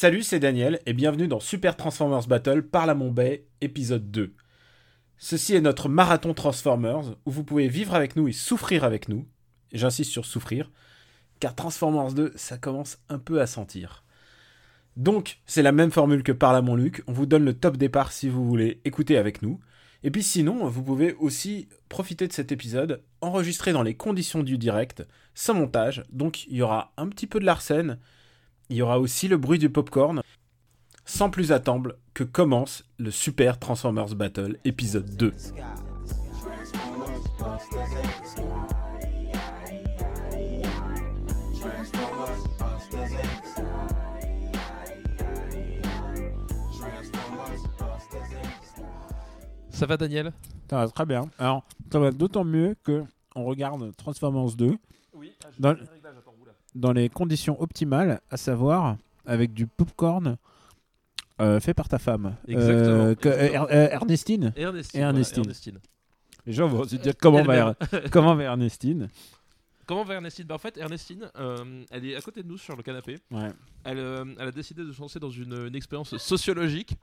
Salut, c'est Daniel et bienvenue dans Super Transformers Battle par la Bay, épisode 2. Ceci est notre marathon Transformers où vous pouvez vivre avec nous et souffrir avec nous. J'insiste sur souffrir, car Transformers 2, ça commence un peu à sentir. Donc, c'est la même formule que par la Luc, on vous donne le top départ si vous voulez écouter avec nous. Et puis sinon, vous pouvez aussi profiter de cet épisode enregistré dans les conditions du direct, sans montage, donc il y aura un petit peu de l'arsène, il y aura aussi le bruit du popcorn. Sans plus attendre, que commence le Super Transformers Battle épisode 2. Ça va Daniel? Ça va très bien. Alors, ça va d'autant mieux que on regarde Transformers 2. Oui, ah, dans, dans les conditions optimales, à savoir avec du popcorn euh, fait par ta femme. Exactement. Euh, euh, Ernestine Ernestine. Ernestine. Les gens vont se dire comment va, comment va Ernestine? Comment va Ernestine? Bah, En fait, Ernestine, elle est à côté de nous sur le canapé. Ouais. Elle, elle, a décidé de se lancer dans une, une expérience sociologique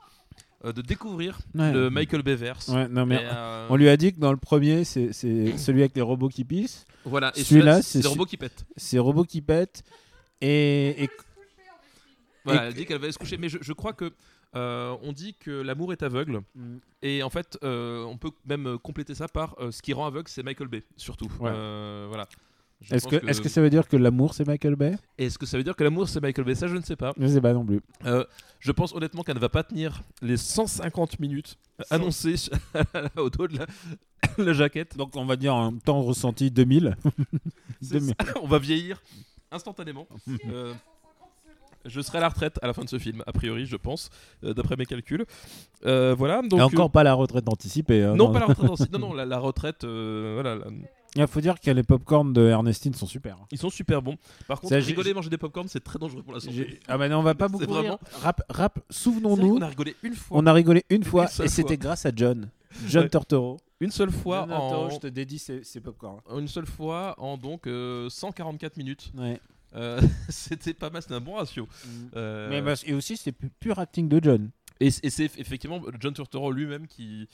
de découvrir le Michael Bay verse. Ouais, non, mais on lui a dit que dans le premier, c'est celui avec les robots qui pissent. Voilà, et celui-là, c'est les robots qui pètent. C'est robots qui pètent. Et, et, voilà, elle dit qu'elle va se coucher. Mais je, crois que euh, on dit que l'amour est aveugle. Mm. Et en fait, euh, on peut même compléter ça par euh, ce qui rend aveugle, c'est Michael Bay, surtout. voilà. Est-ce que, est que, ça veut dire que l'amour c'est Michael Bay? Est-ce que ça veut dire que l'amour c'est Michael Bay? Ça, je ne sais pas. Je ne sais pas non plus. je pense honnêtement qu'elle ne va pas tenir les 150 minutes annoncées au dos de la, jaquette. Donc on va dire un temps ressenti 2000. 2000. on va vieillir instantanément. Je serai à la retraite à la fin de ce film, a priori, je pense, euh, d'après mes calculs. Euh, voilà. Donc, Et encore euh, pas la retraite anticipée. Hein, non, pas la retraite anticipée. non, non, la, retraite. voilà. Il faut dire que les popcorns de Ernestine sont super. Ils sont super bons. Par contre, rigoler manger des popcorns, c'est très dangereux pour la santé. Ah bah non, on va pas beaucoup vraiment... Rap, rap souvenons-nous. On a rigolé une fois. On a rigolé une fois et c'était grâce à John. John Tortoro. Une seule fois John en. je te dédie ces, ces. Une seule fois en donc 144 minutes. Ouais. Euh, c'était pas mal, c'était un bon ratio. Mm. Euh, Mais, et aussi, c'est pur acting de John. Et, c'est effectivement John Turturro lui-même qui.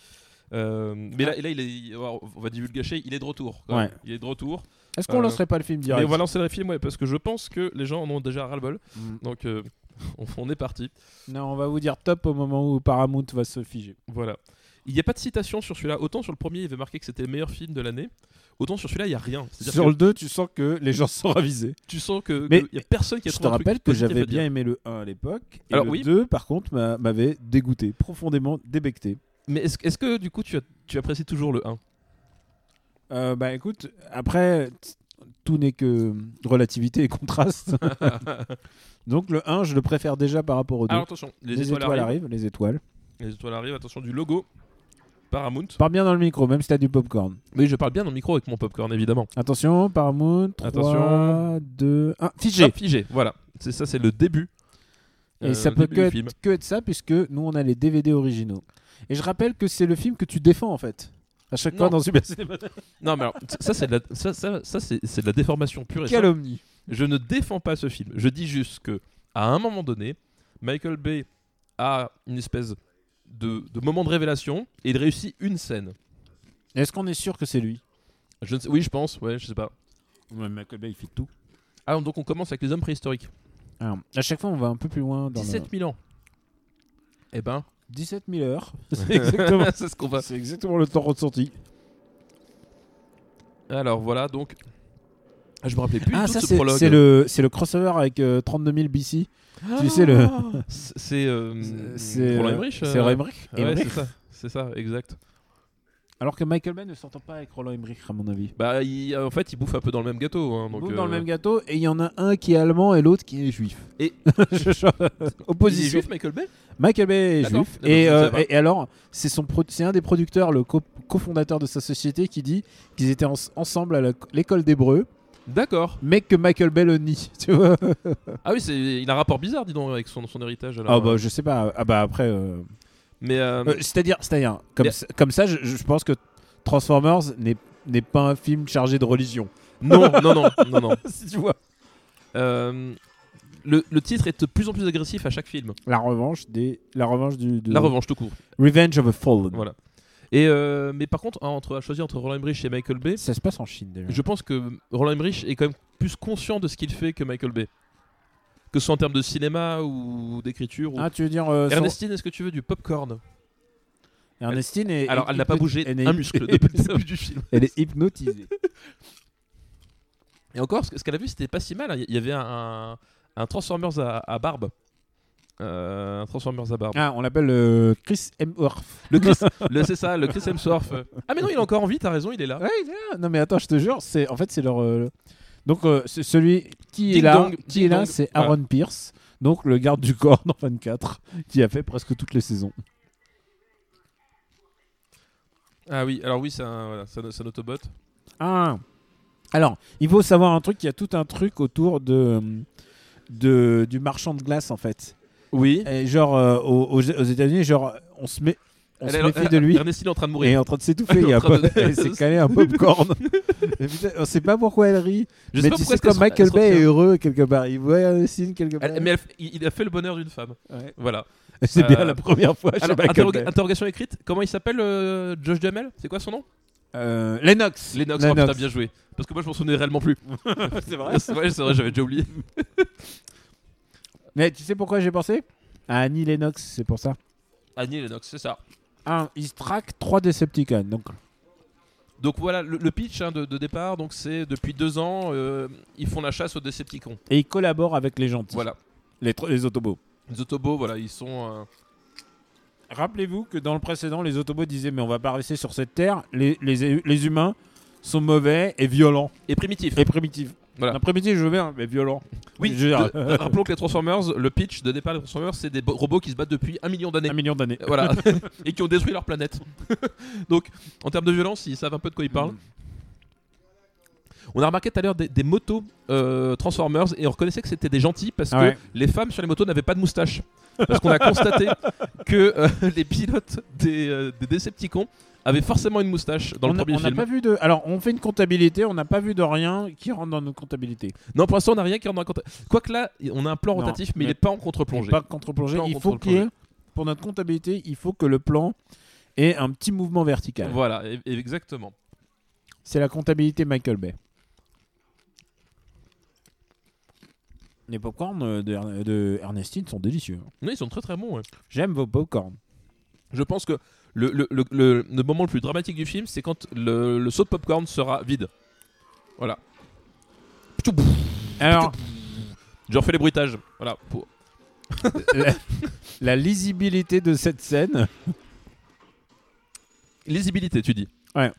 Euh, mais là, là, il est, on va divulgacher, il est de retour. Il est de retour. Est-ce qu'on lancerait pas le film direct On va lancer le film, ouais, parce que je pense que les gens en ont déjà ras-le-bol. Mm. Donc, on, est parti. Non, on va vous dire top au moment où Paramount va se figer. Voilà. Il n'y a pas de citation sur celui-là. Autant sur le premier, il avait marqué que c'était le meilleur film de l'année. Autant sur celui-là, il n'y a rien. Sur le 2, tu sens que les gens sont ravisés. Tu sens que il n'y a personne qui a Je te rappelle que j'avais bien aimé le 1 à l'époque. Et Alors, le 2, par contre, m'avait dégoûté, profondément débecté. Mais est-ce est que du coup, tu, as, tu apprécies toujours le 1 euh, Bah écoute, après, tout n'est que relativité et contraste. Donc le 1, je le préfère déjà par rapport au 2. Alors attention, les, étoiles, arrivent. Les étoiles. Les étoiles arrivent, attention du logo. Paramount. Parle bien dans le micro, même si t'as du popcorn. Oui, je parle bien dans le micro avec mon popcorn, évidemment. Attention, Paramount. 3, Attention. 2, 1. Figé. Ah, figé, voilà. C'est ça, c'est le début. Et euh, ça peut que être, que être, ça, puisque nous, on a les DVD originaux. Et je rappelle que c'est le film que tu défends, en fait. À chaque fois dans Super Cinéma. non, mais alors, ça, c'est de, la, ça, ça, ça c'est, de la déformation pure et Calomnie. Je ne défends pas ce film. Je dis juste que, à un moment donné, Michael Bay a une espèce de, moments de révélation et il réussit une scène. Est-ce qu'on est sûr que c'est lui? Je ne sais, Oui, je pense, ouais, je sais pas. Ouais, Michael Bay, il fait tout. Ah, donc on commence avec les hommes préhistoriques. Alors, à chaque fois, on va un peu plus loin. Dans 17 000 ans. Eh ben. 17 000 heures. C'est exactement, ce qu'on va. C'est exactement le temps ressenti. Alors voilà, donc. Ah, je me rappelais plus ah, ça, c'est, C'est le, c'est le crossover avec 32 000 BC tu sais le. C'est. Euh, c'est Roland Emmerich. C'est euh, Roland Emmerich. Ouais, c'est ça. C'est ça, exact. Alors que Michael Bay ne s'entend pas avec Roland Emmerich, à mon avis. Bah, il, en fait, il bouffe un peu dans le même gâteau. Hein, donc, dans le euh, même gâteau, et il y en a un qui est allemand et l'autre qui est juif. Et opposition. Il est juif, Michael Bay? Michael Bay est juif. Et, et, alors, c'est son, c'est un des producteurs, le cofondateur de sa société, qui dit qu'ils étaient ensemble à l'école d'hébreu. D'accord. Mec que Michael Bell nie, tu vois. ah oui, c'est il a un rapport bizarre, dis donc, avec son, son héritage. Alors, ah bah je sais pas. Ah bah après. Euh, Mais euh, euh, c'est-à-dire, c'est-à-dire, comme, comme ça, je, je, pense que Transformers n'est pas un film chargé de religion. Non, non, non, non, non. si tu vois. le, le titre est de plus en plus agressif à chaque film. La revanche des. La revanche du. de- La revanche tout court. Revenge of a Fallen. Voilà. Et euh, mais par contre, hein, entre, à choisir entre Roland Emmerich et Michael Bay, Ça se passe en Chine déjà. je pense que Roland Emmerich est quand même plus conscient de ce qu'il fait que Michael Bay. Que ce soit en termes de cinéma ou d'écriture. ou- Ah, tu veux dire. euh, son- Ernestine, est-ce que tu veux du popcorn? Ernestine est. Alors, elle n'a pas bougé elle est un muscle depuis le début du film. Elle est hypnotisée. Et encore, ce que- ce qu'elle a vu, c'était pas si mal. hein. Il y avait un, un, Transformers à, à barbe. Euh, un Transformers à barbe. ah, on l'appelle euh, Chris Hemsworth. Le Chris, le- c'est ça, le Chris Hemsworth. Ah mais non, il est encore en vie. T'as raison, il est là. Ouais, il est là. Non, mais attends, je te jure, c'est en fait c'est leur. euh, Donc euh, c'est celui qui est là, qui est là, c'est Voilà. Aaron Pierce, donc le garde du corps dans 24, qui a fait presque toutes les saisons. Ah oui, alors oui, c'est un, voilà, c'est un, c'est un Autobot. Ah. Alors, il faut savoir un truc, il y a tout un truc autour de, de du marchand de glace en fait. Oui. Et genre euh, aux- aux États-Unis, genre on se met, on se méfie de lui. Ernestine est en train de mourir. est en train de s'étouffer, pas- de- elle s'est calé un popcorn. On sait pas pourquoi elle rit. Je sais mais pas tu pourquoi sais comme Michael elle Bay est heureux quelque part. Il voit signe quelque part. Elle- mais elle- il a fait le bonheur d'une femme. Voilà. C'est bien Euh, la première fois interrogation écrite. Comment il s'appelle euh, Josh Jamel C'est quoi son nom? Euh, Lennox. Lennox. Oh putain, bien joué. Parce que moi, je m'en souvenais réellement plus. c'est c'est vrai, c'est vrai, j'avais déjà oublié. Mais tu sais pourquoi j'ai pensé? À Annie Lennox, c'est pour ça. Annie Lennox, c'est ça. Un, il se traque 3 Decepticons. Donc, Donc voilà, le, le pitch hein, de, de départ, donc c'est depuis deux ans, euh, ils font la chasse aux Decepticons. et il collabore avec les gentils. Voilà. Les, les Autobots. Les Autobots, voilà, ils sont. euh, Rappelez-vous que dans le précédent, les Autobots disaient Mais on va pas rester sur cette terre. Les, les, les humains sont mauvais et violents. et primitifs. Et primitifs. Voilà. Primitifs, je veux bien, mais violents. Oui, Je veux dire, de- rappelons que les Transformers, le pitch de départ des Transformers, c'est des bo- robots qui se battent depuis un million d'années. un million d'années. Voilà. et qui ont détruit leur planète. Donc, en termes de violence, ils savent un peu de quoi ils parlent. On a remarqué tout à l'heure des, des motos euh, Transformers et on reconnaissait que c'était des gentils parce que les femmes sur les motos n'avaient pas de moustache. Parce qu'on a constaté que euh, les pilotes des, euh, des Decepticons avaient forcément une moustache dans on le a- premier on n'a film. pas vu de. Alors, on fait une comptabilité, on n'a pas vu de rien qui rentre dans notre comptabilité. Non, pour l'instant, on n'a rien qui rentre dans la compta- Quoique là, on a un plan Non, rotatif, mais, mais- il n'est pas en contre-plongée. Pas contre-plongée. Il faut qu'il y ait, pour notre comptabilité, il faut que le plan ait un petit mouvement vertical. Voilà, e- exactement. C'est la comptabilité Michael Bay. Les popcorns euh, de, Ern- de Ernestine sont délicieux. Oui, ils sont très très bons. ouais. J'aime vos popcorns. Je pense que le, le, le, le- moment le plus dramatique du film, c'est quand le, le saut de popcorn sera vide. Voilà. Alors, Je refais les bruitages. Voilà. La, la lisibilité de cette scène. Lisibilité, tu dis. Ouais.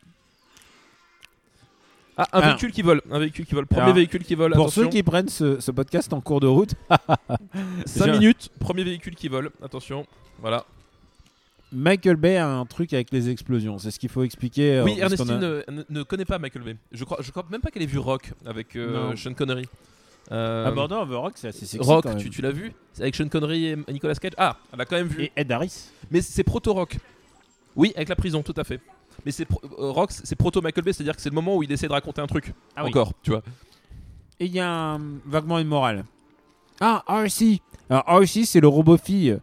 Ah, un Ah. véhicule qui vole. Un véhicule qui vole. Premier Alors, véhicule qui vole. Pour attention. ceux qui prennent ce, ce podcast en cours de route, 5 J'ai- minutes. Premier véhicule qui vole. Attention. Voilà. Michael Bay a un truc avec les explosions. C'est ce qu'il faut expliquer. euh, oui, Ernestine a- ne, connaît pas Michael Bay. Je crois, je crois même pas qu'elle ait vu Rock avec euh. Sean Connery. Euh, Ah, bah non, The Rock, c'est assez sexy. Rock, quand même. tu, tu l'as vu? C'est Avec Sean Connery et Nicolas Cage? Ah, elle a quand même vu. Et Ed Harris. Mais c'est proto-rock. Oui, avec la prison, tout à fait. Mais c'est pro- euh, rock, c'est proto Michael Bay, c'est-à-dire que c'est le moment où il essaie de raconter un truc. Ah oui. Encore, tu vois. Et il y a un- vaguement une morale. Ah, RC Alors, RC, c'est le robot fille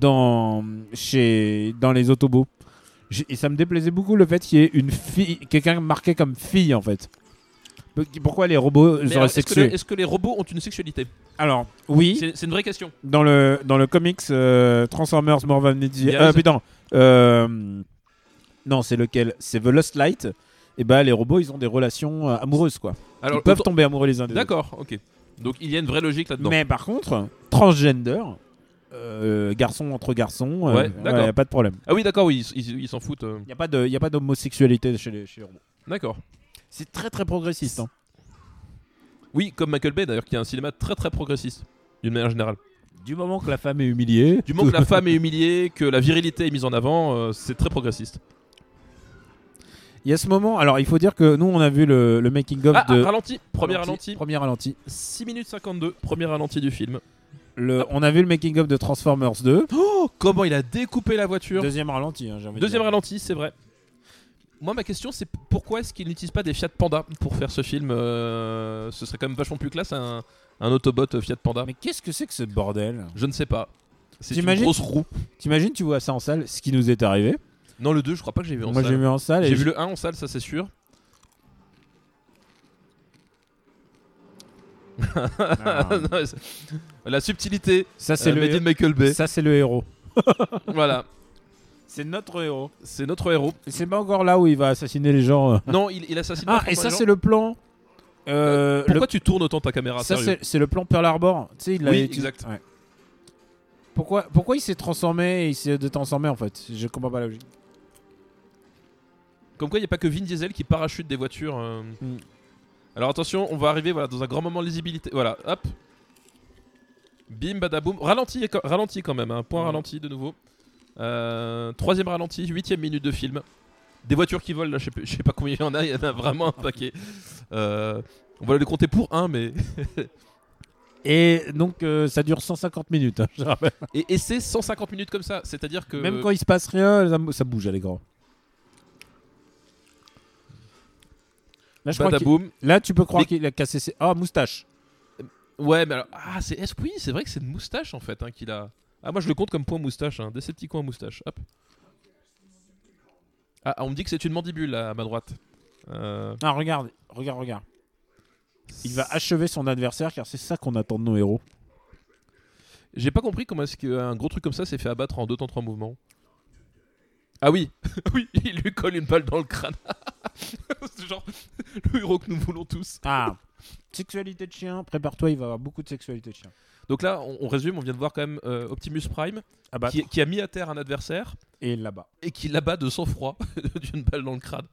dans, chez, dans les Autobots. Et ça me déplaisait beaucoup le fait qu'il y ait une fille, quelqu'un marqué comme fille en fait. Pourquoi les robots seraient est-ce, que sexués les, est-ce que les robots ont une sexualité? Alors, oui, c'est, une vraie question. dans le, dans le comics euh, Transformers More Than Il y a Euh, putain. euh, non, c'est lequel? C'est The Lost Light. Et bah, les robots, ils ont des relations amoureuses quoi. Alors, ils peuvent tomber amoureux les uns des autres. D'accord, ok. Donc il y a une vraie logique là-dedans. Mais par contre, transgender, euh, garçon entre garçons, euh, Ouais, d'accord. y a pas de problème. Ah oui, d'accord, oui, ils, ils- ils s'en foutent. euh. Il n'y a pas de, y a pas d'homosexualité chez les, chez les robots. D'accord. C'est très très progressiste. hein. Oui, comme Michael Bay d'ailleurs, qui a un cinéma très très progressiste, d'une manière générale. Du moment que la femme est humiliée. Du moment que la femme est humiliée, que la virilité est mise en avant, euh, c'est très progressiste. Il y a ce moment. Alors, il faut dire que nous, on a vu le, le making of Ah, de. ah, ralenti, premier ralenti. Premier ralenti. 6 minutes 52, premier ralenti du film. Le, on a vu le making of de Transformers 2. Oh, comment il a découpé la voiture Deuxième ralenti. hein, j'ai envie de Deuxième dire. ralenti, c'est vrai. moi, ma question, c'est pourquoi est-ce qu'il n'utilise pas des Fiat Panda pour faire ce film Ce serait quand même vachement plus classe un, un Autobot Fiat Panda. Mais qu'est-ce que c'est que ce bordel? Je ne sais pas. C'est une T'imagines grosse roue. T'imagines, tu vois ça en salle, ce qui nous est arrivé? Non, le 2, je crois pas que j'ai vu en Moi, j'ai salle. vu en salle. et J'ai vu le 1 en salle, ça c'est sûr. La subtilité, Ça, c'est euh, le, in Michael Bay. ça, c'est le héros. voilà, C'est notre héros. c'est notre héros. Et c'est pas encore là où il va assassiner les gens. euh. Non, il, il assassine pas Ah, et ça, c'est le plan. Euh, Pourquoi le- tu tournes autant ta caméra Ça, sérieux c'est c'est le plan Pearl Harbor. Tu sais, il Oui, utilisé- exact. ouais. Pourquoi, pourquoi il s'est transformé et il s'est détransformé en fait? Je comprends pas la logique. Comme quoi, il n'y a pas que Vin Diesel qui parachute des voitures. euh. Alors attention, on va arriver voilà, dans un grand moment de lisibilité. Voilà, hop. Bim, badaboum. Ralenti, ralenti quand même, un point Mm. ralenti de nouveau. Euh, troisième ralenti, huitième minute de film. Des voitures qui volent, là, je sais, plus- je sais pas combien il y en a, il y en a vraiment un paquet. Euh, on va les compter pour un, mais. Et donc euh, ça dure 150 minutes. hein, je rappelle. Et, et c'est 150 minutes comme ça, c'est-à-dire que. Même quand il se passe rien, ça, ça bouge à l'écran. Là, je crois. Là, tu peux croire Mais- qu'il a cassé ses. Ah, moustache. Ouais, mais alors. Ah, c'est. est-ce- Oui, c'est vrai que c'est une moustache en fait hein, qu'il a. Ah, moi je le compte comme point moustache, hein. Decepticon à moustache. Hop. Ah, on me dit que c'est une mandibule là, à ma droite. Euh, Ah, regarde, regarde, regarde. Il va achever son adversaire car c'est ça qu'on attend de nos héros. J'ai pas compris comment est-ce qu'un gros truc comme ça s'est fait abattre en deux temps trois mouvements. Ah oui, oui, il lui colle une balle dans le crâne. c'est genre le héros que nous voulons tous. Ah, sexualité de chien, prépare-toi, il va y avoir beaucoup de sexualité de chien. Donc là, on, on résume, on vient de voir quand même euh, Optimus Prime Ah qui, qui a mis à terre un adversaire et là-bas. et qui l'abat de sang-froid d'une balle dans le crâne.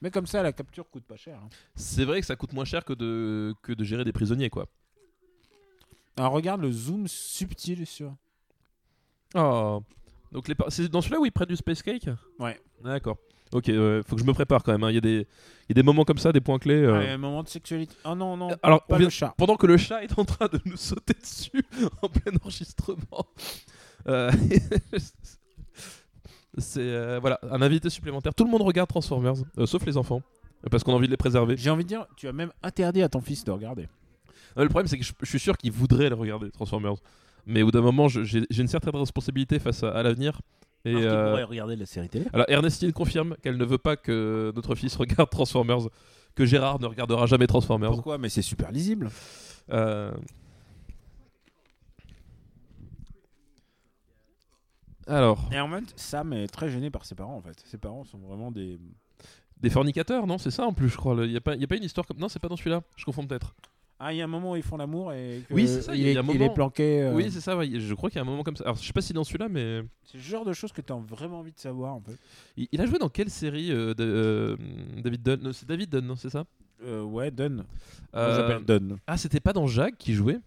Mais comme ça, la capture coûte pas cher. hein. C'est vrai que ça coûte moins cher que de, que de gérer des prisonniers, quoi. Alors regarde le zoom subtil sur. Oh. Donc les c'est dans celui-là où ils prennent du space cake Ouais. D'accord. Ok, ouais, faut que je me prépare quand même. hein. Il y, a des- il y a des moments comme ça, des points clés. euh. Ouais, un moment de sexualité. Oh non, non, Alors, pas on vient- le chat. pendant que le chat est en train de nous sauter dessus en plein enregistrement, euh, c'est euh, voilà un invité supplémentaire. Tout le monde regarde Transformers, euh, sauf les enfants, parce qu'on a envie de les préserver. J'ai envie de dire, tu as même interdit à ton fils de regarder. Euh, le problème, c'est que je, je suis sûr qu'il voudrait le regarder, Transformers. Mais au bout d'un moment, j'ai une certaine responsabilité face à, à l'avenir. Et euh, regarder la série télé. alors, Ernestine confirme qu'elle ne veut pas que notre fils regarde Transformers, que Gérard ne regardera jamais Transformers. Pourquoi? Mais c'est super lisible. Euh, Alors, Et en même temps, Sam est très gêné par ses parents en fait. Ses parents sont vraiment des. des fornicateurs, non? C'est ça en plus, je crois. Il n'y a, pas- y a pas une histoire comme. Non, c'est pas dans celui-là. Je confonds peut-être. Ah, il y a un moment où ils font l'amour et que Oui, c'est ça, il, il y a est, un il moment- est planqué. euh, Oui, c'est ça. ouais, Je crois qu'il y a un moment comme ça. Alors, je sais pas si dans celui-là, mais. c'est le genre de choses que tu as vraiment envie de savoir en fait. Il, il a joué dans quelle série euh, de- euh, David Dunn C'est David Dunn, non C'est ça? Euh, ouais, Dunn. Euh, j'appelle Dunn? Ah, c'était pas dans Jacques qui jouait?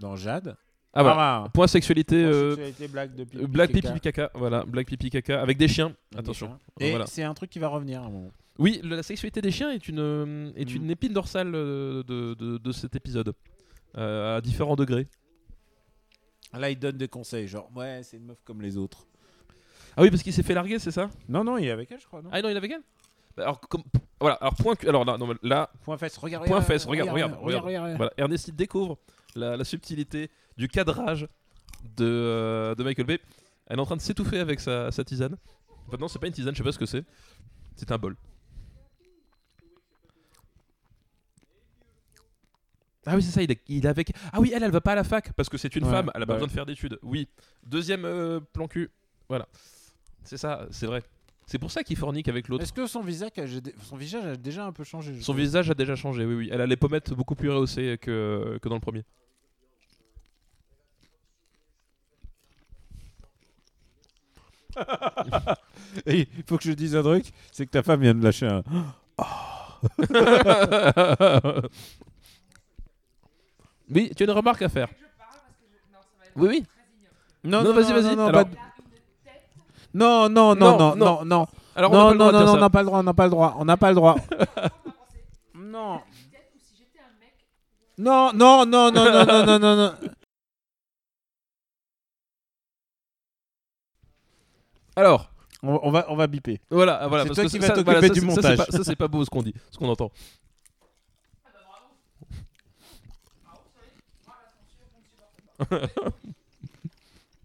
Dans Jade? Ah, voilà. Ah, Point sexualité. de pipi, euh, Black caca. Pipi Caca. Voilà, Black Pipi Caca. Avec des chiens. Avec Attention. des chiens. Et Voilà. c'est un truc qui va revenir à un moment. Oui, la sexualité des chiens est une, euh, est Mm. une épine dorsale euh, de, de- de cet épisode, euh, à différents degrés. Là, il donne des conseils, genre, ouais, c'est une meuf comme les autres. Ah oui, parce qu'il s'est fait larguer, c'est ça? Non, non, il est avec elle, je crois, non? Ah non, il est vegan Bah, Alors, comme, voilà, alors point, alors là, non, là Point fesse, regarde, Point regarde, fesse, regarde, regarde, regarde, regarde. voilà, Ernestine découvre la, la subtilité du cadrage de, euh, de Michael Bay. Elle est en train de s'étouffer avec sa, sa tisane. Enfin, non, c'est pas une tisane, je sais pas ce que c'est. C'est un bol. Ah oui, c'est ça, il est, il est avec. Ah oui, elle, elle va pas à la fac parce que c'est une Ouais, femme, elle a pas bah besoin de faire d'études. Oui. Deuxième euh, plan cul. Voilà. C'est ça, c'est vrai. C'est pour ça qu'il fornique avec l'autre. Est-ce que son visage, a, son visage a déjà un peu changé je Son trouve visage a déjà changé, oui, oui. Elle a les pommettes beaucoup plus rehaussées que, que dans le premier. Et il faut que je dise un truc, c'est que ta femme vient de lâcher un. oui, tu as une remarque à faire. Oui, oui. Non, Non, vas-y, vas-y. Non, non, non, non, Non, non, non. non, non. Alors, non, non, non, on n'a pas le droit, on n'a pas le droit, on n'a pas le droit. non. Non, non, non, non, non, non, non, non, non. Alors, On, on va, on va biper. Voilà, voilà. C'est toi que qui vas t'occuper voilà, du c'est- ça, montage. c'est pas- Ça, c'est pas beau ce qu'on dit, ce qu'on entend.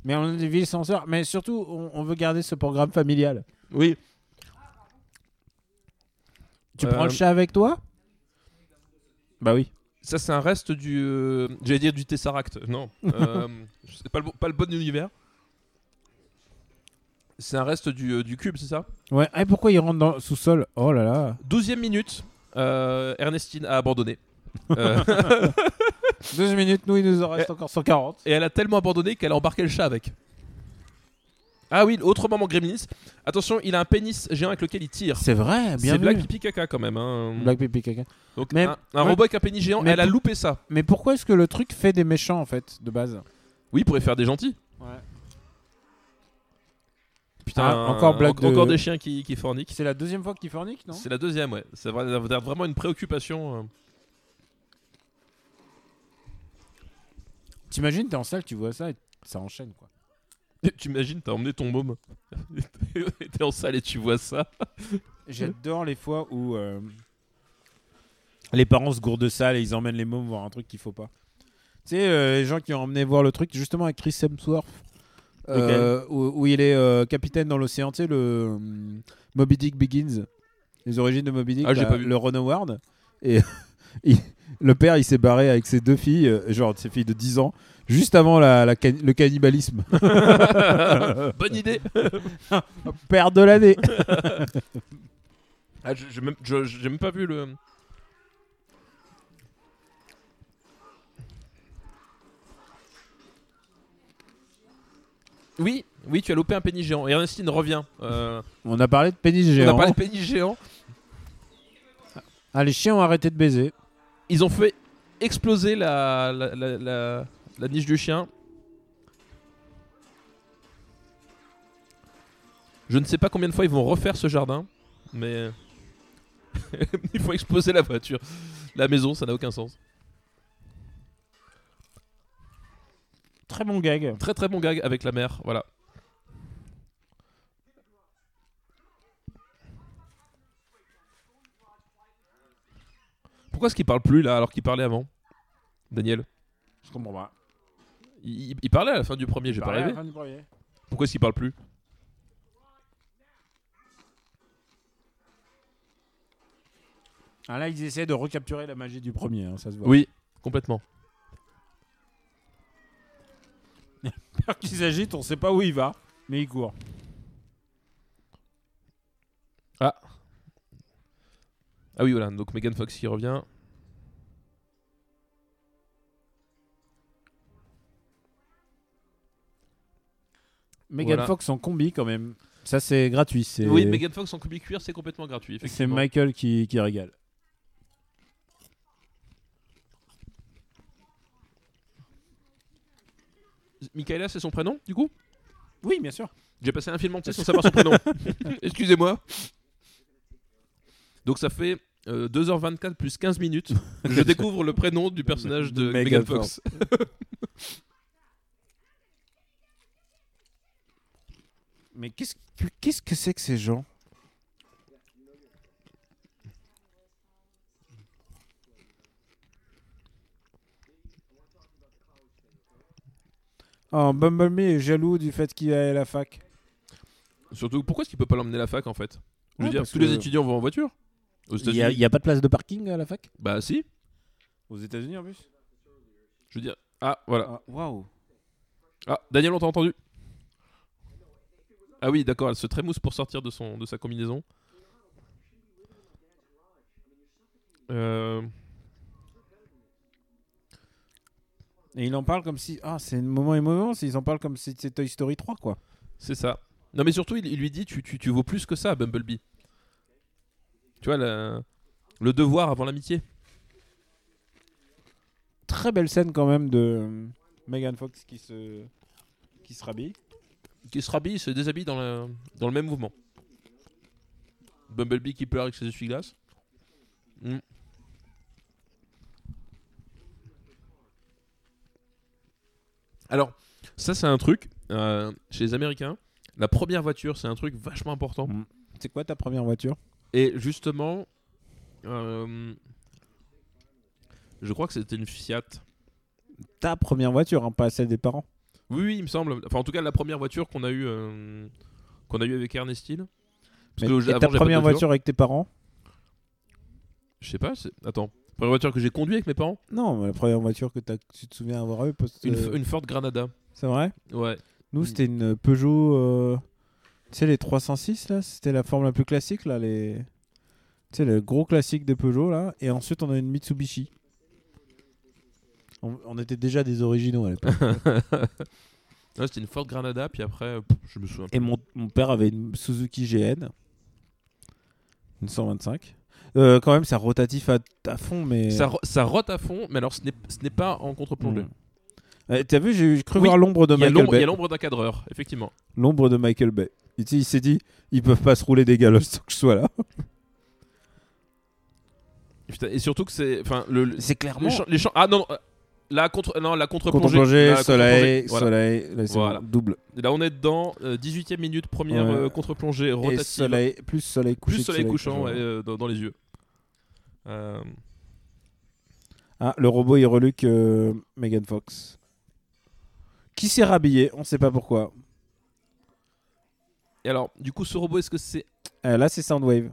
Mais on a des villes censeurs. Mais surtout, on, on veut garder ce programme familial. Oui. Tu Euh, prends le chat avec toi? Bah oui. Ça, c'est un reste du. euh, J'allais dire du Tesseract. Non. Euh, c'est pas le, bon- pas le bon univers. C'est un reste du, euh, du cube, c'est ça? Ouais. Et pourquoi il rentre dans le sous-sol? Oh là là. 12 minute. euh, Ernestine a abandonné. Euh, 12 minutes, nous, il nous en reste encore 140. et elle a tellement abandonné qu'elle a embarqué le chat avec. Ah oui, autre moment Gremlins. Attention, il a un pénis géant avec lequel il tire. C'est vrai, bien C'est vu. Black Pipi Caca quand même. hein. Black Pipi caca. Donc Mais- un, un ouais. robot avec un pénis géant, Mais elle a pour- loupé ça. Mais pourquoi est-ce que le truc fait des méchants, en fait, de base? Oui, il pourrait faire des gentils. Ouais. Putain, Ah, encore Black en- encore de- des chiens qui, qui forniquent. C'est la deuxième fois qu'il fornique, non? C'est la deuxième, ouais. C'est vrai- ça va être vraiment une préoccupation. euh. T'imagines, t'es en salle, tu vois ça et ça enchaîne, quoi. Tu imagines, t'as emmené ton môme. T'es en salle et tu vois ça. J'adore les fois où euh, les parents se gourdent de salle et ils emmènent les mômes voir un truc qu'il faut pas. Tu sais, euh, les gens qui ont emmené voir le truc, justement avec Chris Hemsworth, euh, où, où il est capitaine dans l'océan, tu sais, le Moby Dick Begins, les origines de Moby Dick, Ah, j'ai là, pas vu. le Ron Howard. Et il- le père, il s'est barré avec ses deux filles, euh, genre ses filles de 10 ans, juste avant la, la can- le cannibalisme. Bonne idée. père de l'année Ah, je- j'ai même, je- j'ai même pas vu le. Oui, oui, tu as loupé un pénis géant. Et Ernestine revient. Euh, On a parlé de pénis on géant. a parlé de pénis géant. Ah, les chiens ont arrêté de baiser. Ils ont fait exploser la, la, la, la- la niche du chien. Je ne sais pas combien de fois ils vont refaire ce jardin, mais il faut exploser la voiture. La maison, ça n'a aucun sens. Très bon gag. Très très bon gag avec la mère, voilà. Pourquoi est-ce qu'il parle plus là alors qu'il parlait avant Daniel? Je comprends pas. il, il parlait à la fin du premier, j'ai pas rêvé. Pourquoi est-ce qu'il parle plus? Ah, là, ils essaient de recapturer la magie du premier, hein, ça se voit. Oui, complètement. Père qui s'agite, on sait pas où il va, mais il court. Ah oui, voilà, donc Megan Fox qui revient. Megan Voilà. Fox en combi quand même. Ça, c'est gratuit. C'est Oui, Megan Fox en combi cuir, c'est complètement gratuit, c'est. Michael qui, qui régale. Michaela, c'est son prénom, du coup? Oui, bien sûr. J'ai passé un film entier sans savoir son prénom. Excusez-moi. Donc ça fait euh, 2h24 plus 15 minutes. Je découvre le prénom du personnage de, De Megan Megan Fox. Mais qu'est-ce que qu'est-ce que c'est que ces gens? Oh, Bumblebee est jaloux du fait qu'il est à la fac. Surtout, pourquoi est-ce qu'il peut pas l'emmener à la fac en fait? Je veux Ouais, dire, parce tous les que- étudiants vont en voiture Il y, a, États-Unis il y a pas de place de parking à la fac? Bah si. Aux États-Unis en plus? Je veux dire. Ah, voilà. Ah, Waouh Ah, Daniel, on t'a entendu? Ah oui, d'accord, elle se trémousse pour sortir de, son, de sa combinaison. Euh, Et il en parle comme si. Ah, c'est un moment émouvant, ils en parlent comme si c'était Toy Story 3, quoi. c'est ça. Non, mais surtout, il, il lui dit tu, tu, tu vaux plus que ça, Bumblebee. Tu vois, la- le devoir avant l'amitié. Très belle scène quand même de Megan Fox qui se. qui se rhabille. Qui se rhabille, se déshabille dans le, dans le même mouvement. Bumblebee qui pleure avec ses essuie-glaces. Hmm. Alors, ça c'est un truc, euh, chez les Américains, La première voiture, c'est un truc vachement important. Mm. C'est quoi ta première voiture? Et justement, euh, je crois que c'était une Fiat. Ta première voiture, hein, pas celle des parents. Oui, oui, il me semble. Enfin, en tout cas, la première voiture qu'on a eue, euh, qu'on a eu avec Ernestine. Parce Mais- que et avant, ta première voiture. avec tes parents Je sais pas. Attends. Première voiture que j'ai conduite avec mes parents Non, la première voiture que tu te souviens avoir eu. parce que- une, F- une Ford Granada. C'est vrai? Ouais. Nous, c'était une Peugeot. euh, Tu sais, les 306, là C'était la forme la plus classique, là. Les... Tu sais, le gros classique des Peugeot, là. Et ensuite, on a une Mitsubishi. On, on était déjà des originaux à l'époque. Ouais, c'était une Ford Granada, puis après, pff, je me souviens. Et mon, mon père avait une Suzuki GN. Une 125. Euh, quand même, c'est rotatif à, à fond, mais. Ça, ro- ça rote à fond, mais alors ce n'est pas en contre-plongée. Mm. Euh, T'as vu, j'ai cru Oui, voir l'ombre de Michael l'ombre- il y Bay. a l'ombre d'un cadreur, effectivement. L'ombre de Michael Bay. Et sais, il s'est dit, ils peuvent pas se rouler des galosses sans que je sois là. Et, putain, et surtout que c'est. Enfin, le, le- C'est les clairement. champs- les champs- Ah non, euh, la contre, non, la contre-plongée. Contre-plongée, La soleil, contre-plongée, voilà. soleil, là, c'est Voilà. double. Là, on est dedans, euh, 18ème minute, première Ouais. euh, contre-plongée Et rotative. soleil, plus soleil couché. plus soleil couchant ouais, euh, dans, dans les yeux. Euh, Ah, le robot, il reluque euh, Megan Fox. Qui s'est rhabillé On sait pas pourquoi. Et alors, du coup, ce robot, est-ce que c'est. Euh, là, c'est Soundwave.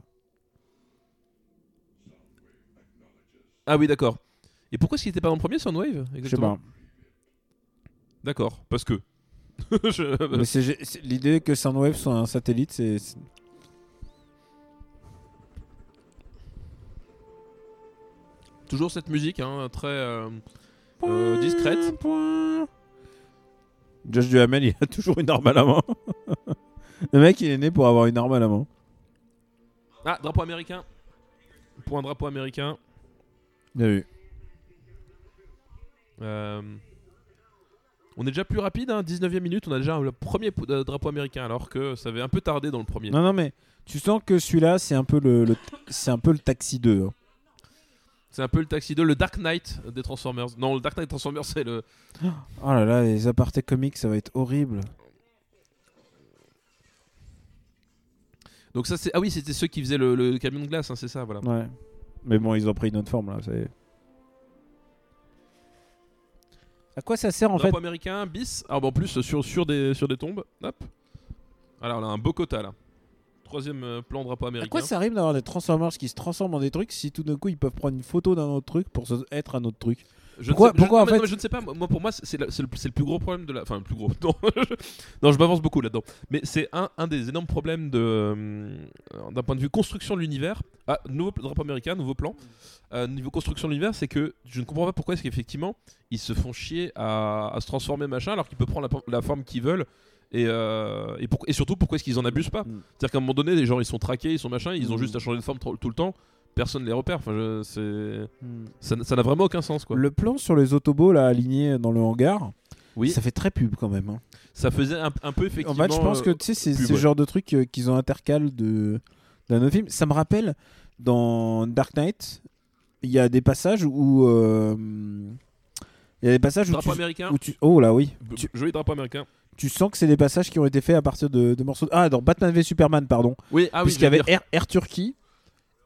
Ah oui, d'accord. Et pourquoi est-ce qu'il était pas dans le premier Soundwave Je sais Exactement. pas. D'accord, parce que. Je- c'est L'idée que Soundwave soit un satellite, c'est. Toujours cette musique, hein, très euh, euh, discrète. Josh Duhamel, il a toujours une arme à la main. le mec, il est né pour avoir une arme à la main. Ah, drapeau américain. Pour un drapeau américain. Bien vu. Euh, On est déjà plus rapide, hein, 19ème minute, on a déjà le premier euh, drapeau américain, alors que ça avait un peu tardé dans le premier. Non, non, mais tu sens que celui-là, c'est un peu le, le- c'est un peu le Taxi 2. hein. C'est un peu le Taxi 2, le Dark Knight des Transformers. Non, le Dark Knight Transformers, c'est le. Oh là là, les apartés comiques, ça va être horrible. Donc ça, c'est. Ah oui, c'était ceux qui faisaient le, le camion de glace, hein, c'est ça, voilà. Ouais. Mais bon, ils ont pris une autre forme là. c'est- À quoi ça sert en fait drapeau américain, bis. Ah, bon, en plus, sur, sur, des, sur des tombes. Hop. Alors, on a un beau quota là. Troisième euh, plan drapeau À américain. quoi ça arrive d'avoir des Transformers qui se transforment en des trucs si tout d'un coup ils peuvent prendre une photo d'un autre truc pour être un autre truc? Je Pourquoi- ne sais, pourquoi, je, en non, fait- je ne sais pas. Moi, pour moi, c'est le, plus gros problème de la. Enfin, le plus gros. Non, non je m'avance beaucoup là-dedans. Mais c'est un, un des énormes problèmes de euh, d'un point de vue construction de l'univers. Ah, nouveau drapeau américain, nouveau plan. Euh, niveau construction de l'univers, c'est que je ne comprends pas pourquoi est-ce qu'effectivement ils se font chier à, à se transformer machin alors qu'ils peuvent prendre la, la forme qu'ils veulent. Et, euh, et, pour- et surtout, pourquoi est-ce qu'ils en abusent pas? Mm. C'est-à-dire qu'à un moment donné, les gens ils sont traqués, ils sont machin, ils ont Mm. juste à changer de forme tout le temps. Personne ne les repère. Enfin, je- c'est ça n- ça n'a vraiment aucun sens quoi. Le plan sur les autobots là alignés dans le hangar, Oui. ça fait très pub quand même. hein. Ça faisait un, un peu effectivement. En fait, je pense que euh, tu sais, c'est pub, ce ouais. genre de truc euh, qu'ils ont intercal de d'un autre film. Ça me rappelle dans Dark Knight, il y a des passages où euh, il y a des passages où drapeau tu, américain. où tu- oh là oui, B- tu, Joli drapeau américain. tu sens que c'est des passages qui ont été faits à partir de, de morceaux. Ah, dans Batman v Superman, pardon. Oui, ah oui. Puisqu'il y avait Air, Air Turkey.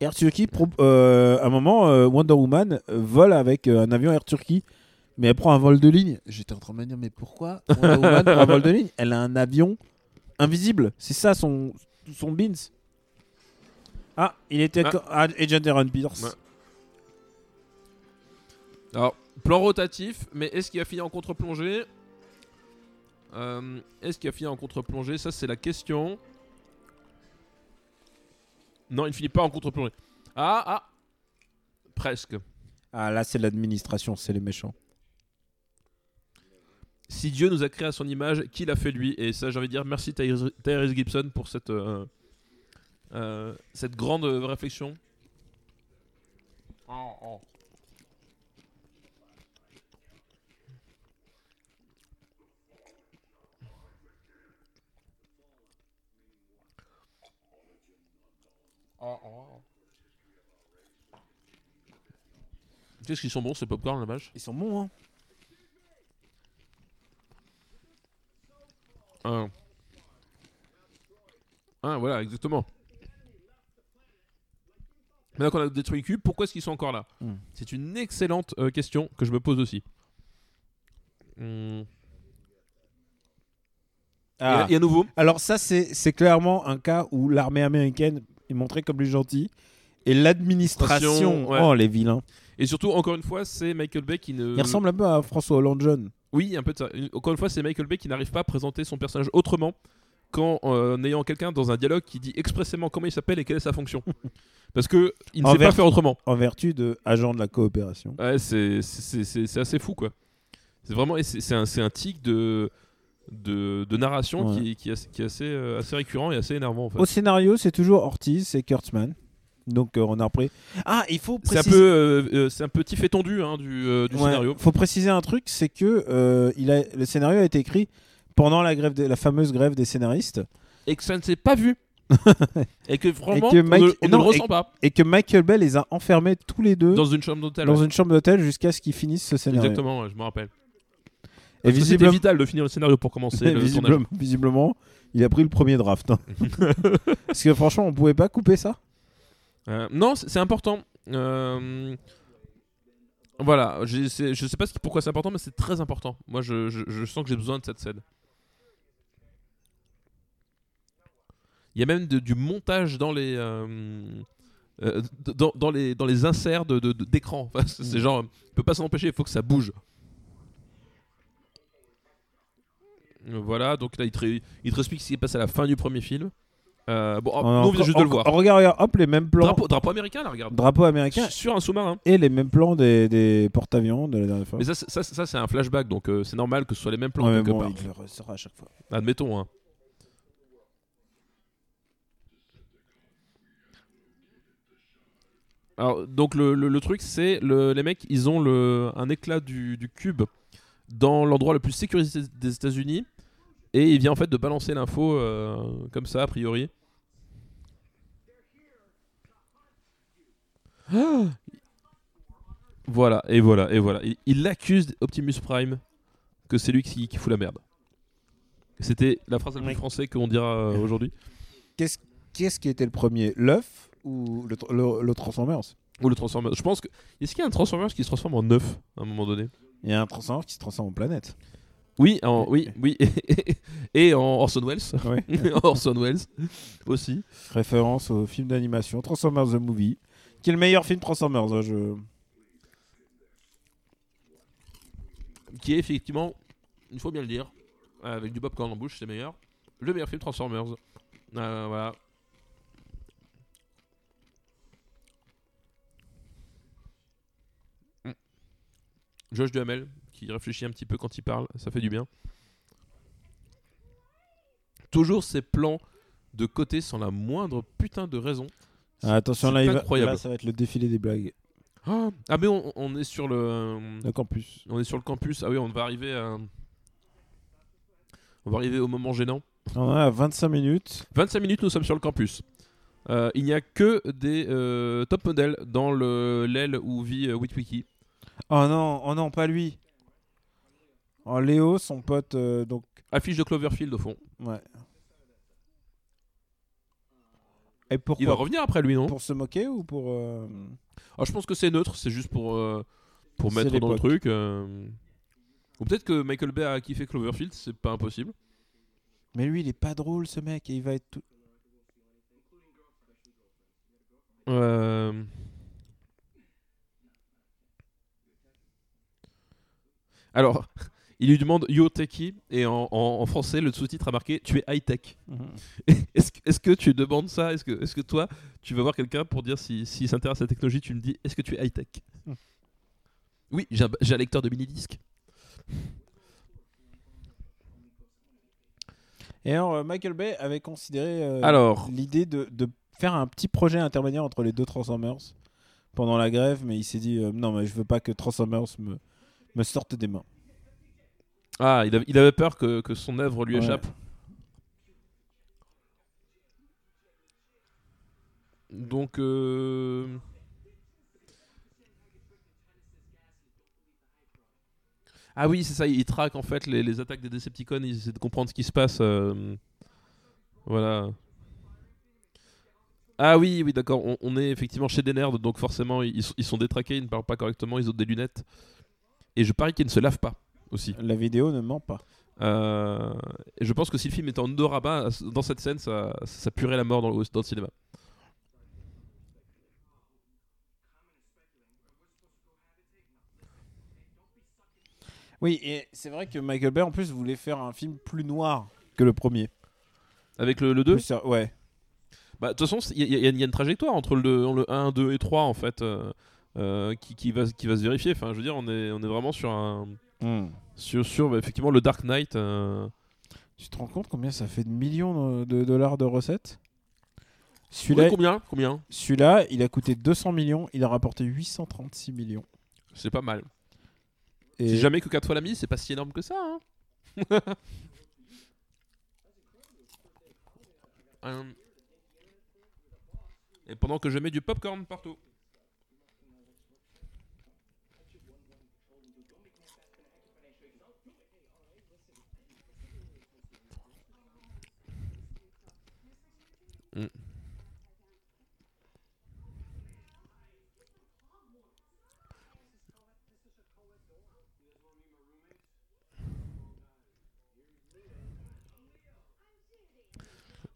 Air Turkey, euh, à un moment, euh, Wonder Woman vole avec euh, un avion Air Turkey, mais elle prend un vol de ligne. J'étais en train de me dire, mais pourquoi Wonder Woman prend un vol de ligne? Elle a un avion invisible. C'est ça son, son beans. Ah, il était Ah. ah, Agent Aaron Pierce. Ouais. Alors, plan rotatif, mais est-ce qu'il a fini en contre-plongée? Est-ce qu'il a fini en contre-plongée? Ça, c'est la question. Non, il finit pas en contre-plongée. Ah, ah Presque. Ah, là, c'est l'administration, c'est les méchants. Si Dieu nous a créé à son image, qui l'a fait lui Et ça, j'ai envie de dire merci Tyrese Tyrese Gibson pour cette, euh, euh, cette grande euh, réflexion. Oh, oh. Oh, oh. Qu'est-ce qu'ils sont bons ces popcorn la vache Ils sont bons, hein. Hein, voilà, exactement. Maintenant qu'on a détruit Cube, pourquoi est-ce qu'ils sont encore là Hmm. C'est une excellente euh, question que je me pose aussi. Hmm. Ah. Et, et à nouveau, Alors ça, c'est clairement un cas où l'armée américaine est montrée comme les gentils et l'administration, ouais. oh les vilains. et surtout, encore une fois, c'est Michael Bay qui ne. Il ressemble un peu à François Hollande jeune. Oui, un peu de ça. Encore une fois, c'est Michael Bay qui n'arrive pas à présenter son personnage autrement qu'en euh, ayant quelqu'un dans un dialogue qui dit expressément comment il s'appelle et quelle est sa fonction. Parce que il ne En sait pas faire autrement. En vertu de agent de la coopération. Ouais, c'est assez fou, quoi. C'est vraiment c'est un, c'est un tic de, de, de narration Ouais. qui, qui est, assez- qui est assez, euh, assez récurrent et assez énervant, en fait. Au scénario, c'est toujours Ortiz, c'est Kurtzman. Donc euh, on a repris. Ah, il faut C'est un, préciser. euh, euh, c'est un petit fait tendu hein, du, euh, du Ouais, scénario. Faut préciser un truc, c'est que euh, il a, le scénario a été écrit pendant la grève, des- la fameuse grève des scénaristes, Et que ça ne s'est pas vu. et que que on, ne, on ne non, le et- ressent pas. et que Michael Bay les a enfermés tous les deux Dans une chambre d'hôtel. ouais. une chambre d'hôtel jusqu'à ce qu'ils finissent ce scénario. Exactement, ouais, je me rappelle. Et C'était vital de finir le scénario pour commencer le visiblement, visiblement, il a pris le premier draft. hein. Parce que franchement, on pouvait pas couper ça. Euh, non, c'est important. Euh, Voilà, je sais pas ce qui- pourquoi c'est important, mais c'est très important. Moi, je, je- je sens que j'ai besoin de cette scène. Il y a même de- du montage dans les, euh, d- dans, dans les, dans les inserts de- de- de- d'écran. Enfin, c'est Mm. genre, on peut pas s'en empêcher, il faut que ça bouge. Euh, Voilà, donc là, il te, il te explique ce qui se passe à la fin du premier film. Euh, bon, nous, on vient juste de le voir. Regarde, regarde, hop, les mêmes plans. Drapeau, drapeau américain, là, regarde. Drapeau américain Sur un sous-marin. et les mêmes plans des, des porte-avions de la dernière fois. Mais ça, c'est- ça, ça, c'est un flashback, donc euh, c'est normal que ce soit les mêmes plans Ouais, quelque bon, part. il le ressort à chaque fois. Admettons. Hein. Alors, donc le, le- le truc, c'est le, les mecs, ils ont le, un éclat du, du cube dans l'endroit le plus sécurisé des États-Unis, et il vient en fait de balancer l'info euh, comme ça a priori. Ah voilà et voilà et voilà. Il, il accuse Optimus Prime que c'est lui qui, qui fout la merde. C'était la phrase la plus Oui. française qu'on dira euh, aujourd'hui. Qu'est-ce qu'est-ce qui était le premier? L'œuf ou le, le, le Transformers? Ou le Transformers. Je pense que. Est-ce qu'il y a un Transformers qui se transforme en œuf à un moment donné? Il y a un Transformers qui se transforme en planète. Oui, en, oui, oui. Et en Orson Welles. Ouais. Orson Welles aussi. Référence au film d'animation Transformers the Movie, qui est le meilleur film Transformers. hein, je... Qui est effectivement, il faut bien le dire, avec du popcorn en bouche, c'est meilleur. Le meilleur film Transformers. Euh, voilà. Josh Duhamel, qui réfléchit un petit peu quand il parle, ça fait du bien. Toujours ces plans de côté sans la moindre putain de raison. Ah, attention, là, il va- incroyable. là, ça va être le défilé des blagues. Ah, ah, mais on, on est sur le, Le campus. on est sur le campus. Ah oui, on va arriver à, on va arriver au moment gênant. On a 25 minutes. 25 minutes, nous sommes sur le campus. Euh, il n'y a que des euh, top modèles dans le l'aile où vit euh, Witwiki. Oh non, oh non, pas lui. Oh, Léo, son pote, euh, donc. Affiche de Cloverfield au fond. Ouais. Et Il va pourquoi revenir après lui, non? Pour se moquer ou pour. euh, Ah, Je pense que c'est neutre, c'est juste pour, euh, pour C'est mettre dans le l'époque. truc. euh. Ou peut-être que Michael Bay a kiffé Cloverfield, c'est pas impossible. Mais lui, il est pas drôle, ce mec, et il va être tout. Euh, Alors, il lui demande Yo Techie et en, en- en français le sous-titre a marqué Tu es high tech. Est-ce que, est-ce que tu demandes ça? Est-ce que, est-ce que toi, tu vas voir quelqu'un pour dire s'il si, s'intéresse à la technologie, tu me dis Est-ce que tu es high tech Hmm. Oui, j'ai un, j'ai un lecteur de mini-disque. Et alors, euh, Michael Bay avait considéré euh, Alors. l'idée de, de faire un petit projet intermédiaire entre les deux Transformers pendant la grève, mais il s'est dit euh, non, mais je veux pas que Transformers me, me sorte des mains. Ah, il, avait- il avait peur que, que son œuvre lui Ouais. échappe. Donc. euh, Ah oui, c'est ça, il traque en fait les, les attaques des Decepticons, il essaie de comprendre ce qui se passe. euh, Voilà. Ah oui, oui, d'accord. On, est effectivement chez des nerds, donc forcément, ils, sont détraqués, ils ne parlent pas correctement, ils ont des lunettes. Et je parie qu'ils ne se lavent pas aussi. La vidéo ne ment pas. Euh, et je pense que si le film était en odorama, dans cette scène, ça, ça puerait la mort dans le, dans le cinéma. Oui, et c'est vrai que Michael Bay en plus voulait faire un film plus noir que le premier. Avec le, 2 Ouais. Bah, de toute façon, il y, a une trajectoire entre le, le 1, 2 et 3 en fait, euh, euh, qui, qui, va, qui va se vérifier. Enfin, je veux dire, on est, on est vraiment sur un. Hmm. Sur, sur bah, effectivement le Dark Knight. Euh. Tu te rends compte combien ça fait de millions de dollars de recettes? Celui-là, combien, combien? Celui-là, il a coûté 200 millions, il a rapporté 836 millions. C'est pas mal. Et... jamais que 4 fois la mise, c'est pas si énorme que ça. Hein Et pendant que je mets du popcorn partout. Mm.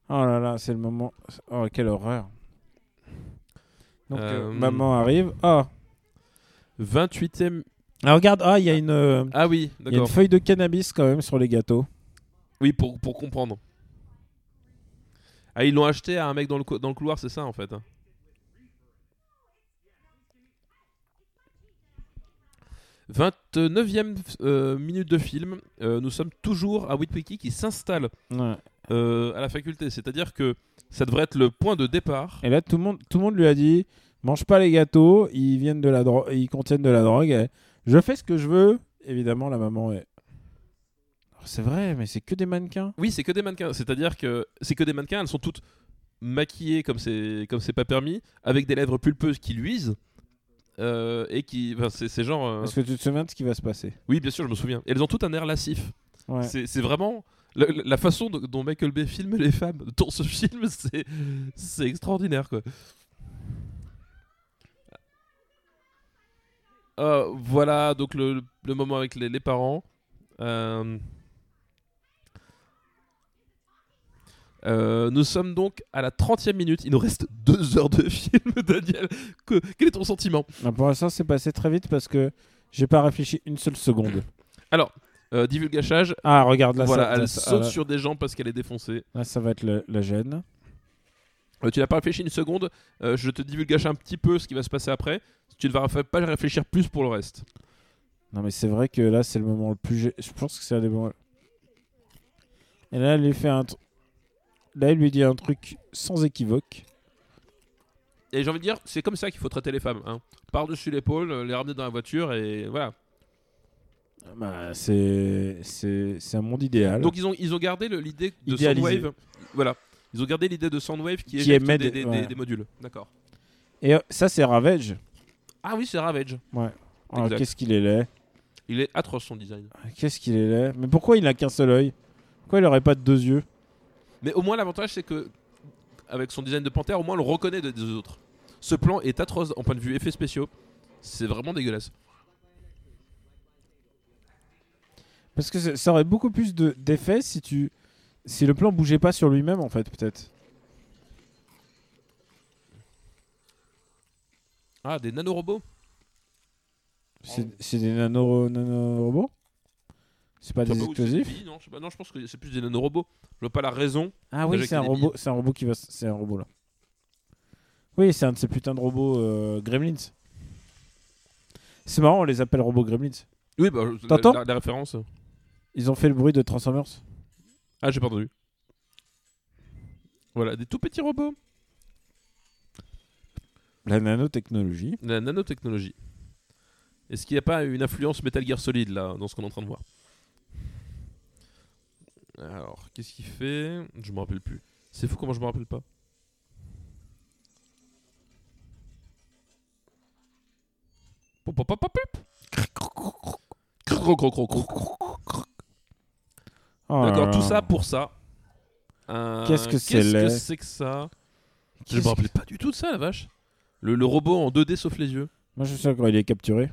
Oh là là, c'est le moment. Oh, quelle horreur. Donc, euh, euh, maman arrive. Ah. 28ème. Ah, regarde, ah, il y a une. Euh, ah oui, y a une feuille de cannabis quand même sur les gâteaux. Oui, pour, pour comprendre. Ah, ils l'ont acheté à un mec dans le, dans le couloir, c'est ça en fait. 29ème minute de film, nous sommes toujours à Witwiki qui s'installe ouais. Euh, à la faculté. C'est-à-dire que ça devrait être le point de départ. Et là, tout le monde, tout le monde lui a dit mange pas les gâteaux, ils viennent de la ils contiennent de la drogue. je fais ce que je veux. Évidemment, la maman est. C'est vrai, mais c'est que des mannequins. Oui, c'est que des mannequins. C'est-à-dire que c'est que des mannequins. Elles sont toutes maquillées comme c'est comme c'est pas permis, avec des lèvres pulpeuses qui luisent. Euh, et qui, enfin, c'est genre. Euh, Est-ce que tu te souviens de ce qui va se passer? Oui, bien sûr, je me souviens. elles ont toutes un air lascif. Ouais. C'est vraiment la, façon dont Michael Bay filme les femmes dans ce film, c'est extraordinaire quoi. Euh, voilà donc le, moment avec les, parents. Euh, euh, nous sommes donc à la 30 e minute. Il nous reste deux heures de film, Daniel. Que, quel est ton sentiment? Bah, Pour l'instant, c'est passé très vite parce que j'ai pas réfléchi une seule seconde. Alors, euh, divulgachage. Ah, regarde là. Voilà, elle saute sur des gens parce qu'elle est défoncée. Là, ça va être la gêne. Euh, tu n'as pas réfléchi une seconde. Euh, je te divulgage un petit peu ce qui va se passer après. Tu ne vas pas réfléchir plus pour le reste. Non, mais c'est vrai que là, c'est le moment le plus. Je pense que c'est un des moments. Et là, elle lui fait un. Là, il lui dit un truc sans équivoque. Et j'ai envie de dire, c'est comme ça qu'il faut traiter les femmes. Hein. Par-dessus l'épaule, les ramener dans la voiture et voilà. Bah, c'est un monde idéal. Donc ils ont, ils ont gardé l'idée de Soundwave. Voilà. Ils ont gardé l'idée de Soundwave qui, est émet des, des, modules. D'accord. Et euh, ça, c'est Ravage. Ah oui, c'est Ravage. Ouais. Ah, qu'est-ce qu'il est laid. Il est atroce son design. Ah, qu'est-ce qu'il est laid. Mais pourquoi il n'a qu'un seul œil? Pourquoi il aurait pas de deux yeux? Mais au moins, l'avantage, c'est que avec son design de panthère, au moins, on le reconnaît des autres. Ce plan est atroce en point de vue effets spéciaux. C'est vraiment dégueulasse. Parce que ça aurait beaucoup plus d'effet si tu si le plan bougeait pas sur lui-même en fait peut-être. Ah des nanorobots? C'est des nano nanorobots? C'est pas des explosifs non, je non, je pense que c'est plus des nanorobots. Je vois pas la raison. Ah oui, c'est un robot, c'est un robot qui va, c'est un robot là. Oui, c'est un de ces putains de robots euh, Gremlins. C'est marrant, on les appelle robots Gremlins. Oui, bah, T'entends la, la référence. Ils ont fait le bruit de Transformers Ah, j'ai pas entendu. Voilà, des tout petits robots. La nanotechnologie. La nanotechnologie. Est-ce qu'il n'y a pas une influence Metal Gear Solid là, dans ce qu'on est en train de voir? Alors, qu'est-ce qu'il fait? Je me rappelle plus. C'est fou comment je me rappelle pas. Oh D'accord, tout ça pour ça. Qu'est-ce que c'est Qu'est-ce que c'est que ça? Je me rappelais pas du tout de ça, la vache. Le, le robot en 2D sauf les yeux. Moi, je sais quand il est capturé.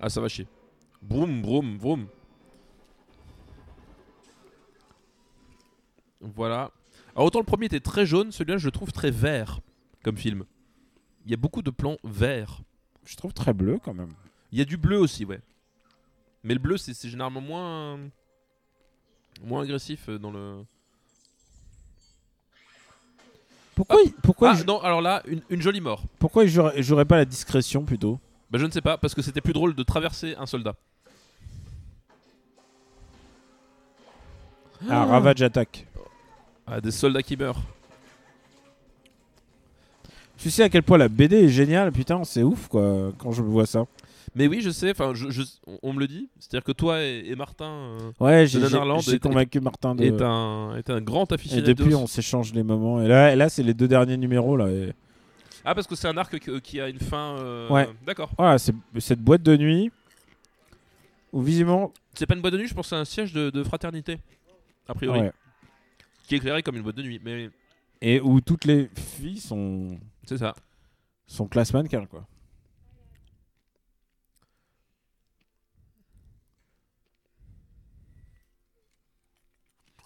Ah, ça va chier. Broum, broum, broum. Voilà. Alors, autant le premier était très jaune, celui-là, je le trouve très vert comme film. Il y a beaucoup de plans verts. Je trouve très bleu quand même. Il y a du bleu aussi, ouais. Mais le bleu, c'est généralement moins. moins agressif dans le. Pourquoi, il, pourquoi, ah, il, non, alors là, une, une jolie mort. pourquoi jouerait pas la discrétion plutôt? Bah, je ne sais pas, parce que c'était plus drôle de traverser un soldat. Ah, Ravage attaque. Ah, des soldats qui meurent. Tu sais à quel point la BD est géniale, putain, c'est ouf quoi, quand je vois ça. Mais oui, je sais, enfin, je, je- on- on me le dit. C'est-à-dire que toi et, et Martin euh, Ouais, j'ai The j'ai- Netherlands j'ai est- convaincu Martin de. est, un, est un grand Et aficionado. depuis, on s'échange les moments. Et là, et là c'est les deux derniers numéros là. et- Ah, parce que c'est un arc qui, qui a une fin. euh, Ouais. D'accord. Voilà, c'est cette boîte de nuit où visiblement. C'est pas une boîte de nuit, je pense que c'est un siège de, de fraternité. A priori. Ouais. Qui est éclairé comme une boîte de nuit. Mais Et où toutes les filles sont c'est ça. sont classe mannequin quoi.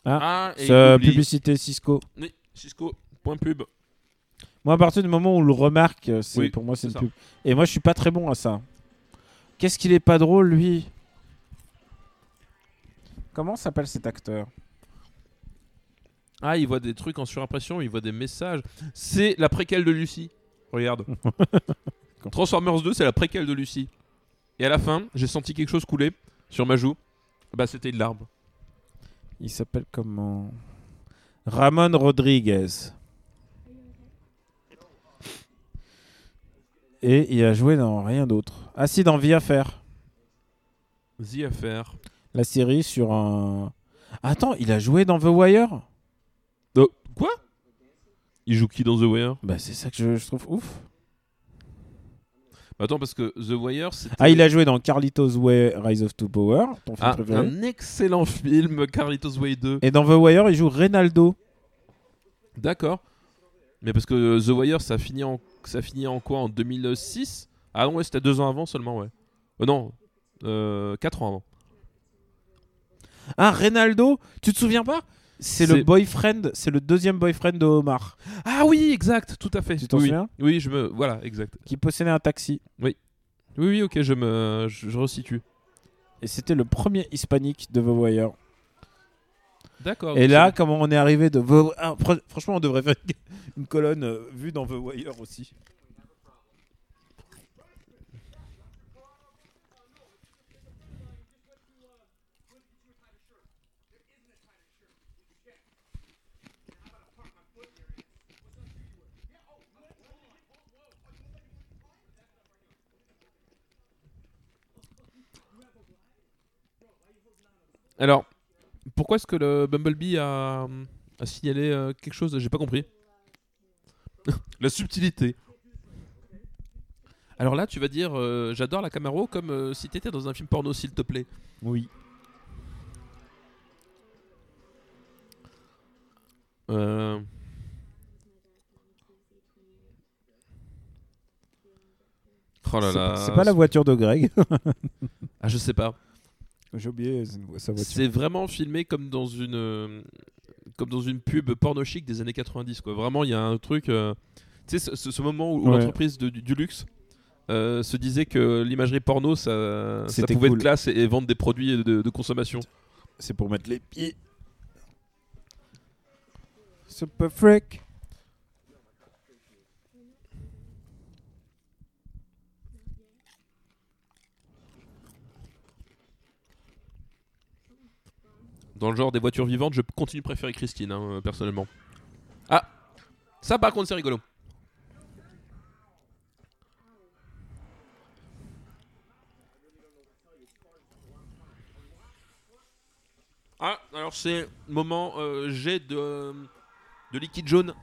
Ah, et euh, il oublie- publicité Cisco. Oui, Cisco, point pub. Moi, à partir du moment où on le remarque, euh, c'est Oui, pour moi c'est une ça. pub. Et moi, je suis pas très bon à ça. Qu'est-ce qu'il est pas drôle lui? Comment s'appelle cet acteur? Ah, il voit des trucs en surimpression, il voit des messages. C'est la préquelle de Lucie. Regarde. Transformers 2, c'est la préquelle de Lucie. Et à la fin, j'ai senti quelque chose couler sur ma joue. Bah, c'était une larme. Il s'appelle comment? Ramon Rodriguez. Et il a joué dans rien d'autre. Ah si, dans à faire. The Affair. La série sur un... Attends, il a joué dans The Wire? Oh, quoi? Il joue qui dans The Wire? Bah c'est ça que je, je trouve ouf. Attends, parce que The Wire, c'était Ah, il a joué dans Carlitos Way, Rise of Two Power, ton film Ah, préféré. un excellent film, Carlitos Way 2. Et dans The Wire, il joue Reynaldo. D'accord. Mais parce que The Wire, ça a fini en, ça a fini en quoi En 2006 Ah non, ouais, c'était deux ans avant seulement, ouais. Euh, non, euh, quatre ans avant. Ah, Reynaldo, tu te souviens pas? C'est le boyfriend, c'est le deuxième boyfriend de Omar, Ah oui, exact, tout à fait. Tu t'en oui, souviens? Oui, je me, voilà, exact. qui possédait un taxi. Oui, oui, ok, je me, je, je resitue. Et c'était le premier hispanique de The Wire. D'accord. Et là, comment on est arrivé de. Ah, fr- franchement, on devrait faire une colonne euh, vue dans The Wire aussi. Alors, pourquoi est-ce que le Bumblebee a, a signalé euh, quelque chose? J'ai pas compris. la subtilité. Alors là, tu vas dire, euh, j'adore la Camaro comme euh, si t'étais dans un film porno, s'il te plaît. Oui. Euh... Oh là C'est là. pas- c'est pas la voiture de Greg. Ah, je sais pas. J'ai oublié sa voiture. C'est vraiment filmé comme dans une euh, comme dans une pub porno chic des années 90 quoi. Vraiment, il y a un truc euh, tu sais ce, ce- ce moment où, où Ouais. l'entreprise du, du luxe euh, se disait que l'imagerie porno ça, ça pouvait cool. être classe et, et vendre des produits de, de consommation. C'est pour mettre les pieds. Super freak. Dans le genre des voitures vivantes, je continue de préférer Christine hein, euh, personnellement. Ah, ça par contre c'est rigolo. Ah, alors c'est moment euh, jet de, de liquide jaune.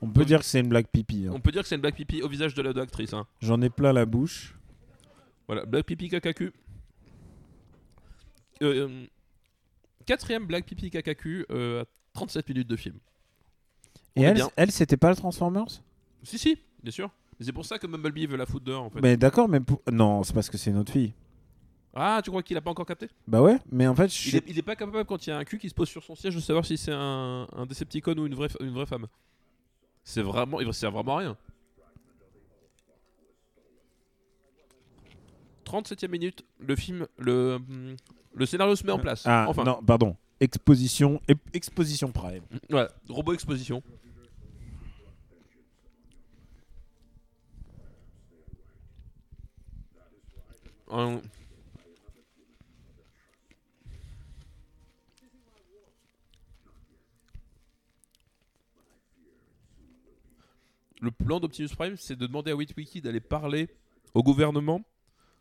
On peut dire que c'est une blague pipi. hein. On peut dire que c'est une black pipi au visage de la de l'actrice. hein. J'en ai plein la bouche. Voilà, Black Pipi Kakaku. Euh, quatrième Black Pipi Kakaku à 37 minutes de film. Et elle, elle c'était pas le Transformers? Si, si, bien sûr. C'est pour ça que Mumblebee veut la foutre dehors en fait. Mais d'accord, mais non, c'est parce que c'est une autre fille. Ah, tu crois qu'il a pas encore capté? Bah ouais, mais en fait. Il, est, pas capable quand il y a un cul qui se pose sur son siège de savoir si c'est un, un Decepticon ou une vraie, une vraie femme. C'est vraiment. Il sert vraiment à rien. 37ème minute, le film, le, le scénario se met en place. Ah, enfin. non, pardon. Exposition, exposition prime. Ouais, robot exposition. Le plan d'Optimus Prime, c'est de demander à Witwiki d'aller parler au gouvernement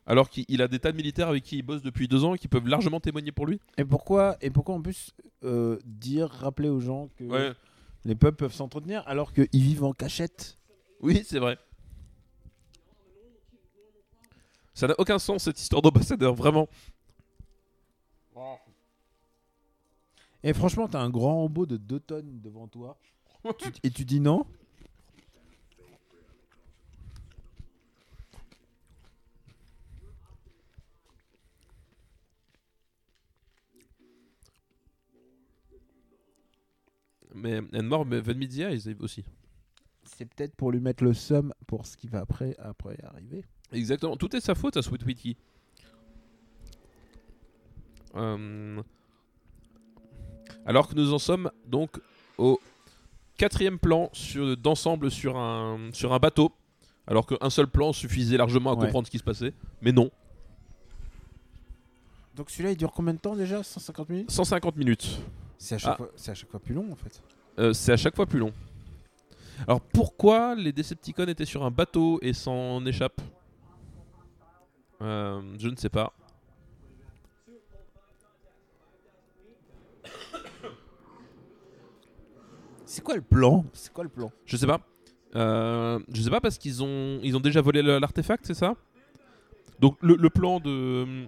alors qu'il a des tas de militaires avec qui il bosse depuis deux ans et qui peuvent largement témoigner pour lui. Et pourquoi, et pourquoi en plus euh, dire, rappeler aux gens que les peuples peuvent s'entretenir alors qu'ils vivent en cachette? Oui, c'est vrai. Ça n'a aucun sens cette histoire d'ambassadeur, vraiment. Et franchement, t'as un grand robot de 2 tonnes devant toi. et tu dis non? Mais Van Media, ils aussi. C'est peut-être pour lui mettre le somme pour ce qui va après, après arriver. Exactement, tout est sa faute à Sweet Witty. Euh, alors que nous en sommes donc au quatrième plan d'ensemble sur un, sur un bateau. Alors qu'un seul plan suffisait largement à comprendre ce qui se passait. Mais non. Donc celui-là il dure combien de temps déjà? 150 minutes? 150 minutes. C'est à, chaque ah. à chaque fois plus long en fait. Euh, c'est à chaque fois plus long. Alors pourquoi les Decepticons étaient sur un bateau et s'en échappent euh, Je ne sais pas. C'est quoi le plan? C'est quoi le plan? Je sais pas. Euh, je sais pas parce qu'ils ont ils ont déjà volé l'artefact, c'est ça? Donc le, plan de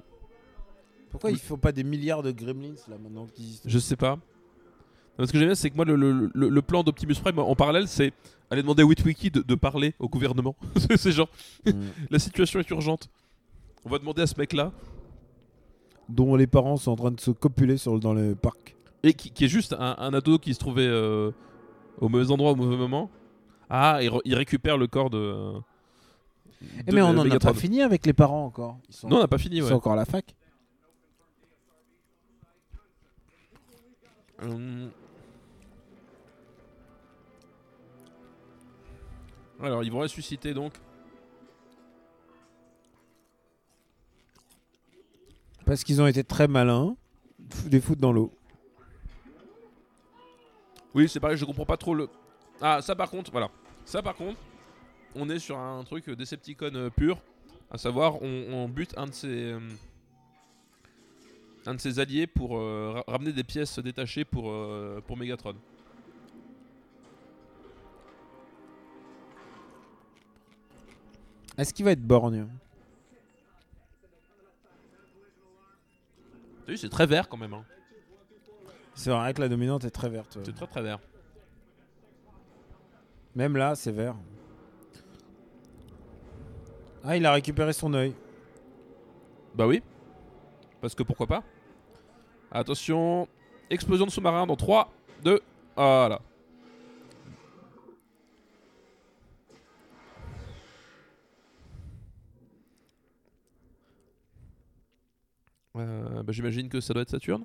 pourquoi ils font pas des milliards de gremlins là maintenant Je sais pas. Ce que j'aime bien, c'est que moi, le, plan d'Optimus Prime en parallèle, c'est aller demander à Witwiki de, de parler au gouvernement. c'est genre, mm. la situation est urgente. On va demander à ce mec-là. Dont les parents sont en train de se copuler sur, dans le parc. Et qui, est juste un, ado qui se trouvait euh, au mauvais endroit au mauvais moment. Ah, il, récupère le corps de. Eh, mais on n'en a pas fini avec les parents encore. non, on n'a pas fini. Ils sont encore à la fac. Hum. Alors, ils vont ressusciter donc. Parce qu'ils ont été très malins. Des foot dans l'eau. Oui, c'est pareil, je comprends pas trop le. Ah, ça par contre, voilà. Ça par contre, on est sur un truc Decepticon euh, pur. À savoir, on, bute un de ces. Euh, un de ses alliés pour euh, ramener des pièces détachées pour, pour Megatron. Est-ce qu'il va être borgne? C'est très vert quand même. Hein. C'est vrai que la dominante est très verte. C'est très très vert. Même là, c'est vert. Ah, il a récupéré son œil. Bah oui. Parce que pourquoi pas? Attention, explosion de sous-marin dans 3, 2, voilà. Euh, bah, J'imagine que ça doit être Saturne.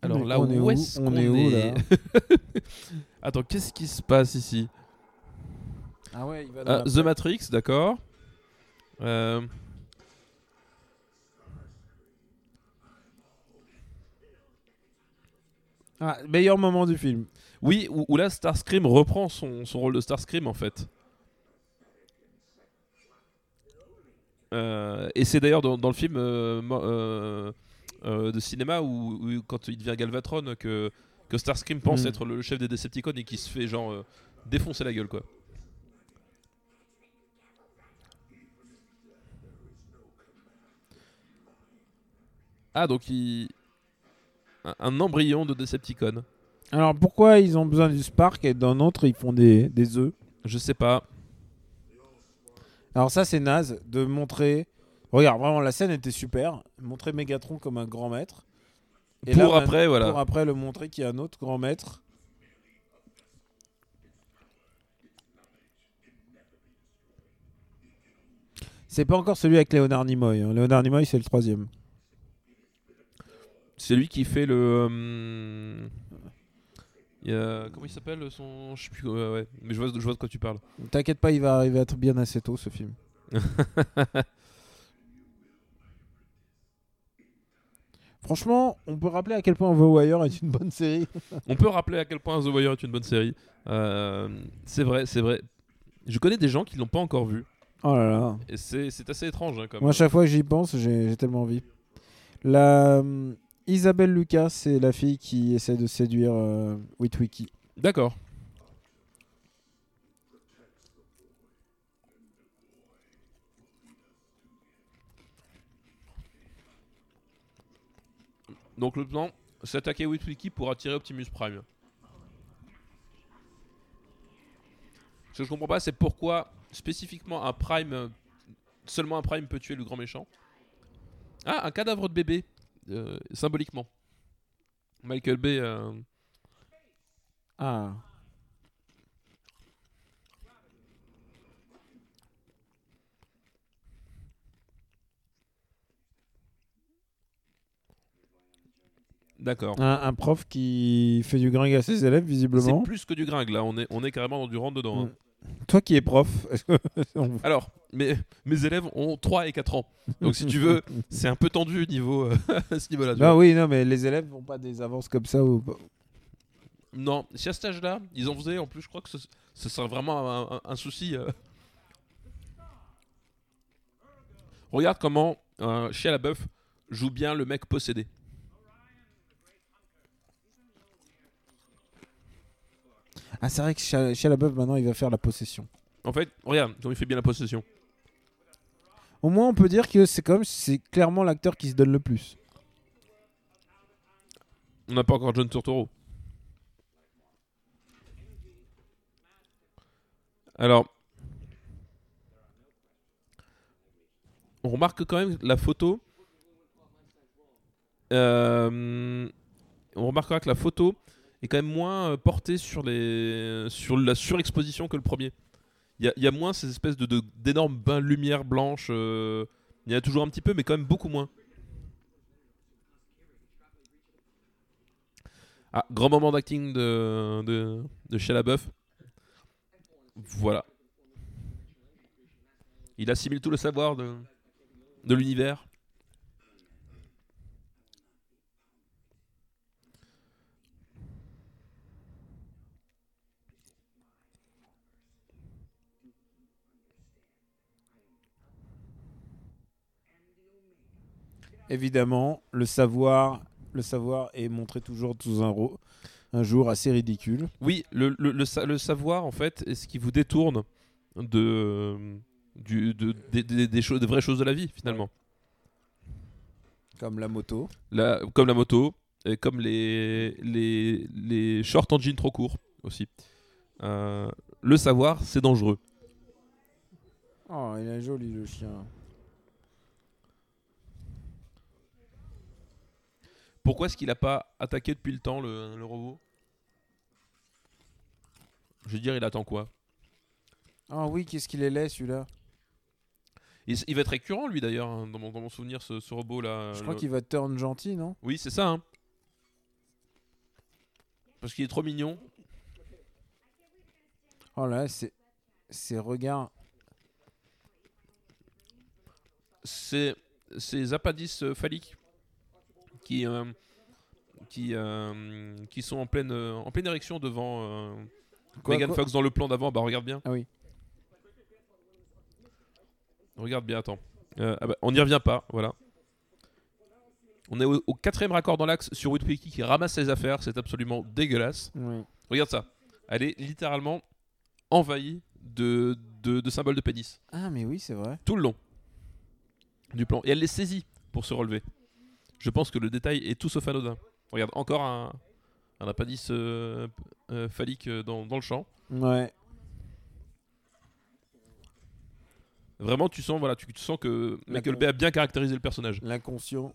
Alors là, où est-ce qu'on est, où, là? Attends, qu'est-ce qui se passe ici? Ah ouais, il va dans ah, The Matrix, d'accord. Euh... Ah, meilleur moment du film. Oui, où, là, Starscream reprend son, rôle de Starscream, en fait. Euh, et c'est d'ailleurs dans, le film euh, euh, de cinéma où, quand il devient Galvatron, que, que Starscream pense hmm. être le chef des Decepticons et qui se fait, genre, défoncer la gueule, quoi. Ah, donc il... Un, embryon de Decepticon. Alors pourquoi ils ont besoin du Spark et d'un autre ils font des, des œufs? Je sais pas. Alors ça c'est naze de montrer. Regarde, vraiment la scène était super. Montrer Megatron comme un grand maître. Et pour après, voilà. Pour après le montrer qu'il y a un autre grand maître. C'est pas encore celui avec Léonard Nimoy. Hein. Léonard Nimoy, c'est le troisième. C'est lui qui fait le. Euh, comment il s'appelle son. Je sais plus. ouais, mais je vois, je vois de quoi tu parles. T'inquiète pas, il va arriver à être bien assez tôt ce film. Franchement, on peut rappeler à quel point The Wire est une bonne série. on peut rappeler à quel point The Wire est une bonne série. Euh, c'est vrai, c'est vrai. Je connais des gens qui l'ont pas encore vu. Oh là là. Et c'est assez étrange. Hein, Moi, à chaque fois que j'y pense, j'ai tellement envie. La euh, Isabelle Lucas, c'est la fille qui essaie de séduire euh. D'accord. Donc le plan, c'est attaquer Witwiki pour attirer Optimus Prime. Ce que je comprends pas, c'est pourquoi spécifiquement un Prime, euh, seulement un Prime peut tuer le grand méchant. Ah, un cadavre de bébé, euh, symboliquement. Michael Bay. Euh, ah. D'accord. Un, prof qui fait du gringue à ses élèves, visiblement. C'est plus que du gringue, là. On est, on est carrément dans du rentre dedans. Hein. Toi qui es prof. Alors, mes, mes élèves ont 3 et 4 ans. Donc, si tu veux, c'est un peu tendu niveau, euh, à ce niveau-là. Bah oui, non, mais les élèves n'ont pas des avances comme ça. Ou... Non, si à cet âge-là, ils en faisaient, en plus, je crois que ce, ce serait vraiment un, souci. Euh. Regarde comment euh, Chia la joue bien le mec possédé. Ah, c'est vrai que chez, maintenant, il va faire la possession. En fait, regarde, il fait bien la possession. Au moins, on peut dire que c'est comme c'est clairement l'acteur qui se donne le plus. On n'a pas encore John Turturro. Alors, on remarque quand même la photo. Euh, on remarquera que la photo est quand même moins euh, porté sur, les, sur la surexposition que le premier. Il y, a moins ces espèces de, d'énormes bains de lumière blanche. Euh, il y en a toujours un petit peu, mais quand même beaucoup moins. Ah, grand moment d'acting de, de, de Shia. Voilà. Il assimile tout le savoir de, de l'univers. Évidemment, le savoir, le savoir est montré toujours sous un, un jour assez ridicule. Oui, le, le, le, savoir, en fait, est ce qui vous détourne de, du, de, des, choses, des vraies choses de la vie, finalement. Comme la moto. La, comme la moto, et comme les, les, les short engines trop courts aussi. Euh, le savoir, c'est dangereux. Oh, il est joli le chien. Pourquoi est-ce qu'il n'a pas attaqué depuis le temps le, robot? Je veux dire, il attend quoi? Ah oui, qu'est-ce qu'il est laid celui-là? Il, va être récurrent lui d'ailleurs, hein, dans, mon, souvenir, ce, robot là. Je crois qu'il va turn gentil, non? Oui, c'est ça. Hein. Parce qu'il est trop mignon. Oh là, c'est. Ses regards. C'est. Ces appendices euh, phalliques qui, euh, qui, euh, qui sont en pleine, en pleine érection devant euh, Megan Fox dans le plan d'avant. Bah regarde bien. Ah oui. Regarde bien, attends. Ah bah, on n'y revient pas, voilà. On est au, quatrième raccord dans l'axe sur Witwiki qui ramasse ses affaires, c'est absolument dégueulasse. Regarde ça. Elle est littéralement envahie de, de, de, symboles de pénis. Ah mais oui, c'est vrai. Tout le long du plan. Et elle les saisit pour se relever. Je pense que le détail est tout sauf anodin. Regarde, encore un, un appendice euh, euh, phallique euh, dans, dans le champ. Ouais. Vraiment, tu sens, voilà, tu, tu sens que Michael Bay a bien caractérisé le personnage. L'inconscient,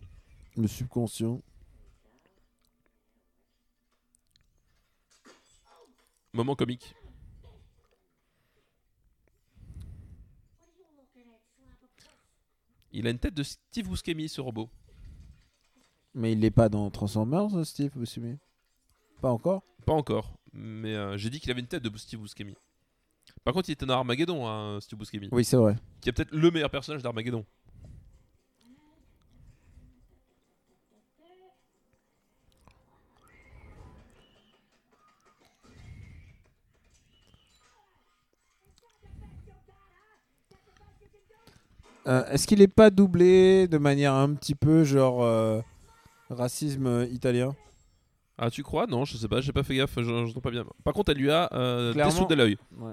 le subconscient. Moment comique. Il a une tête de Steve Buscemi, ce robot. Mais il n'est pas dans Transformers, Steve Buscemi? Pas encore? Pas encore, mais euh, j'ai dit qu'il avait une tête de Steve Buscemi. Par contre, il était dans Armageddon, hein, Steve Buscemi, Oui, c'est vrai. qui est peut-être le meilleur personnage d'Armageddon. Euh, Est-ce qu'il n'est pas doublé de manière un petit peu genre euh, racisme euh, italien Ah, tu crois? Non, je sais pas, j'ai pas fait gaffe, je j'entends pas bien. Par contre, elle lui a euh, Clairement. dessoudé l'œil. Ouais.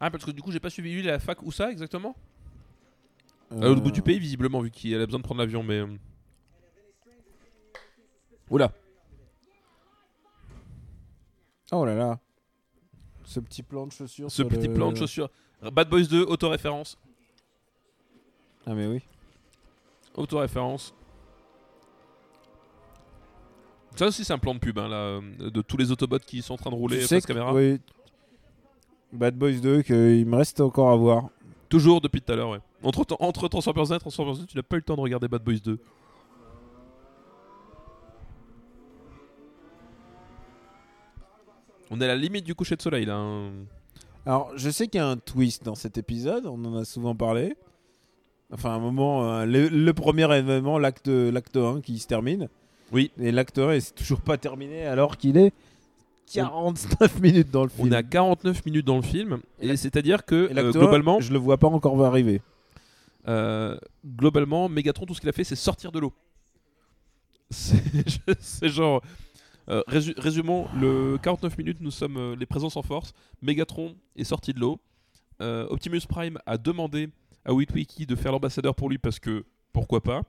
Ah, parce que du coup, j'ai pas suivi lui, il est à la fac où ça exactement Euh, À l'autre bout du pays, visiblement, vu qu'elle a besoin de prendre l'avion, mais. euh, Oula Oh là là. Ce petit plan de chaussures. Ce petit le- plan de chaussures. Bad Boys 2, autoréférence. Ah, mais oui. Autoréférence. Ça aussi, c'est un plan de pub, hein, là, euh, de tous les Autobots qui sont en train de rouler Tu sais face que- caméra. oui. Bad Boys 2, qu'il me reste encore à voir. Toujours depuis tout à l'heure, ouais. Entre, temps- entre Transformers 1 et Transformers 2, tu n'as pas eu le temps de regarder Bad Boys 2. On est à la limite du coucher de soleil, là. hein. Alors, je sais qu'il y a un twist dans cet épisode, on en a souvent parlé. Enfin, un moment, euh, le, le premier événement, l'acte l'acte 1 qui se termine. Oui. Et l'acte 1 est toujours pas terminé alors qu'il est 49 minutes dans le film. On à 49 minutes dans le film, et c'est-à-dire que euh, 1, globalement, je le vois pas encore arriver. euh, globalement, Megatron, tout ce qu'il a fait, c'est sortir de l'eau. C'est genre. euh, résu- résumons, le 49 minutes, nous sommes euh, les présences en force. Megatron est sorti de l'eau. Optimus Prime a demandé à Witwiki de faire l'ambassadeur pour lui parce que pourquoi pas.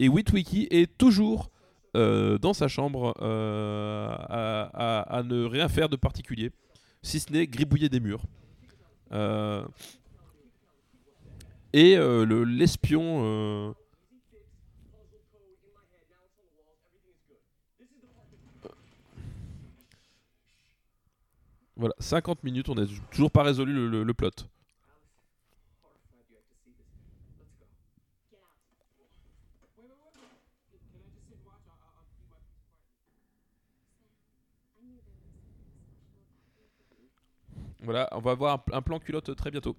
Et Witwiki est toujours euh, dans sa chambre euh, à, ne rien faire de particulier, si ce n'est gribouiller des murs. Euh, et le- l'espion. Voilà, 50 minutes, on n'a toujours pas résolu le- le plot. Voilà, on va avoir un, un plan culotte très bientôt.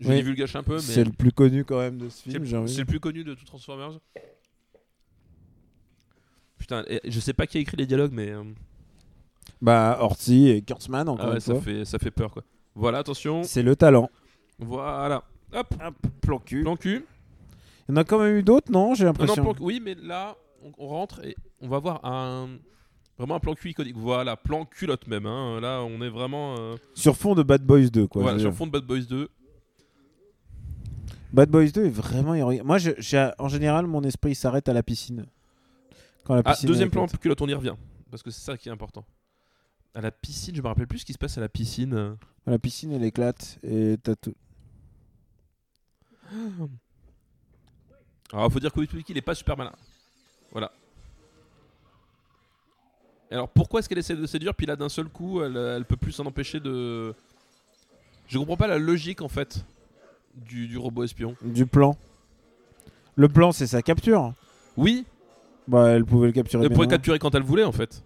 Je Oui. divulgage un peu, mais C'est le plus connu quand même de ce film, j'ai envie c'est le plus connu de tout Transformers. Putain, je sais pas qui a écrit les dialogues, mais euh, Bah, Orti et Kurtzman, encore ah ouais, une ça fois. fait ça fait peur quoi. Voilà, attention, C'est le talent. voilà, hop, Plan cul. plan cul. Il y en a quand même eu d'autres, non J'ai l'impression. oui, mais là, on, on rentre et on va voir un vraiment un plan cul iconique. Voilà, plan culotte même. hein. Là, on est vraiment euh, Sur fond de Bad Boys 2, quoi. voilà, sur fond de Bad Boys 2. Bad Boys 2 est vraiment. Moi, je- en général, mon esprit s'arrête à la piscine. Quand la Ah, piscine deuxième elle plan culotte, on y revient parce que c'est ça qui est important. À la piscine, je me rappelle plus ce qui se passe à la piscine. La piscine, elle éclate et t'as tout. Alors, faut dire que Witwiki, il est pas super malin. Voilà. Alors, pourquoi est-ce qu'elle essaie de séduire, puis là, d'un seul coup, elle, elle peut plus s'en empêcher de. Je comprends pas la logique, en fait, du, du robot espion. Du plan. Le plan, c'est sa capture. Oui, Bah, elle pouvait le capturer. elle avant. capturer quand elle voulait, en fait.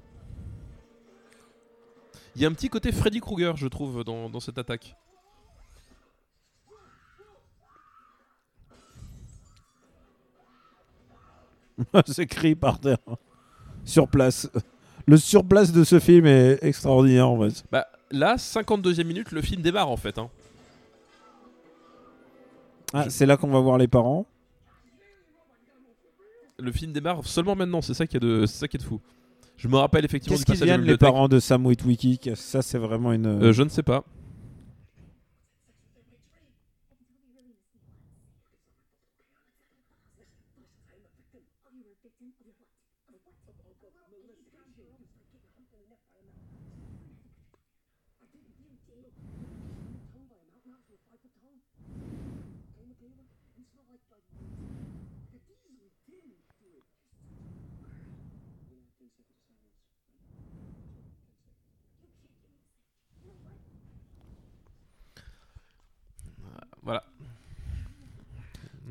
Il y a un petit côté Freddy Krueger, je trouve, dans, dans cette attaque. c'est écrit par terre. Sur place le surplace de ce film est extraordinaire en fait. Bah, là, 52e minute, le film démarre en fait. Hein. Ah, C'est là qu'on va voir les parents. Le film démarre seulement maintenant, c'est ça qui est de, c'est ça qui est de fou. Je me rappelle effectivement. Qu'est-ce qu'ils viennent les parents de Sam Witwicky? Ça, c'est vraiment une. Euh, je ne sais pas.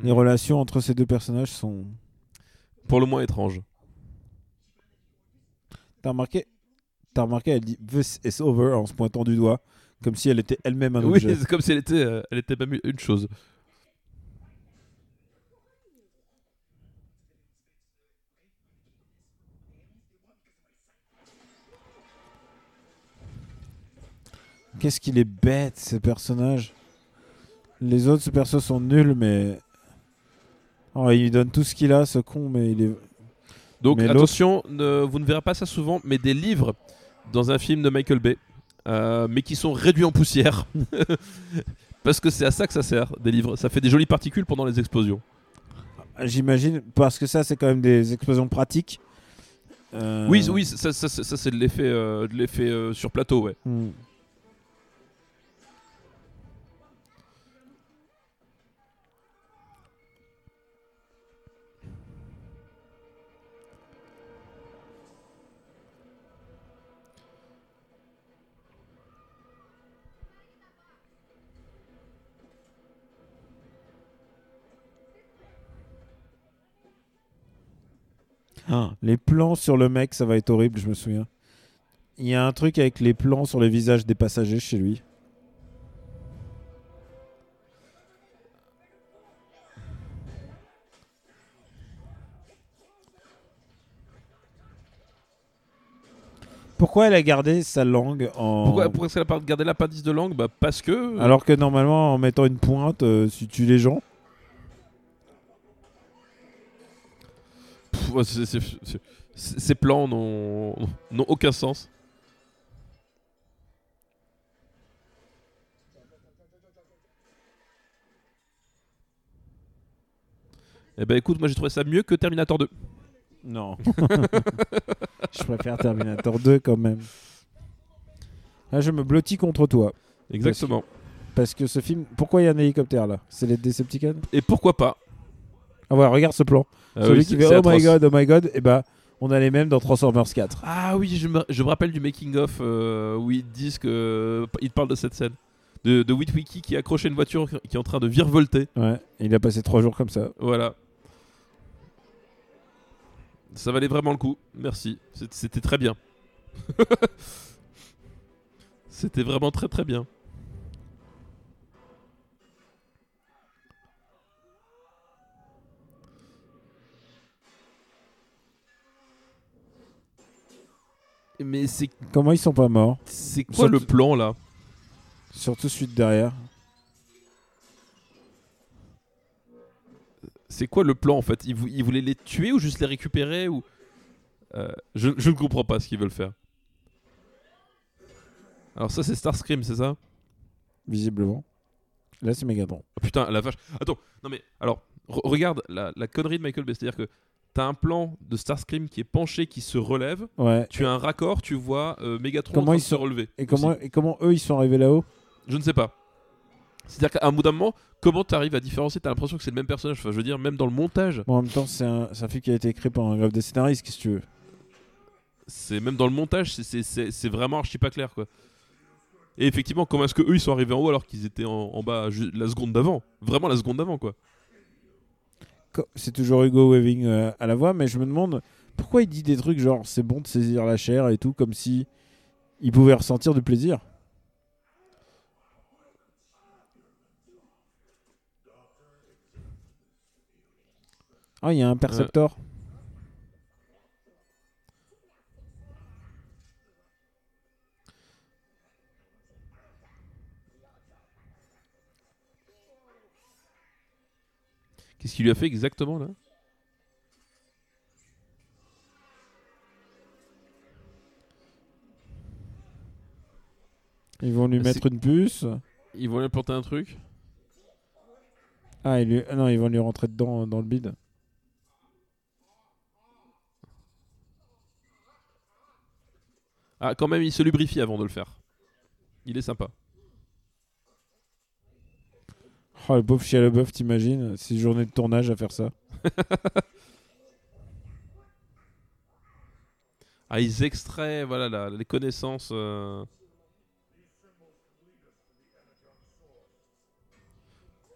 Les relations entre ces deux personnages sont. Pour le moins étrange. T'as remarqué T'as remarqué, elle dit This is over en se pointant du doigt, comme si elle était elle-même un Oui, objet. c'est comme si elle était, euh, elle était même une chose. Qu'est-ce qu'il est bête, ces personnages. Les autres, ce perso sont nuls, mais. Oh, il lui donne tout ce qu'il a, ce con, mais il est. Donc Mais attention, ne- vous ne verrez pas ça souvent, mais des livres dans un film de Michael Bay, euh, mais qui sont réduits en poussière. Parce que c'est à ça que ça sert, des livres. Ça fait des jolies particules pendant les explosions. J'imagine, parce que ça, c'est quand même des explosions pratiques. Euh, Oui, oui, ça, ça- ça- ça, c'est de l'effet, euh, de l'effet euh, sur plateau, ouais. hmm. Ah, les plans sur le mec, ça va être horrible, je me souviens. Il y a un truc avec les plans sur les visages des passagers chez lui. Pourquoi elle a gardé sa langue en... Pourquoi, pourquoi est-ce qu'elle a gardé l'appendice de langue? Bah Parce que. Alors que normalement, en mettant une pointe, euh, tu tues les gens. Ces plans n'ont aucun sens. Eh ben écoute, moi j'ai trouvé ça mieux que Terminator 2. Non. je préfère Terminator 2 quand même. Là, je me blottis contre toi. Exactement. Parce que ce film. Pourquoi il y a un hélicoptère là? C'est les Decepticons? Et pourquoi pas? Ah ouais, regarde ce plan. Ah Celui oui, qui fait Oh my god, oh my god. Et bah, on a les mêmes dans Transformers 4. Ah oui, je me, je me rappelle du making-of euh, où ils disent que. Ils parlent de cette scène. De, de Witwicky qui accrochait une voiture qui est en train de virevolter. Ouais, il a passé trois jours comme ça. Voilà. Ça valait vraiment le coup. Merci. C'était très bien. C'était vraiment très très bien. Mais c'est Comment ils sont pas morts c'est quoi Surtout- le plan là Surtout celui de derrière. C'est quoi le plan en fait? Ils, vou- ils voulaient les tuer ou juste les récupérer ou Euh, je, je ne comprends pas ce qu'ils veulent faire. Alors ça c'est Starscream, c'est ça? Visiblement. Là, c'est Megatron. Oh, putain, la vache. Attends, non mais alors re- regarde la, la connerie de Michael Bay, c'est-à-dire que t'as un plan de Starscream qui est penché, qui se relève. Ouais. Tu as un raccord, tu vois euh, Megatron Comment en train ils de se sont- relever. Et comment, et comment eux, ils sont arrivés là-haut? Je ne sais pas. C'est-à-dire qu'à un bout d'un moment, comment tu arrives à différencier? T'as l'impression que c'est le même personnage. Enfin, je veux dire, même dans le montage, Bon, en même temps, c'est un, c'est un film qui a été écrit par un grave des scénaristes, qu'est-ce que tu veux? C'est même dans le montage, c'est- c'est- c'est c'est vraiment archi pas clair quoi. Et effectivement, comment est-ce que eux ils sont arrivés en haut alors qu'ils étaient en, en bas ju- la seconde d'avant? Vraiment la seconde d'avant quoi. C'est toujours Hugo Weaving euh, à la voix, mais je me demande pourquoi il dit des trucs genre c'est bon de saisir la chair et tout, comme si il pouvait ressentir du plaisir. Ah, il y a un perceptor. Qu'est-ce qu'il lui a fait exactement là? Ils vont lui Ah, mettre une puce. Ils vont lui apporter un truc? Ah, ils lui- ah non, ils vont lui rentrer dedans dans le bide. Ah, quand même, il se lubrifie avant de le faire. Il est sympa. Oh, le pauvre Shia LaBeouf, t'imagines Ces journées de tournage à faire ça. Ah, ils extraient voilà, les connaissances. euh.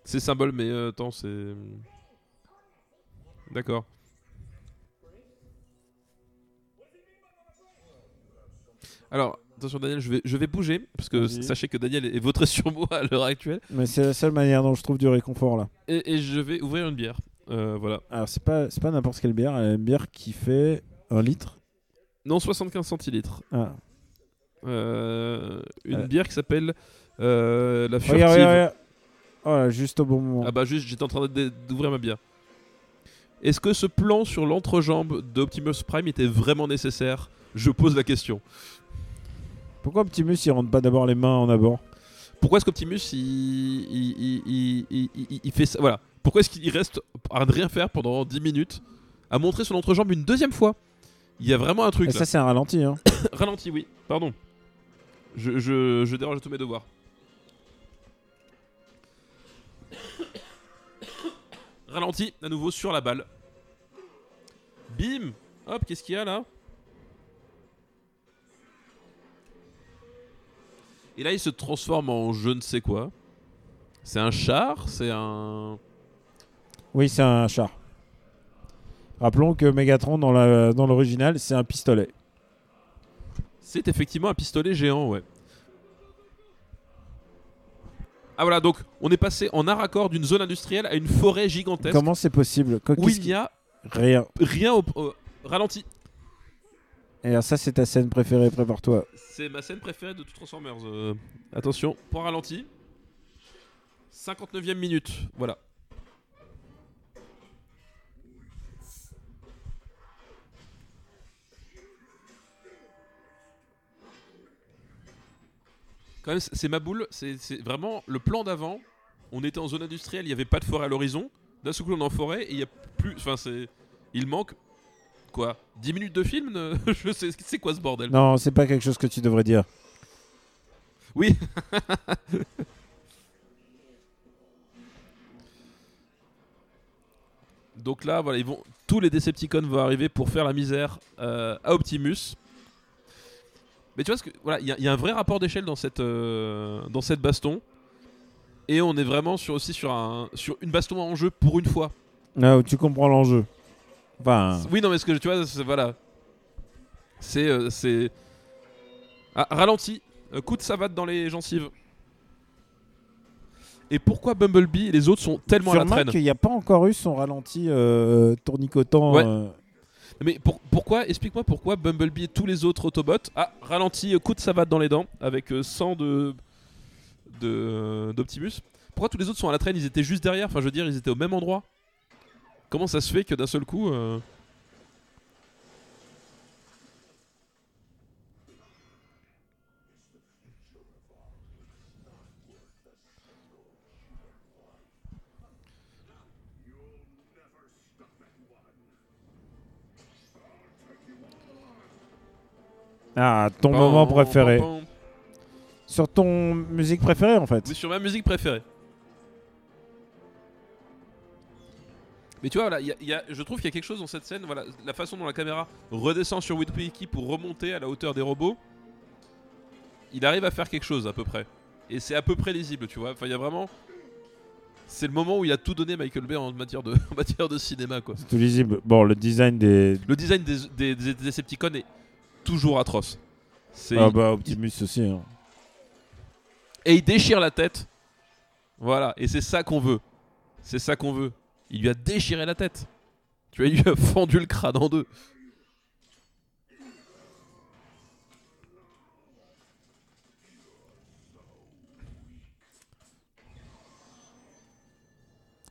C'est symbole, mais euh, attends, c'est. D'accord. Alors, attention Daniel, je vais, je vais bouger, parce que sachez que Daniel est vautré sur moi à l'heure actuelle, Mais c'est la seule manière dont je trouve du réconfort là. et, et je vais ouvrir une bière. Euh, voilà. Alors, c'est pas, c'est pas n'importe quelle bière. Elle une bière qui fait un litre. Non, 75 centilitres. Ah. Euh, une Euh. bière qui s'appelle euh, la Regarde, Furtive. regarde, regarde. Oh là, juste au bon moment. Ah bah juste, j'étais en train d'ouvrir ma bière. Est-ce que ce plan sur l'entrejambe d'Optimus Prime était vraiment nécessaire? Je pose la question. Pourquoi Optimus il rentre pas d'abord les mains en abord Pourquoi est-ce qu'Optimus il, il, il, fait ça? Voilà. Pourquoi est-ce qu'il reste à ne rien faire pendant 10 minutes à montrer son entrejambe une deuxième fois? Il y a vraiment un truc Et ça, c'est un ralenti. Hein. Ralenti, oui. Pardon. Je, je, je dérange tous mes devoirs. Ralenti, à nouveau sur la balle. Bim Hop, qu'est-ce qu'il y a là? Et là, il se transforme en je ne sais quoi. C'est un char C'est un... Oui, c'est un char. Rappelons que Megatron, dans l'original, c'est un pistolet. C'est effectivement un pistolet géant, ouais. Ah voilà, donc on est passé en un raccord d'une zone industrielle à une forêt gigantesque Comment c'est possible? Quoi- où il n'y a Rien. rien au, au- ralenti. Et ça, c'est ta scène préférée, prépare-toi. C'est ma scène préférée de tout Transformers. euh, attention, point ralenti. 59e minute, voilà. Quand même, c'est ma boule, c'est vraiment le plan d'avant. On était en zone industrielle, il n'y avait pas de forêt à l'horizon. D'un seul coup, on est en forêt et il a plus. Enfin, c'est. Il manque. Quoi 10 minutes de film Je sais, c'est quoi ce bordel Non, c'est pas quelque chose que tu devrais dire. Oui. Donc là, voilà, ils vont, tous les Decepticons vont arriver pour faire la misère euh, à Optimus. Mais tu vois, ce que, voilà, il y, a- il y a un vrai rapport d'échelle dans cette, euh, dans cette baston. Et on est vraiment sur, aussi sur, un, sur une baston en jeu pour une fois. Là où tu comprends l'enjeu. Enfin, Oui, non, mais ce que tu vois, c'est- voilà. C'est. euh, c'est... Ah, ralenti. Euh, coup de savate dans les gencives. Et pourquoi Bumblebee et les autres sont tellement à la traîne qu'il n'y a pas encore eu son ralenti euh, tournicotant. Ouais. euh, Mais pour- pourquoi Explique-moi pourquoi Bumblebee et tous les autres Autobots. Ah, ralenti, euh, coup de savate dans les dents avec euh, 100 de. de euh, d'Optimus. Pourquoi tous les autres sont à la traîne? Ils étaient juste derrière. Enfin, je veux dire, ils étaient au même endroit. Comment ça se fait que d'un seul coup. euh, Ah, ton moment préféré. Sur ton musique préférée, en fait. Sur ma musique préférée. Mais tu vois, voilà, il y a- il y a- je trouve qu'il y a quelque chose dans cette scène, voilà, la façon dont la caméra redescend sur Witwicky pour remonter à la hauteur des robots, il arrive à faire quelque chose à peu près. Et c'est à peu près lisible, tu vois. Enfin, il y a vraiment. C'est le moment où il a tout donné Michael Bay en matière de, en matière de cinéma, quoi. C'est tout lisible. Bon, le design des. Le design des, des, des Decepticons est toujours atroce. C'est Ah bah, Optimus aussi. hein. et il déchire la tête. Voilà, et c'est ça qu'on veut. C'est ça qu'on veut. Il lui a déchiré la tête. Tu vois, il lui a fendu le crâne en deux.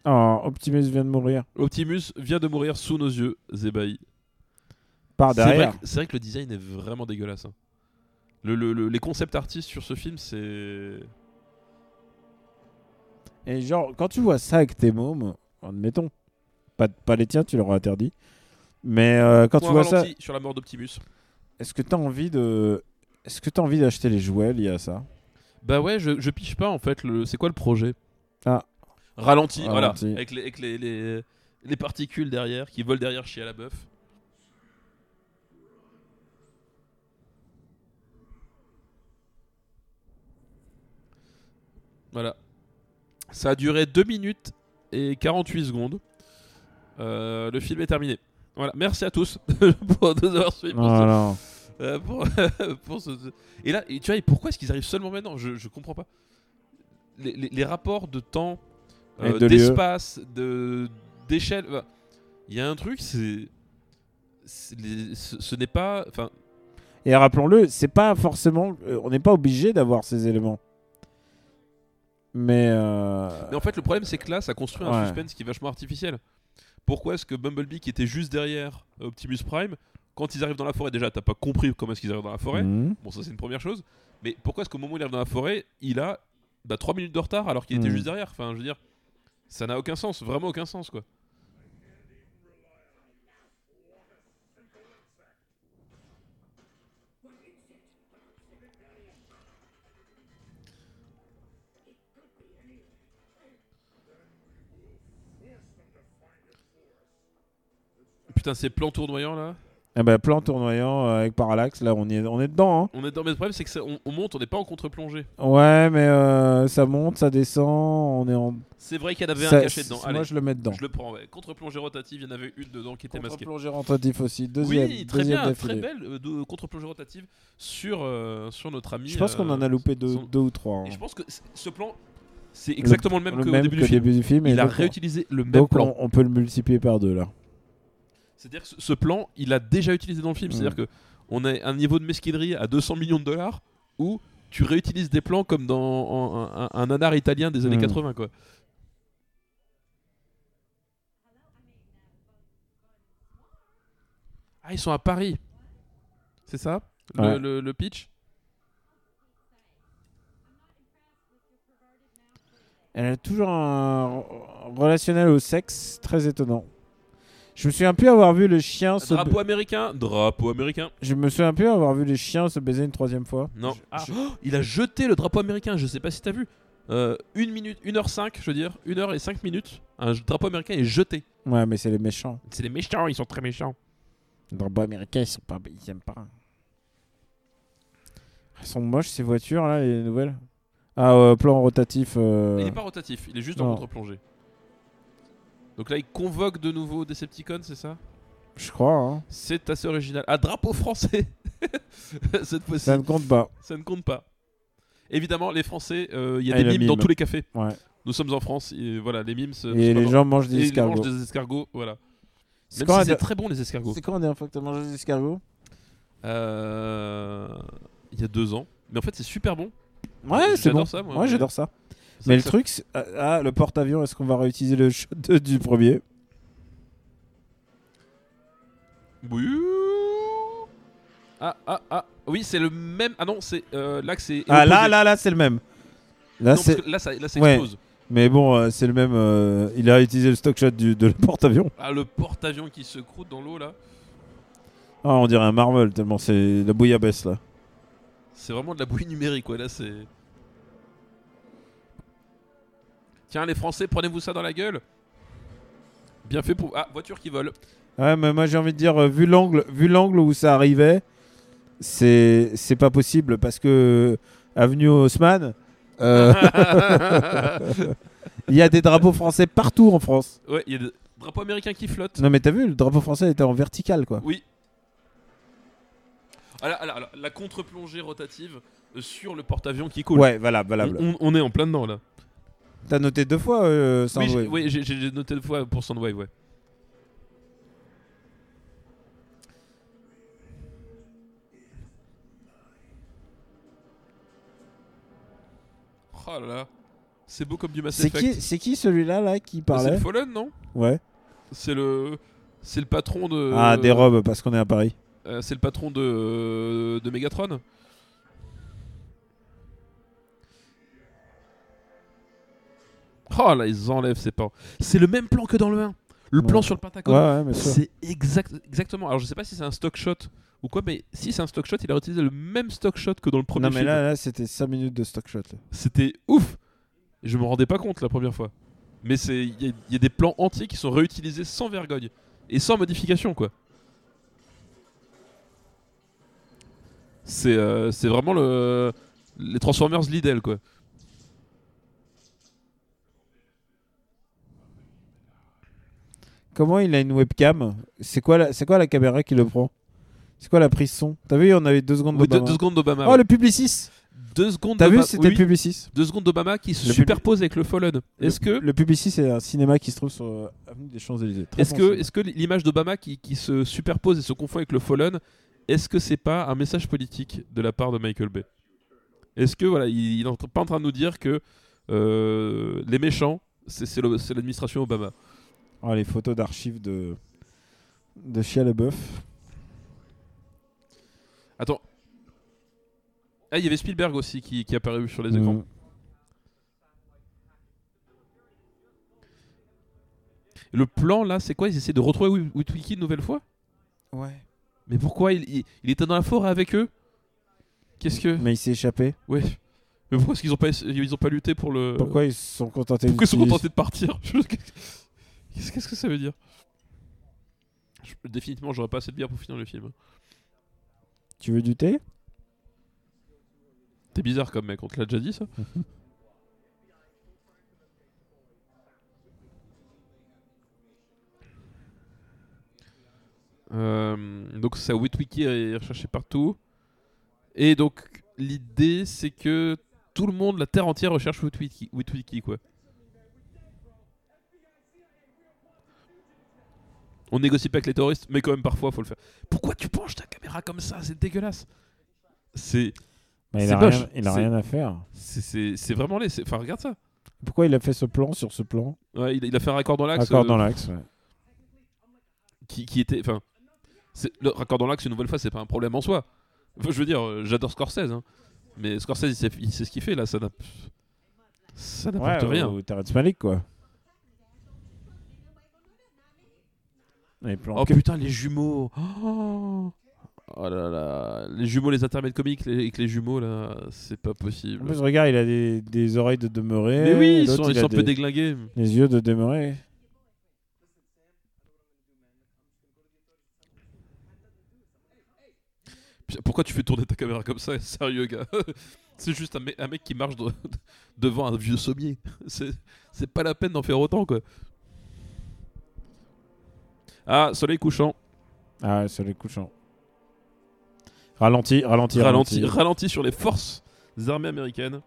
Oh, Optimus vient de mourir. Optimus vient de mourir sous nos yeux, Zebaï. Par C'est vrai, derrière. c'est vrai que le design est vraiment dégueulasse. hein. Le, le- le- les concepts artistes sur ce film, c'est. Et genre, quand tu vois ça avec tes mômes, admettons, pas, pas les tiens, tu leur as interdit. Mais euh, quand Point tu vois ça, sur la mort d'Optimus. est-ce que t'as envie de. Est-ce que t'as envie d'acheter les jouets liés à ça? Bah ouais, je, je piche pas en fait. Le... C'est quoi le projet? Ah. Ralenti, voilà. Avec, les, avec les, les, les particules derrière qui volent derrière chez la bœuf. Voilà. Ça a duré 2 minutes et 48 secondes. Euh, le film est terminé. Voilà, merci à tous pour nous avoir suivis. pour ce- Voilà. euh, pour, pour ce- ce- Et là, et tu vois, et pourquoi est-ce qu'ils arrivent seulement maintenant? Je, je comprends pas. Les, les- les rapports de temps, euh, d'espace, de d'échelle, il y a un truc, c'est, les- ce, ce n'est pas, enfin, Et rappelons-le, c'est pas forcément. on n'est pas obligé d'avoir ces éléments. Mais. euh, mais en fait le problème c'est que là, ça construit un Ouais. suspense qui est vachement artificiel. Pourquoi est-ce que Bumblebee qui était juste derrière euh, Optimus Prime, quand ils arrivent dans la forêt, déjà t'as pas compris comment est-ce qu'ils arrivent dans la forêt. mhm. Bon, ça c'est une première chose. Mais pourquoi est-ce qu'au moment où il arrive dans la forêt, il a bah, 3 minutes de retard alors qu'il était Mm. juste derrière? Enfin, je veux dire, ça n'a aucun sens, vraiment aucun sens quoi. Putain, ces plans tournoyants là. Eh ben, plan tournoyant euh, avec Parallax, là, on, y est, on est dedans. Hein. On est dans... Mais le problème, c'est que ça- on, on monte, on n'est pas en contre-plongée. Ouais, mais euh, ça monte, ça descend. On est en. C'est vrai qu'il y en avait ça- un caché dedans. Moi, Allez, je le mets dedans. je le prends. Ouais. Contre-plongée rotative, il y en avait une dedans qui était masquée. Contre-plongée rotatif aussi. Deuxième, oui, très deuxième bien, d'affilée. très belle euh, contre-plongée rotative sur, euh, sur notre ami. Je pense qu'on en a loupé deux, son- deux ou trois. hein. Et je pense que ce plan, c'est exactement le, même le qu'au même début que du film. début du film. et Il a réutilisé le même Donc plan. on, on peut le multiplier par deux là. C'est-à-dire que ce, plan, il a déjà utilisé dans le film. Mm. C'est-à-dire que on a un niveau de mesquinerie à 200 millions de dollars où tu réutilises des plans comme dans en- un, nanar italien des années Mm. 80 quoi. Ah, ils sont à Paris. C'est ça? Le, Ouais. le- le pitch? Elle a toujours un relationnel au sexe très étonnant. Je me souviens plus avoir vu le chien se. Drapeau américain Drapeau américain. Je me souviens plus avoir vu les chiens se baiser une troisième fois. Non. Je- Ah, je- oh, il a jeté le drapeau américain, je sais pas si t'as vu. Euh, une minute, 1h05, je veux dire, 1h et 5 minutes. Un drapeau américain est jeté. Ouais, mais c'est les méchants. C'est les méchants, ils sont très méchants. Les drapeaux américains, ils sont pas, ils aiment pas. Elles sont moches ces voitures là, les nouvelles. Ah, euh, plan rotatif. euh, Il n'est pas rotatif, il est juste en non. contre-plongée. Donc là, il convoque de nouveau Decepticons, c'est ça? Je crois. Hein. C'est assez original. Ah, drapeau français Cette fois-ci, Ça ça... ne compte pas. ne compte pas. Évidemment, les Français, euh, il y a Ah, des mimes dans tous les cafés. Ouais. Nous sommes en France, et voilà, les mimes. Et les gens mangent des et ils escargots. mangent des escargots, voilà. C'est si der- très bon les escargots. c'est quand la dernière fois que t'as mangé des escargots? Euh, Il y a deux ans. Mais en fait, c'est super bon. Ouais, c'est bon. ça, moi. Ouais, j'adore ça. Mais le truc, c'est- ah, ah, le porte-avions, est-ce qu'on va réutiliser le shot de- du premier? Oui. Ah, ah, ah. Oui, c'est le même. Ah non, c'est euh, là que c'est. Ah là, là, là, c'est le même. Là, Non, parce c'est. que là, ça, là, ça Ouais. explose. Mais bon, euh, c'est le même. euh, Il a utilisé le stock shot du, de le porte-avions. Ah, le porte-avions qui se croûte dans l'eau là. Ah, on dirait un Marvel tellement c'est la bouillabaisse là. C'est vraiment de la bouillie numérique, quoi. Là, c'est. Tiens, les Français, prenez-vous ça dans la gueule. Bien fait pour. Ah, voiture qui vole. Ouais, mais moi j'ai envie de dire, euh, vu l'angle, vu l'angle où ça arrivait, c'est c'est pas possible parce que euh, avenue Haussmann, euh, il y a des drapeaux français partout en France. ouais, il y a des drapeaux américains qui flottent. Non mais t'as vu, le drapeau français était en vertical quoi. Oui. Ah, là, la contre-plongée rotative sur le porte-avions qui coule. Ouais, valable, valable. On, on est en plein dedans là. T'as noté deux fois euh, Oui, Soundwave. j'ai- oui, j'ai j'ai noté deux fois pour Soundwave, ouais. Oh là là. C'est beau comme du Mass C'est Effect. qui, c'est qui celui-là là qui c'est parlait le Fallen, non? Ouais. C'est le. C'est le patron de. Ah, des robes parce qu'on est à Paris. Euh, c'est le patron de, de Megatron. Oh là, ils enlèvent ces plans. C'est le même plan que dans le 1. Le Ouais. plan sur le Pentagone. ouais, c'est exact, exactement. Alors je sais pas si c'est un stock shot ou quoi, mais si c'est un stock shot, il a utilisé le même stock shot que dans le premier Non, mais film. là, là c'était 5 minutes de stock shot. C'était ouf. Je me rendais pas compte la première fois. Mais c'est il y, a- il y a des plans entiers qui sont réutilisés sans vergogne et sans modification quoi. C'est euh, vraiment le les Transformers Lidl quoi. Comment il a une webcam? C'est quoi, la... c'est quoi la caméra qui le prend? C'est quoi la prise son? T'as vu, on avait deux secondes Oui, deux, d'Obama. deux secondes d'Obama. Oh, ouais. le Publicis Deux secondes T'as vu, c'était oui, le Publicis. deux secondes d'Obama qui se Le superpose avec le Fallen. Est-ce que Le Publicis, c'est un cinéma qui se trouve sur euh, Avenue des Champs-Élysées. Très Est-ce que, cinéma. est-ce que l'image d'Obama qui, qui se superpose et se confond avec le Fallen, est-ce que c'est pas un message politique de la part de Michael Bay? Est-ce que voilà, il, il est en- pas en train de nous dire que euh, les méchants, c'est l'administration Obama? Oh, les photos d'archives de... de Chia Leboeuf. Attends. Ah, il y avait Spielberg aussi qui, qui est apparu sur les écrans. Mm. Le plan là, c'est quoi? Ils essaient de retrouver Wi- Witwicky une nouvelle fois? Ouais. Mais pourquoi il, il- il était dans la forêt avec eux? Qu'est-ce que? Mais il s'est échappé. Ouais. Mais pourquoi est-ce qu'ils ont pas, ils ont pas lutté pour le. Pourquoi ils se sont contentés Pourquoi ils sont contentés de partir? Qu'est-ce qu'est-ce que ça veut dire? Je- Définitivement, j'aurais pas assez de bière pour finir le film. Tu veux du thé? T'es bizarre comme mec, on te l'a déjà dit ça Euh, donc ça Witwiki est recherché partout. Et donc l'idée c'est que tout le monde, la terre entière recherche Witwiki, Witwiki quoi. On négocie pas avec les terroristes, mais quand même parfois faut le faire. Pourquoi tu penches ta caméra comme ça? C'est dégueulasse. C'est Bah, Il a, rien, il a rien à faire. c'est- vraiment laid. Enfin regarde ça. Pourquoi il a fait ce plan sur ce plan? Ouais, il, il a fait un raccord dans l'axe. Accord euh, dans l'axe. ouais. qui, qui était. Enfin, le raccord dans l'axe, une nouvelle fois, c'est pas un problème en soi. Enfin, je veux dire, euh, j'adore Scorsese, hein. mais Scorsese, il sait, il sait ce qu'il fait là, ça n'a. Ça n'apporte Ouais, rien. Ou Terrence Malick, quoi. Les plans Oh que- putain, les jumeaux Oh, Oh là là Les jumeaux, les intermèdes comiques les- avec les jumeaux là, c'est pas En possible. plus, regarde, il a des, des oreilles de demeuré. Mais oui, ils sont, ils sont un peu des- déglingués. Les yeux de demeuré. Putain, Pourquoi tu fais tourner ta caméra comme ça Sérieux, gars? C'est juste un, mec- un mec qui marche de- devant un vieux sommier. C'est pas la peine d'en faire autant, quoi. Ah, soleil couchant. Ah, les couchants. Ralenti, ralenti, Ralenti, ralenti. sur les forces des armées américaines.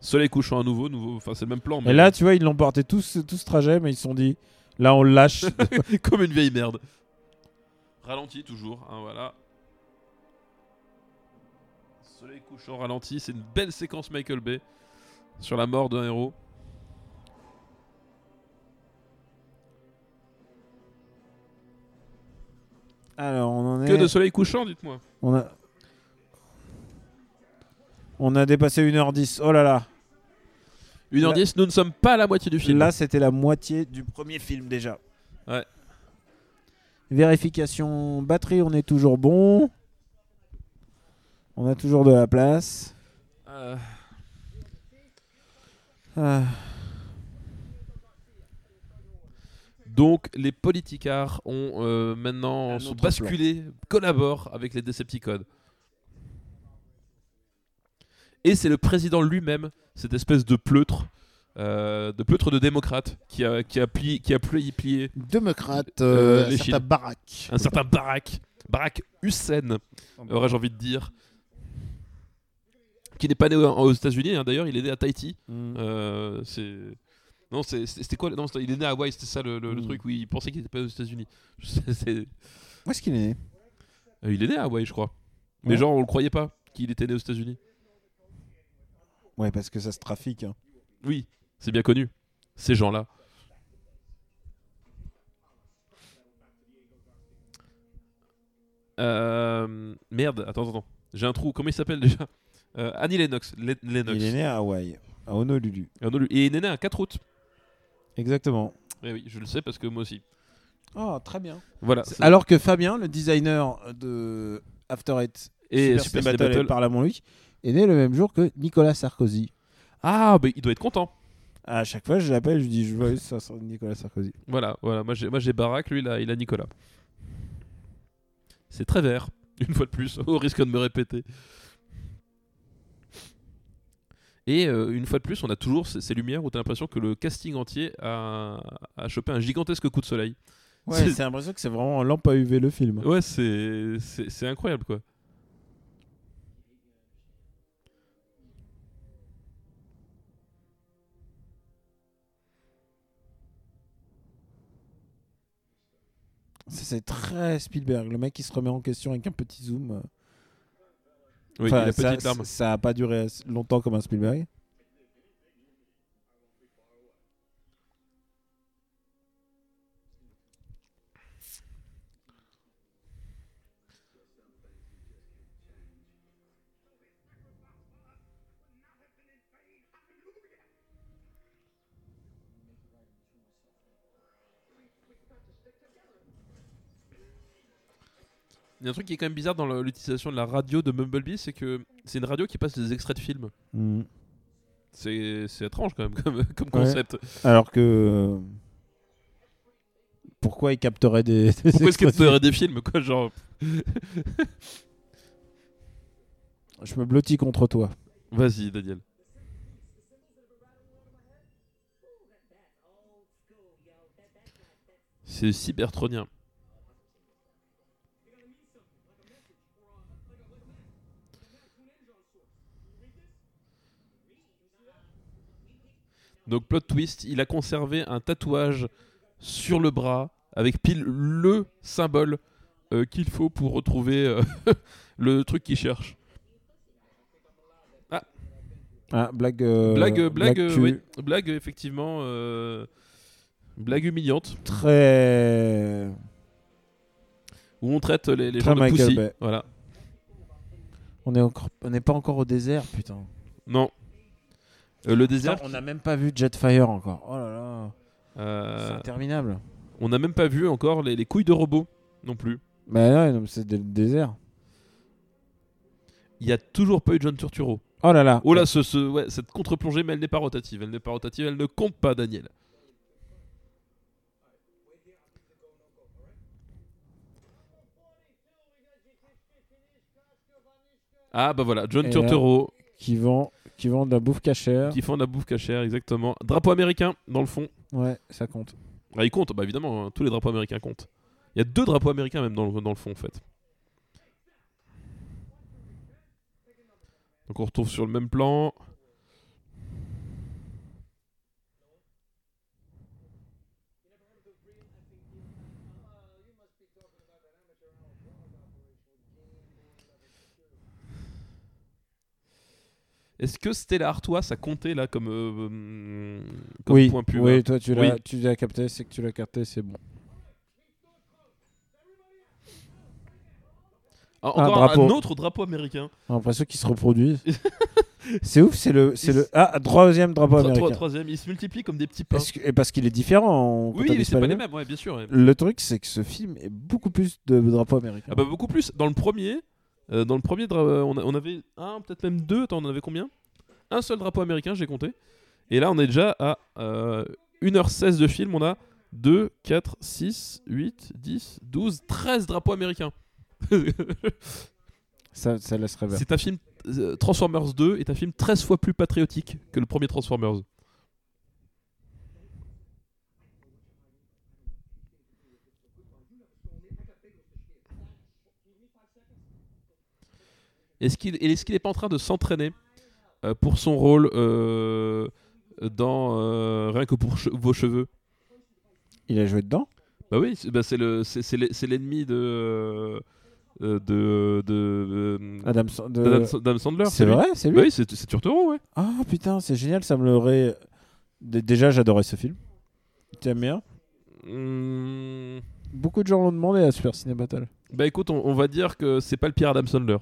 Soleil couchant à nouveau, nouveau. Enfin, c'est le même plan. Et Mais là, tu vois, ils l'ont porté tout ce, tout ce trajet, mais ils se sont dit, là, on le lâche. comme une vieille merde. Ralenti toujours, hein, voilà. Soleil couchant, ralenti, c'est une belle séquence Michael Bay sur la mort d'un héros. Alors, on en est. Que de soleil couchant, dites-moi. On a. On a dépassé 1h10. Oh là là. 1h10, nous ne sommes pas à la moitié du film. Là, c'était la moitié du premier film déjà. Ouais. Vérification batterie, on est toujours bon. On a toujours de la place. Euh, Ah. Donc, les politicards ont euh, maintenant sont basculés, collaborent avec les Decepticons. Et c'est le président lui-même, cette espèce de pleutre, euh, de pleutre de démocrate, qui a, qui a, plié, qui a plié, plié Démocrate, Euh, euh, un certain. Barack. un certain Barack, Barack Hussein, aurais-je envie de dire, qui n'est pas né aux, aux États-Unis, hein, d'ailleurs, il est né à Tahiti. Mm. Euh, c'est. Non, c'était quoi Non, il est né à Hawaï, c'était ça le, le- le Mm. truc où il pensait qu'il était pas aux États-Unis. Où est-ce qu'il est né? Euh, il est né à Hawaï, je crois. Mais Ouais. genre, on le croyait pas qu'il était né aux États-Unis. Ouais, parce que ça se trafique. hein. Oui. C'est bien connu. Ces gens-là. Euh, merde, attends, attends. J'ai un trou. Comment il s'appelle déjà? Euh, Annie Lennox. Le- Lennox. Il est né à Hawaï, à Honolulu. Et il est né un 4 août. Exactement. Eh oui, je le sais parce que moi aussi. Oh, très bien. Voilà. Alors que Fabien, le designer de After Eight et Super Super Battle Battle. et Parlement lui, est né le même jour que Nicolas Sarkozy. Ah, bah, il doit être content. À chaque fois, je l'appelle, je lui dis je veux ça Nicolas Sarkozy. Voilà, voilà. Moi j'ai, moi j'ai Barack, lui il a, il a Nicolas. C'est très vert, une fois de plus, au risque de me répéter. Et euh, une fois de plus, on a toujours ces, lumières où t'as l'impression que le casting entier a, a chopé un gigantesque coup de soleil. Ouais, C'est- l'impression que c'est vraiment lampe à UV le film. Ouais, c'est, incroyable quoi. C'est très Spielberg. Le mec qui se remet en question avec un petit zoom. Oui, Enfin, ça, ça a pas duré longtemps comme un Spielberg. Il y a un truc qui est quand même bizarre dans l'utilisation de la radio de Mumblebee, c'est que c'est une radio qui passe des extraits de films. Mm. C'est, étrange quand même comme, comme Ouais. concept. Alors que. Pourquoi il capterait des. des Pourquoi y aurait des films quoi genre Je me blottis contre toi. Vas-y Daniel. C'est cybertronien. Donc plot twist, il a conservé un tatouage sur le bras avec pile le symbole euh, qu'il faut pour retrouver euh, le truc qu'il cherche. Ah, blague. euh, blague, blague, oui, blague effectivement, blague humiliante Très. où on traite les, les gens de Michael pussy. Voilà. On n'est pas encore au désert, putain. Non. Euh, le désert. on n'a même pas vu Jetfire encore. Oh là là, c'est euh, interminable. on n'a même pas vu encore les, les couilles de robot non plus. Mais non, c'est le désert. Il y a toujours pas eu John Turturro. Oh là là. Oh là, ce, ce- ouais, cette contre-plongée, mais elle n'est pas rotative. Elle n'est pas rotative, elle ne compte pas, Daniel. Ah bah voilà, John là- Turturro Qui vend, qui vend de la bouffe cachère. qui font de la bouffe cachère, exactement. Drapeau américain dans le fond. Ouais, ça compte. Ah, il compte, bah évidemment, hein, tous les drapeaux américains comptent. Il y a deux drapeaux américains même dans le, dans le fond en fait. Donc on retrouve sur le même plan. Est-ce que Stella Artois, ça comptait là comme, euh, comme oui, point pub oui, hein toi tu l'as, Oui. tu l'as capté, c'est que tu l'as capté, c'est bon. Ah, Encore un, drapeau. autre drapeau américain. J'ai l'impression qu'ils se reproduisent. c'est ouf, c'est le, c'est le, ah, troisième drapeau Tro- américain. troisième, ils se multiplient comme des petits pains. Parce que, et parce qu'il est différent. Oui, c'est pas les mêmes. mêmes, ouais, bien sûr. ouais. Le truc, c'est que ce film est beaucoup plus de drapeaux américains. Ah bah beaucoup plus. Dans le premier, euh, dans le premier euh, on, a- on avait un, peut-être même deux. Attends, on en avait combien? Un seul drapeau américain, j'ai compté. Et là, on est déjà à euh, 1h16 de film. On a 2, 4, 6, 8, 10, 12, 13 drapeaux américains. Ça, ça laisserait vers. C'est un film. euh, Transformers 2 est un film 13 fois plus patriotique que le premier Transformers. Est-ce qu'il est-ce qu'il est pas en train de s'entraîner euh, pour son rôle euh, dans euh, rien que pour che- vos cheveux? Il a joué dedans? Bah oui, c'est bah l'ennemi de de de, de, Adam, de- d'Adam Sandler. C'est vrai, c'est lui? Bah oui, c'est Turturro, ouais. Ah putain, c'est génial, ça me l'aurait Déjà, j'adorais ce film. Tu aimes bien? Hmm, Beaucoup de gens l'ont demandé à Super Ciné Battle. Bah écoute, on, on va dire que c'est pas le pire Adam Sandler.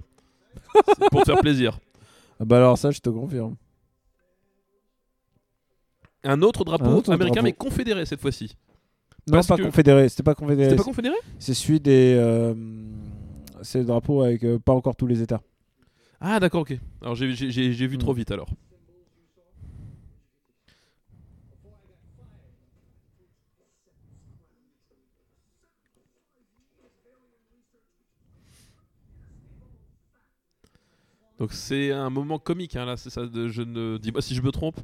C'est pour te faire plaisir. Ah bah alors ça, je te confirme. Un autre drapeau Un autre américain, drapeau. mais confédéré cette fois-ci. Non, Parce pas que- confédéré. C'était pas confédéré. C'était pas confédéré C'est celui des. euh, c'est le drapeau avec euh, pas encore tous les États. Ah d'accord, ok. Alors j'ai- j'ai j'ai- j'ai vu trop vite alors. Donc c'est un moment comique, hein, là, c'est ça. De, je ne dis pas si je me trompe.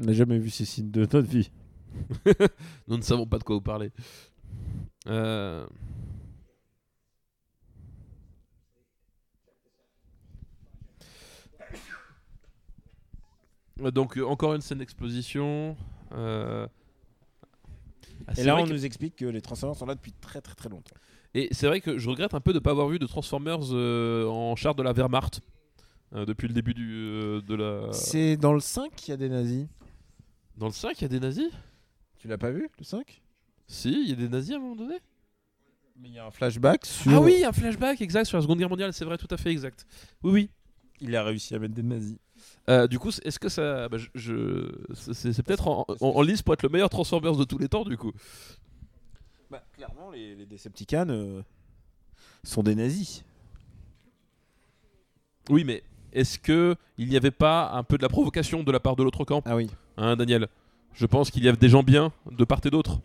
On n'a jamais vu ces signes de notre vie. Nous ne savons pas de quoi vous parlez. Euh, Donc euh, encore une scène d'exposition. euh, ah, Et là, on que- nous explique que les Transformers sont là depuis très très très longtemps. Et c'est vrai que je regrette un peu de ne pas avoir vu de Transformers euh, en char de la Wehrmacht euh, depuis le début du, euh, de la. C'est dans le 5 qu'il y a des nazis. Dans le 5, il y a des nazis? Tu l'as pas vu, le 5 Si, il y a des nazis à un moment donné? Mais il y a un flashback sur. Ah oui, un flashback exact sur la Seconde Guerre mondiale, c'est vrai, tout à fait exact. Oui, oui. Il a réussi à mettre des nazis. Euh, du coup, est-ce que ça. bah, je, je- c'est peut-être en, en, en lice pour être le meilleur Transformers de tous les temps, du coup. Bah, clairement, les, les Decepticons euh, sont des nazis. Oui, mais est-ce que il n'y avait pas un peu de la provocation de la part de l'autre camp, Ah oui. hein, Daniel? Je pense qu'il y a des gens bien de part et d'autre.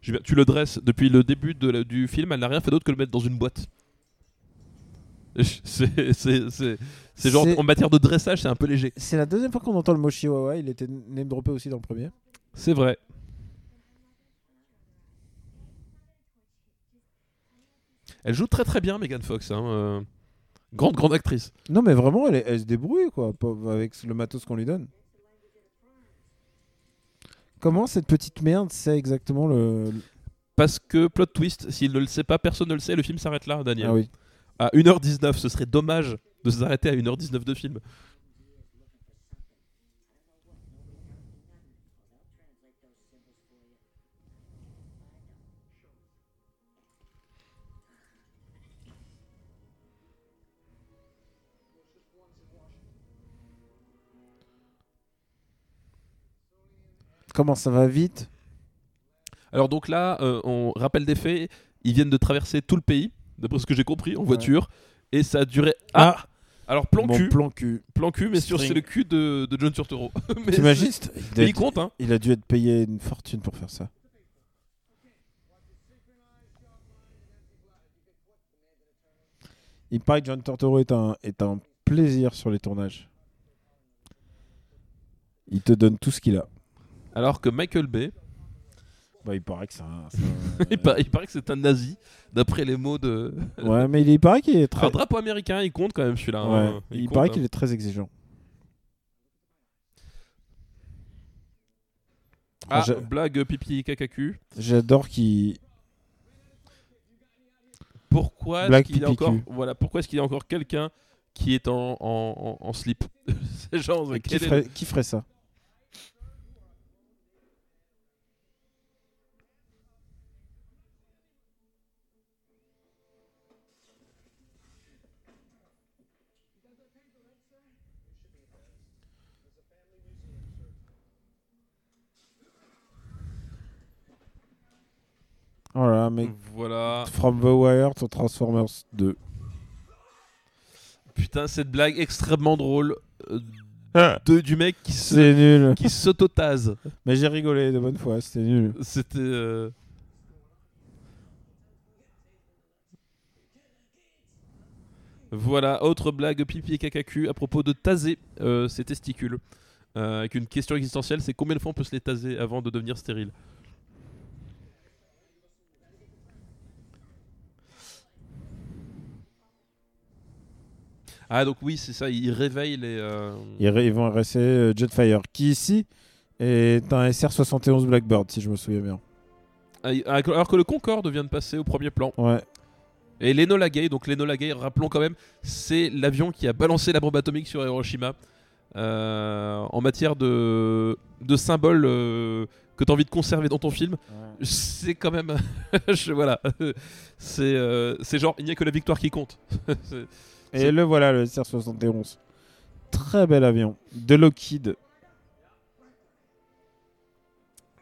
Tu le dresses depuis le début de la- du film, elle n'a rien fait d'autre que le mettre dans une boîte. C'est genre en matière de dressage, c'est un peu léger. C'est la deuxième fois qu'on entend le mot Chihuahua. Il était name droppé aussi dans le premier. C'est vrai. Elle joue très très bien, Megan Fox. hein, euh, Grande, grande actrice. Non, mais vraiment, elle, se débrouille quoi, avec le matos qu'on lui donne. Comment cette petite merde sait exactement le. Parce que, plot twist, s'il ne le sait pas, personne ne le sait, le film s'arrête là, Daniel. Ah oui. À 1h19, ce serait dommage de s'arrêter à 1h19 de film. Comment ça va vite Alors donc là, euh, on rappelle des faits, ils viennent de traverser tout le pays, d'après ce que j'ai compris, en voiture, et ça a duré... Ah, Alors plan Mon cul, plan cul. plan cul, mais sur c'est le cul de, de John Turturro. Mais T'imagines il, il compte, hein il a dû être payé une fortune pour faire ça. Il paraît que John Tortoro est un, est un plaisir sur les tournages. Il te donne tout ce qu'il a. Alors que Michael Bay, Bah, il paraît que c'est un. c'est un- il, paraît, il paraît que c'est un nazi, d'après les mots de... Ouais, mais il, il paraît qu'il est très. Un drapeau américain, il compte quand même celui-là. Ouais, hein. il, compte, paraît hein. qu'il est très exigeant. Ah, J'a- blague pipi cacacu. J'adore qu'il. Pourquoi est-ce Blague qu'il y a pipi encore, cul. voilà, pourquoi est-ce qu'il y a encore quelqu'un qui est en, en, en- en slip? C'est genre, Qui quel est ferait, qui ferait ça? Voilà, mec. Voilà. From the Wire to Transformers 2. Putain, cette blague extrêmement drôle euh, Ah. de, du mec qui se nul. qui s'autotase. Mais j'ai rigolé de bonne foi, c'était nul. C'était. euh, Voilà, autre blague pipi et cacacu à propos de taser euh, ses testicules. Avec une question existentielle, c'est combien de fois on peut se les taser avant de devenir stérile? Ah, donc oui, c'est ça, ils réveillent les. euh, Ils, ré- ils vont rester euh, Jetfire, qui ici est un SR-71 Blackbird, si je me souviens bien. ah, Alors que le Concorde vient de passer au premier plan. Ouais. Et l'Enola Gay, donc l'Enola Gay, rappelons quand même, c'est l'avion qui a balancé la bombe atomique sur Hiroshima. Euh, en matière de, de symboles euh, que tu as envie de conserver dans ton film, c'est quand même. je- voilà. C'est euh, c'est genre, il n'y a que la victoire qui compte. Et le voilà, le SR-71. Très bel avion. De Lockheed.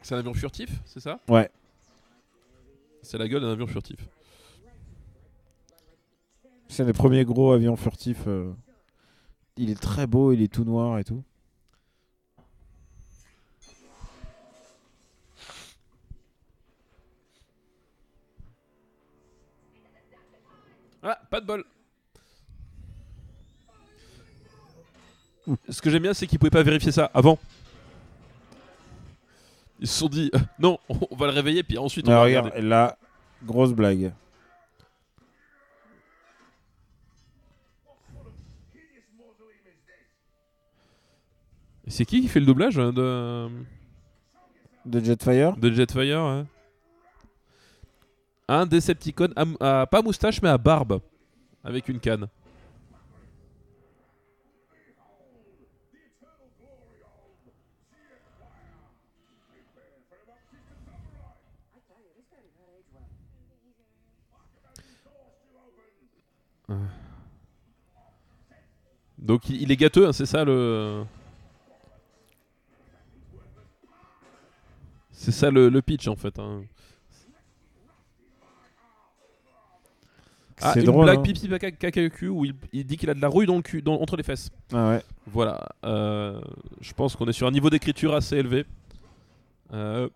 c'est un avion furtif, c'est ça? Ouais. C'est la gueule d'un avion furtif. C'est un des premiers gros avions furtifs. euh. Il est très beau, il est tout noir et tout. Ah, pas de bol. Ce que j'aime bien, c'est qu'ils pouvaient pas vérifier ça avant. Ils se sont dit, euh, non, on va le réveiller, puis ensuite on Ah, va regarde, regarder. là, grosse blague. C'est qui qui fait le doublage hein, de, De Jetfire de Jetfire hein Un Decepticon, à, pas moustache, mais à barbe, avec une canne. Donc il est gâteux, hein, c'est ça le. C'est ça le, le pitch en fait. hein. Ah, C'est une drôle. blague hein. pipi caca où il, il dit qu'il a de la rouille dans le cul, dans- entre les fesses. Ah ouais. Voilà. euh, je pense qu'on est sur un niveau d'écriture assez élevé. Euh,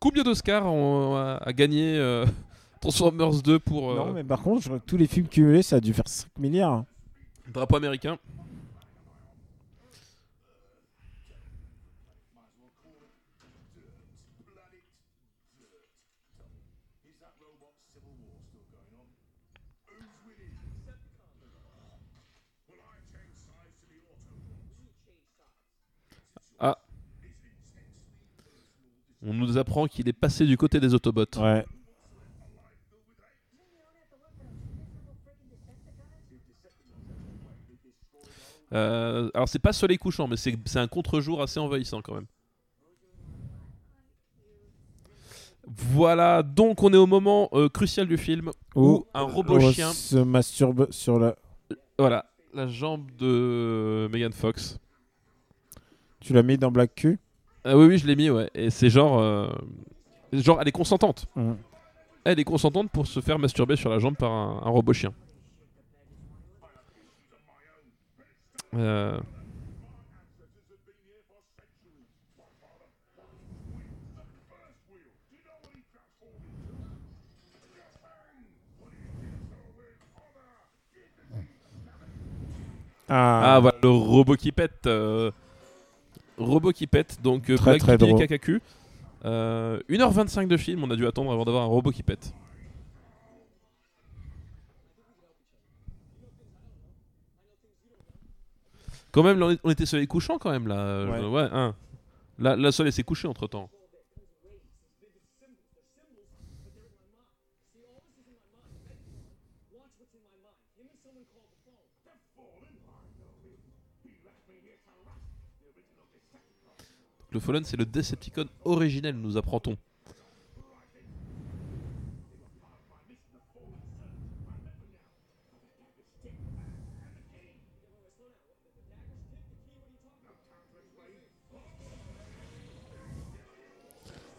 combien d'Oscars a, gagné euh, Transformers 2 pour Non, mais par contre, je tous les films cumulés, ça a dû faire 5 milliards. Drapeau américain Ah. On nous apprend qu'il est passé du côté des Autobots. Euh, alors c'est pas soleil couchant, mais c'est un contre-jour assez envahissant quand même. Voilà, donc on est au moment euh, crucial du film où un robot chien, se masturbe sur la. voilà, la jambe de Megan Fox. Tu l'as mis dans Black Q? Ah oui, oui, je l'ai mis, ouais. Et c'est genre, euh, genre, elle est consentante. Mhm. Elle est consentante pour se faire masturber sur la jambe par un, un robot chien. Euh, Ah, voilà, le robot qui pète. euh, Robot qui pète, donc euh, Très, Black très et. Kakaku. Euh, 1h25 de film, on a dû attendre avant d'avoir un robot qui pète. Quand même, là, on était soleil couchant quand même là. euh, Ouais. ouais hein. Là, la soleil s'est couché entre temps. Le Fallen, c'est le Decepticon originel, nous apprend-on.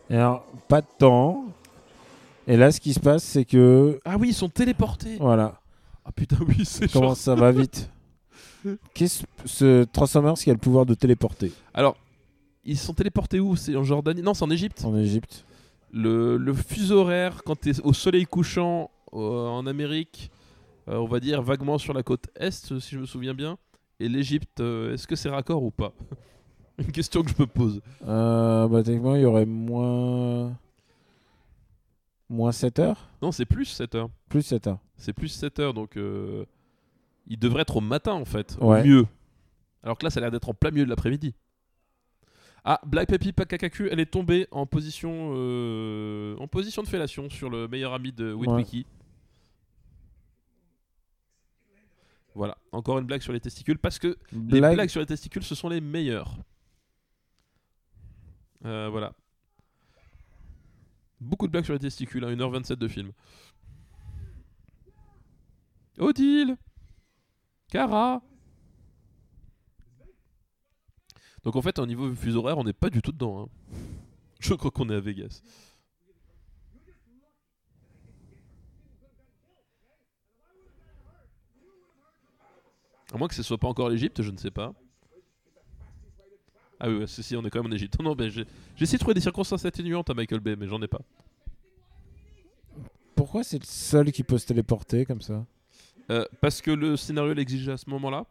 Et alors, pas de temps. Et là, ce qui se passe, c'est que. Ah oui, ils sont téléportés. Voilà. Ah putain, oui, c'est Comment ça va vite. Qu'est-ce ce Transformers qui a le pouvoir de téléporter Alors, ils sont téléportés où? C'est en Jordanie? Non, c'est en Égypte. en Égypte Le, le fuseau horaire, quand tu es au soleil couchant euh, en Amérique, euh, on va dire vaguement sur la côte est, si je me souviens bien. Et l'Égypte, euh, est-ce que c'est raccord ou pas? Une question que je me pose. euh, bah, Techniquement, il y aurait moins. Moins 7 heures Non, c'est plus 7 heures. Plus 7 heures. C'est plus 7 heures, donc. euh, il devrait être au matin en fait, Ouais. mieux. Alors que là, ça a l'air d'être en plein milieu de l'après-midi. Ah, Black Peppy Pakakaku, elle est tombée en position, euh, en position de fellation sur le meilleur ami de Witwiki. Voilà, encore une blague sur les testicules, parce que les Blague- blagues sur les testicules, ce sont les meilleures. Euh, voilà. Beaucoup de blagues sur les testicules, hein, 1h27 de film. Odile Cara Donc en fait, au niveau fuseau horaire, on n'est pas du tout dedans. hein. Je crois qu'on est à Vegas. À moins que ce soit pas encore l'Égypte, je ne sais pas. Ah oui, ouais, si, si, on est quand même en Égypte. Non, non, mais j'ai essayé de trouver des circonstances atténuantes à Michael Bay, mais j'en ai pas. Pourquoi c'est le seul qui peut se téléporter comme ça? Euh, parce que le scénario l'exigeait à ce moment-là.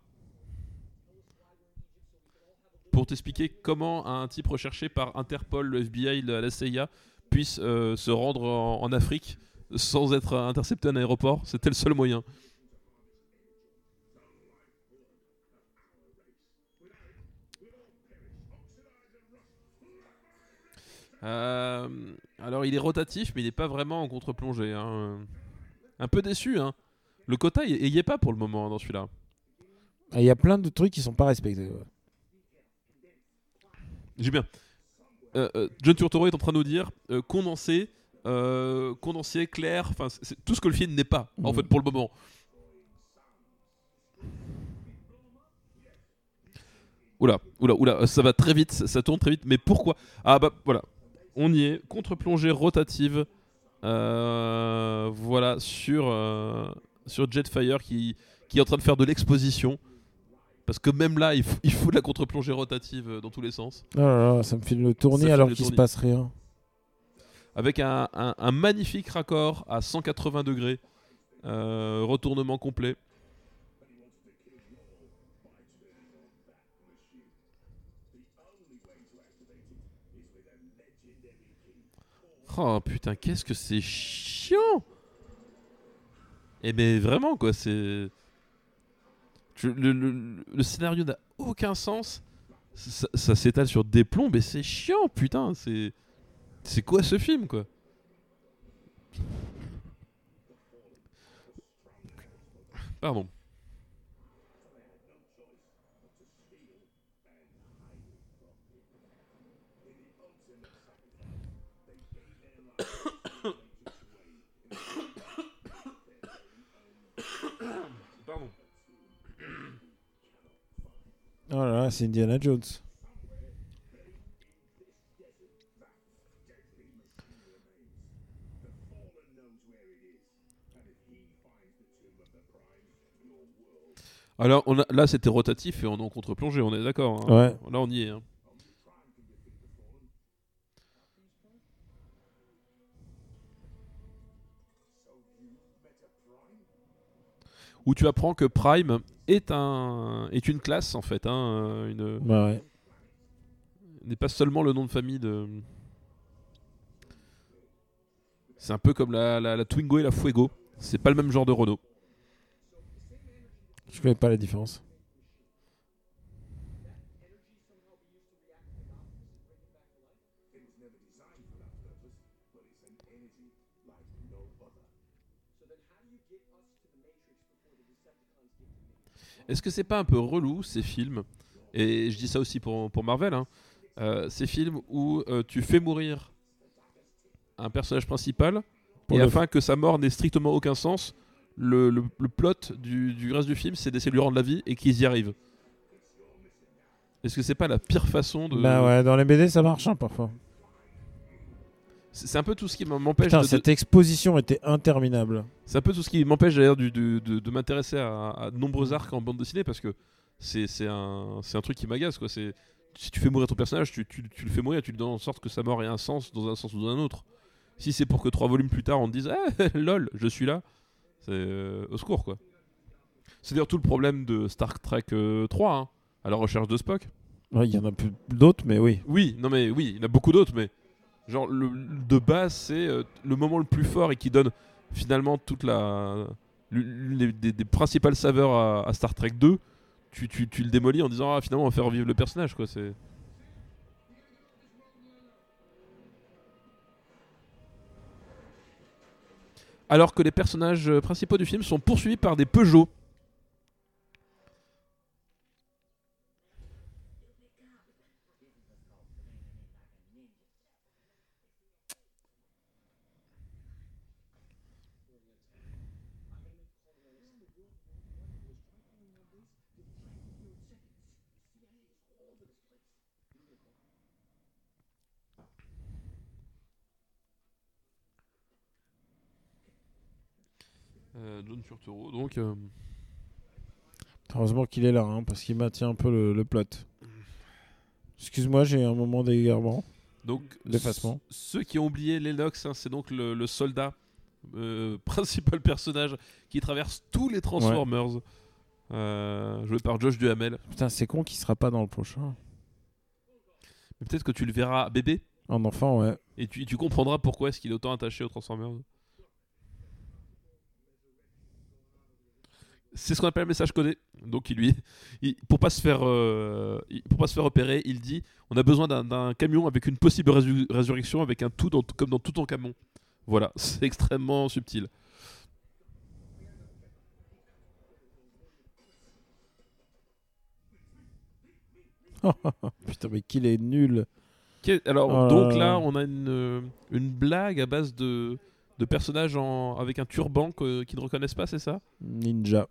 Pour t'expliquer comment un type recherché par Interpol, le FBI, la, la CIA puisse euh, se rendre en, en Afrique sans être intercepté à un aéroport, c'était le seul moyen. Euh, alors il est rotatif, mais il n'est pas vraiment en contre-plongée. hein. Un peu déçu, hein. Le quota, il il y est pas pour le moment hein, dans celui-là. Ah, Il y a plein de trucs qui sont pas respectés. ouais. J'ai bien. Euh, euh, John Turturro est en train de nous dire condensé, condensé, clair, enfin c'est- tout ce que le film n'est pas en Mhm. fait pour le moment. Oula, oula, oula, ça va très vite, ça, ça tourne très vite, mais pourquoi? Ah bah voilà, on y est, contre-plongée rotative, euh, voilà, sur, euh, sur Jetfire qui, qui est en train de faire de l'exposition. Parce que même là, il faut, il faut de la contre-plongée rotative euh, dans tous les sens. Oh là là, ça me fait le tournis alors qu'il se tournis. passe rien. Avec un, un- un magnifique raccord à 180 degrés. euh, retournement complet. Oh putain, qu'est-ce que c'est chiant Et mais vraiment quoi, c'est... Le, scénario n'a aucun sens. Ça, s'étale sur des plombs, mais c'est chiant, putain. C'est, c'est quoi ce film, quoi? Pardon. Oh là là, c'est Indiana Jones. Alors on a, là c'était rotatif et on est en contre-plongée, on est d'accord. hein. Ouais. Là on y est. hein. Où tu apprends que Prime est un est une classe en fait, hein, euh, une Bah ouais. n'est pas seulement le nom de famille de. C'est un peu comme la, la, la Twingo et la Fuego. C'est pas le même genre de Renault. Je connais pas la différence. Est-ce que c'est pas un peu relou ces films? Et je dis ça aussi pour, pour Marvel. hein, euh, ces films où euh, tu fais mourir un personnage principal Pour et le- afin que sa mort n'ait strictement aucun sens, le, le- le plot du, du reste du film c'est d'essayer de lui rendre la vie et qu'ils y arrivent. Est-ce que c'est pas la pire façon de. Bah ouais, dans les BD ça marche hein, parfois. C'est un peu tout ce qui m'empêche de, cette exposition était interminable. C'est un peu tout ce qui m'empêche d'ailleurs de, de m'intéresser à, à de nombreux arcs en bande dessinée parce que c'est un, truc qui m'agace. quoi. C'est Si tu fais mourir ton personnage, tu, tu- tu le fais mourir, tu le donnes en sorte que sa mort ait un sens dans un sens ou dans un autre. Si c'est pour que trois volumes plus tard on te dise Ah, lol, je suis là, c'est euh, au secours quoi. C'est d'ailleurs tout le problème de Star Trek euh, 3, hein, à la recherche de Spock. Ouais, Il y en a plus d'autres, mais oui. Oui, non mais oui, il y en a beaucoup d'autres, mais genre le, de base c'est euh, le moment le plus fort et qui donne finalement toute la l'une des, principales saveurs à, Star Trek 2, tu, tu, le démolis en disant ah finalement on va faire revivre le personnage quoi. C'est alors que les personnages principaux du film sont poursuivis par des Peugeot. Euh, donc. Euh, Heureusement qu'il est là, hein, parce qu'il maintient un peu le, plot. Excuse-moi, j'ai un moment d'égarement. Donc, d'effacement. Ceux qui ont oublié Lennox, hein, c'est donc le, soldat euh, principal personnage qui traverse tous les Transformers. joué par Josh Duhamel. Putain, c'est con qu'il sera pas dans le prochain. Mais peut-être que tu le verras bébé. En enfant, ouais. Et tu, tu comprendras pourquoi est-ce qu'il est autant attaché aux Transformers. C'est ce qu'on appelle un message codé. Donc il lui, pour pas se faire, euh, pour pas se faire repérer, il dit on a besoin d'un camion avec une possible résurrection avec un tout comme dans tout ton camion. Voilà, c'est extrêmement subtil. Putain, mais qu'il est nul. Alors, oh donc là, on a une, une blague à base de, de personnages en, avec un turban qui ne reconnaissent pas, c'est ça? Ninja.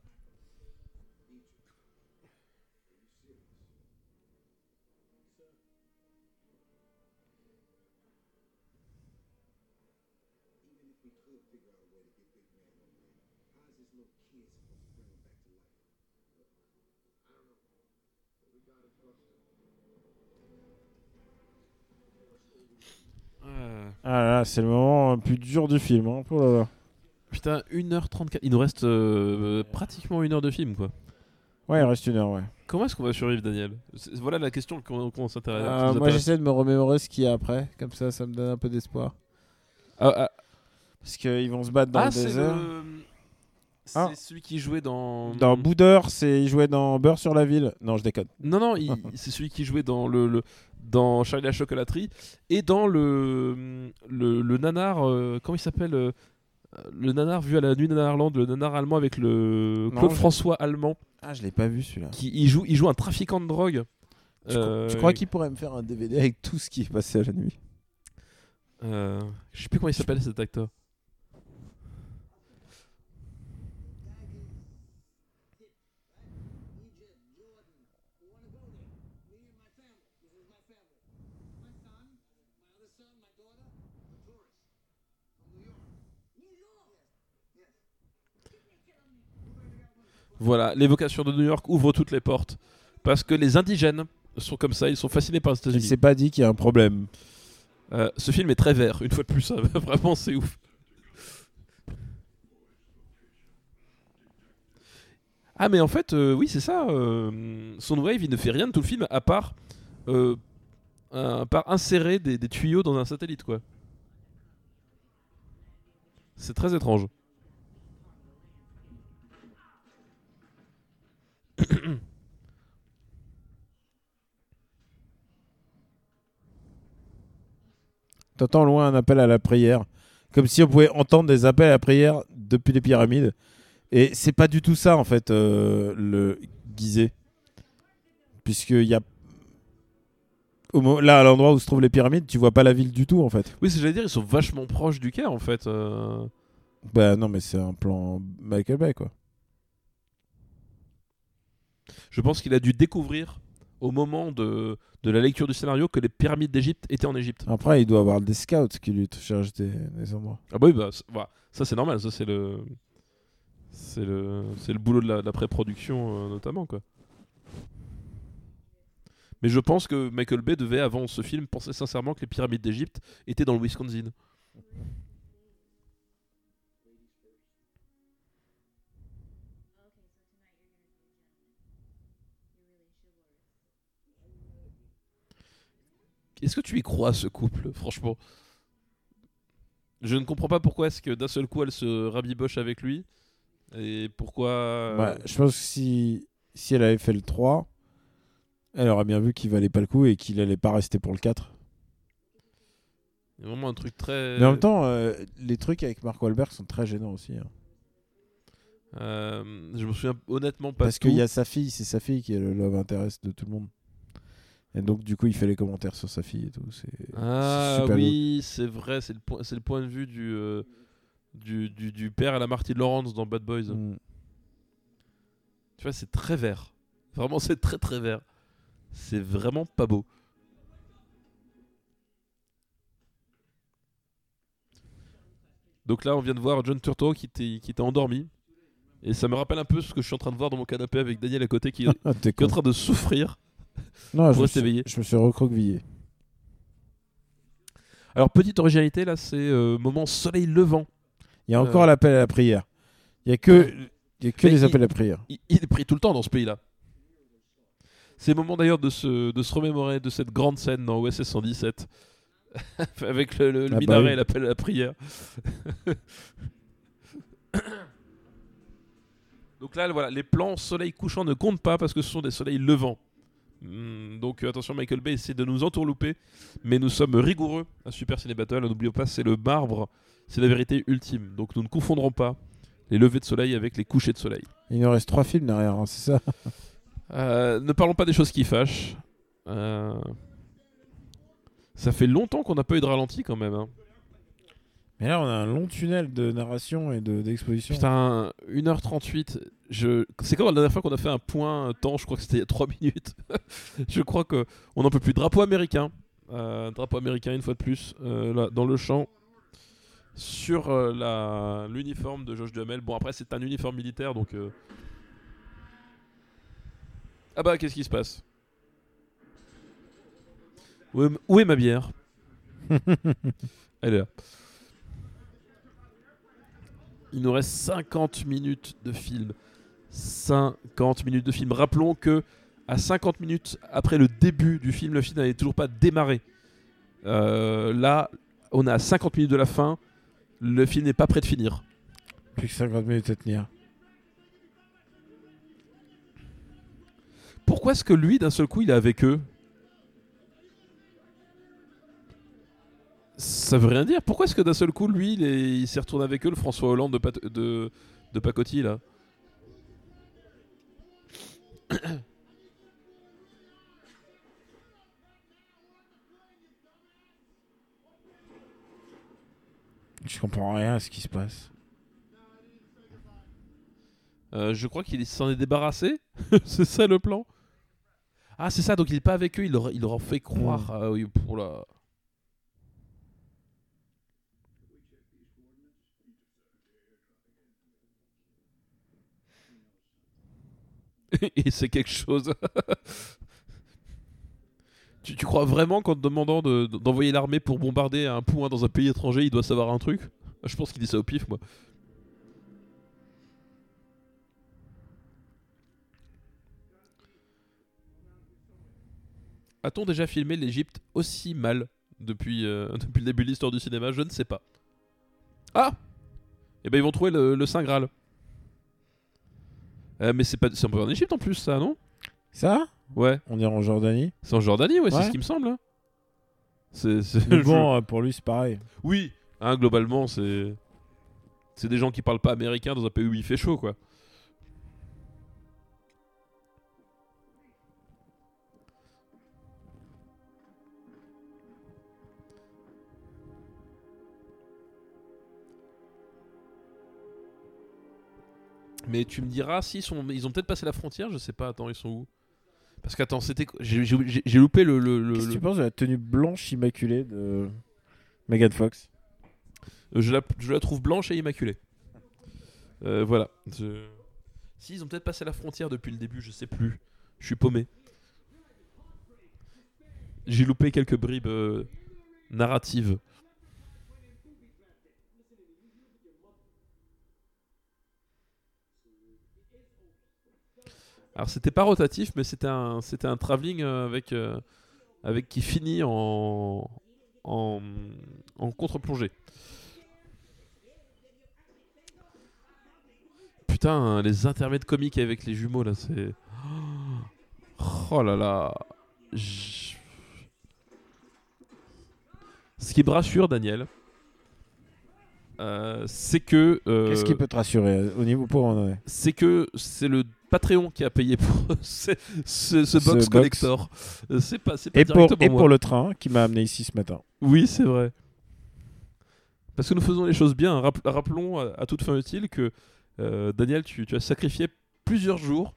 C'est le moment le plus dur du film. Hein. Oh Putain, 1h34. Il nous reste euh, pratiquement une heure de film, quoi. Ouais, il reste une heure, ouais. Comment est-ce qu'on va survivre, Daniel? Voilà la question qu'on s'intéresse. Euh, moi, j'essaie de me remémorer ce qu'il y a après. Comme ça, ça me donne un peu d'espoir. Ah, ah. Parce qu'ils vont se battre dans ah, le désert. C'est ah. celui qui jouait dans. Dans Boudeur, c'est il jouait dans Beurre sur la ville. Non, je déconne. Non, non, c'est celui qui jouait dans le, le, dans Charlie la chocolaterie et dans le le, le nanar. Euh, comment il s'appelle euh, Le nanar vu à la nuit Nanarland, le nanar allemand avec le Claude François allemand. Ah, je l'ai pas vu celui-là. Qui il joue, il joue un trafiquant de drogue. Tu, euh, crois qu'il pourrait me faire un DVD avec tout ce qui est passé à la nuit? Euh, Je sais plus comment il s'appelle cet acteur. Voilà, l'évocation de New York ouvre toutes les portes. Parce que les indigènes sont comme ça, ils sont fascinés par les États-Unis. Il s'est pas dit qu'il y a un problème. Euh, ce film est très vert, une fois de plus. Hein. Vraiment, c'est ouf. Ah, mais en fait, euh, oui, c'est ça. Euh, Soundwave, il ne fait rien de tout le film à part, euh, à part insérer des, des tuyaux dans un satellite, quoi. C'est très étrange. T'entends loin un appel à la prière, comme si on pouvait entendre des appels à la prière depuis les pyramides. Et c'est pas du tout ça en fait euh, le Gizeh, puisqu'il y a là à l'endroit où se trouvent les pyramides, tu vois pas la ville du tout en fait. Oui, c'est j'allais dire, ils sont vachement proches du Caire en fait. Euh. Bah non, mais c'est un plan Michael Bay quoi. Je pense qu'il a dû découvrir au moment de, de, la lecture du scénario que les pyramides d'Égypte étaient en Égypte. Après, il doit avoir des scouts qui lui cherchent des, endroits. Ah bah oui, bah, bah ça c'est normal, ça c'est le c'est le c'est le boulot de la, pré-production euh, notamment quoi. Mais je pense que Michael Bay devait avant ce film penser sincèrement que les pyramides d'Égypte étaient dans le Wisconsin. Est-ce que tu y crois, ce couple, franchement? Je ne comprends pas pourquoi est-ce que d'un seul coup elle se rabiboche avec lui. Et pourquoi bah, Je pense que si, si elle avait fait le 3, elle aurait bien vu qu'il valait pas le coup et qu'il allait pas rester pour le 4. Il y a vraiment un truc très. Mais en même temps, euh, les trucs avec Mark Wahlberg sont très gênants aussi. hein. Euh, je me souviens honnêtement pas Parce qu'il y a sa fille, c'est sa fille qui est le love interest de tout le monde. Et donc, du coup, il fait les commentaires sur sa fille et tout. C'est Ah super oui, c'est vrai, c'est le, point- c'est le point de vue du, euh, du, du, du père à la Marty Lawrence dans Bad Boys. Mm. Tu vois, c'est très vert. Vraiment, c'est très très vert. C'est vraiment pas beau. Donc là, on vient de voir John Turturro qui était, endormi. Et ça me rappelle un peu ce que je suis en train de voir dans mon canapé avec Daniel à côté qui, qui est en train de souffrir. Non, je me, suis, je me suis recroquevillé. Alors, petite originalité, là, c'est euh, moment soleil levant. Il y a Euh. encore l'appel à la prière. Il y a que, il y a que Mais les il- appels à la prière. il, il est pris tout le temps dans ce pays-là. C'est le moment d'ailleurs de se, de se remémorer de cette grande scène dans OSS 117 avec le, le- le Ah bah minaret oui. et l'appel à la prière. Donc là, voilà, les plans soleil couchant ne comptent pas parce que ce sont des soleils levants. Hmm, donc euh, attention, Michael Bay essaie de nous entourlouper, mais nous sommes rigoureux à Super Ciné Battle. N'oublions pas, c'est le marbre, c'est la vérité ultime. Donc nous ne confondrons pas les levées de soleil avec les couchers de soleil. Il nous reste trois films derrière, hein, c'est ça Euh, ne parlons pas des choses qui fâchent. Euh, Ça fait longtemps qu'on n'a pas eu de ralenti quand même. hein. Mais là, on a un long tunnel de narration et de- d'exposition. Putain, 1h38. Je... C'est comme la dernière fois qu'on a fait un point temps, je crois que c'était il y a 3 minutes. je crois qu'on n'en peut plus. Drapeau américain. Euh, drapeau américain une fois de plus. euh, là, dans le champ. Sur euh, la- l'uniforme de Josh Duhamel. Bon, après, c'est un uniforme militaire donc. euh, Ah bah, qu'est-ce qui se passe? Où est, m- où est ma bière? Elle est là. Il nous reste 50 minutes de film. 50 minutes de film. Rappelons que à 50 minutes après le début du film, le film n'avait toujours pas démarré. Euh, là, on est à 50 minutes de la fin. Le film n'est pas prêt de finir. Plus que 50 minutes à tenir. Pourquoi est-ce que lui, d'un seul coup, il est avec eux? Ça veut rien dire. Pourquoi est-ce que d'un seul coup, lui, il est- il s'est retourné avec eux, le François Hollande de, Pat- de, de Pacotti, là? Je comprends rien à ce qui se passe. Euh, je crois qu'il s'en est débarrassé. c'est ça le plan? Ah, c'est ça. Donc il est pas avec eux. Il leur, il leur fait croire. Ah oui, pour la. Et c'est quelque chose. tu, crois vraiment qu'en te demandant de- d'envoyer l'armée pour bombarder un point dans un pays étranger, il doit savoir un truc? Je pense qu'il dit ça au pif, moi. A-t-on déjà filmé l'Égypte aussi mal depuis, euh, depuis le début de l'histoire du cinéma? Je ne sais pas. Ah Eh ben ils vont trouver le, le Saint Graal. Euh, mais c'est pas c'est pas en Égypte en plus ça, non? Ça? Ouais, On est en Jordanie. c'est en Jordanie, ouais, c'est Ouais. ce qui me semble. hein. C'est c'est- Mais je- bon, euh, pour lui, c'est pareil. Oui, hein, globalement, c'est c'est des gens qui parlent pas américain dans un pays où il fait chaud, quoi. Mais tu me diras, s'ils sont, ils ont peut-être passé la frontière, je sais pas. Attends, ils sont où? Parce qu'attends, c'était, quoi? J'ai loupé le, le- le- Qu'est-ce que le- tu penses de la tenue blanche immaculée de Megan Fox? Euh, Je la, je la trouve blanche et immaculée. Euh, voilà. Je- Si, ils ont peut-être passé la frontière depuis le début, je sais plus. Je suis paumé. J'ai loupé quelques bribes euh, narratives. Alors c'était pas rotatif, mais c'était un, c'était un travelling euh, avec, euh, avec qui finit en, en, en contre-plongée. Putain, putain, les intermèdes comiques avec les jumeaux là, c'est. Oh là là. Ce qui me rassure, Daniel, euh, c'est que. Euh, Qu'est-ce qui peut te rassurer au niveau pour C'est que c'est le Patreon qui a payé pour ce, ce, box collector. C'est pas, pas et pour, et pour le train qui m'a amené ici ce matin. Oui, c'est vrai. Parce que nous faisons les choses bien. rappelons à, toute fin utile que Daniel, tu, tu, as sacrifié plusieurs jours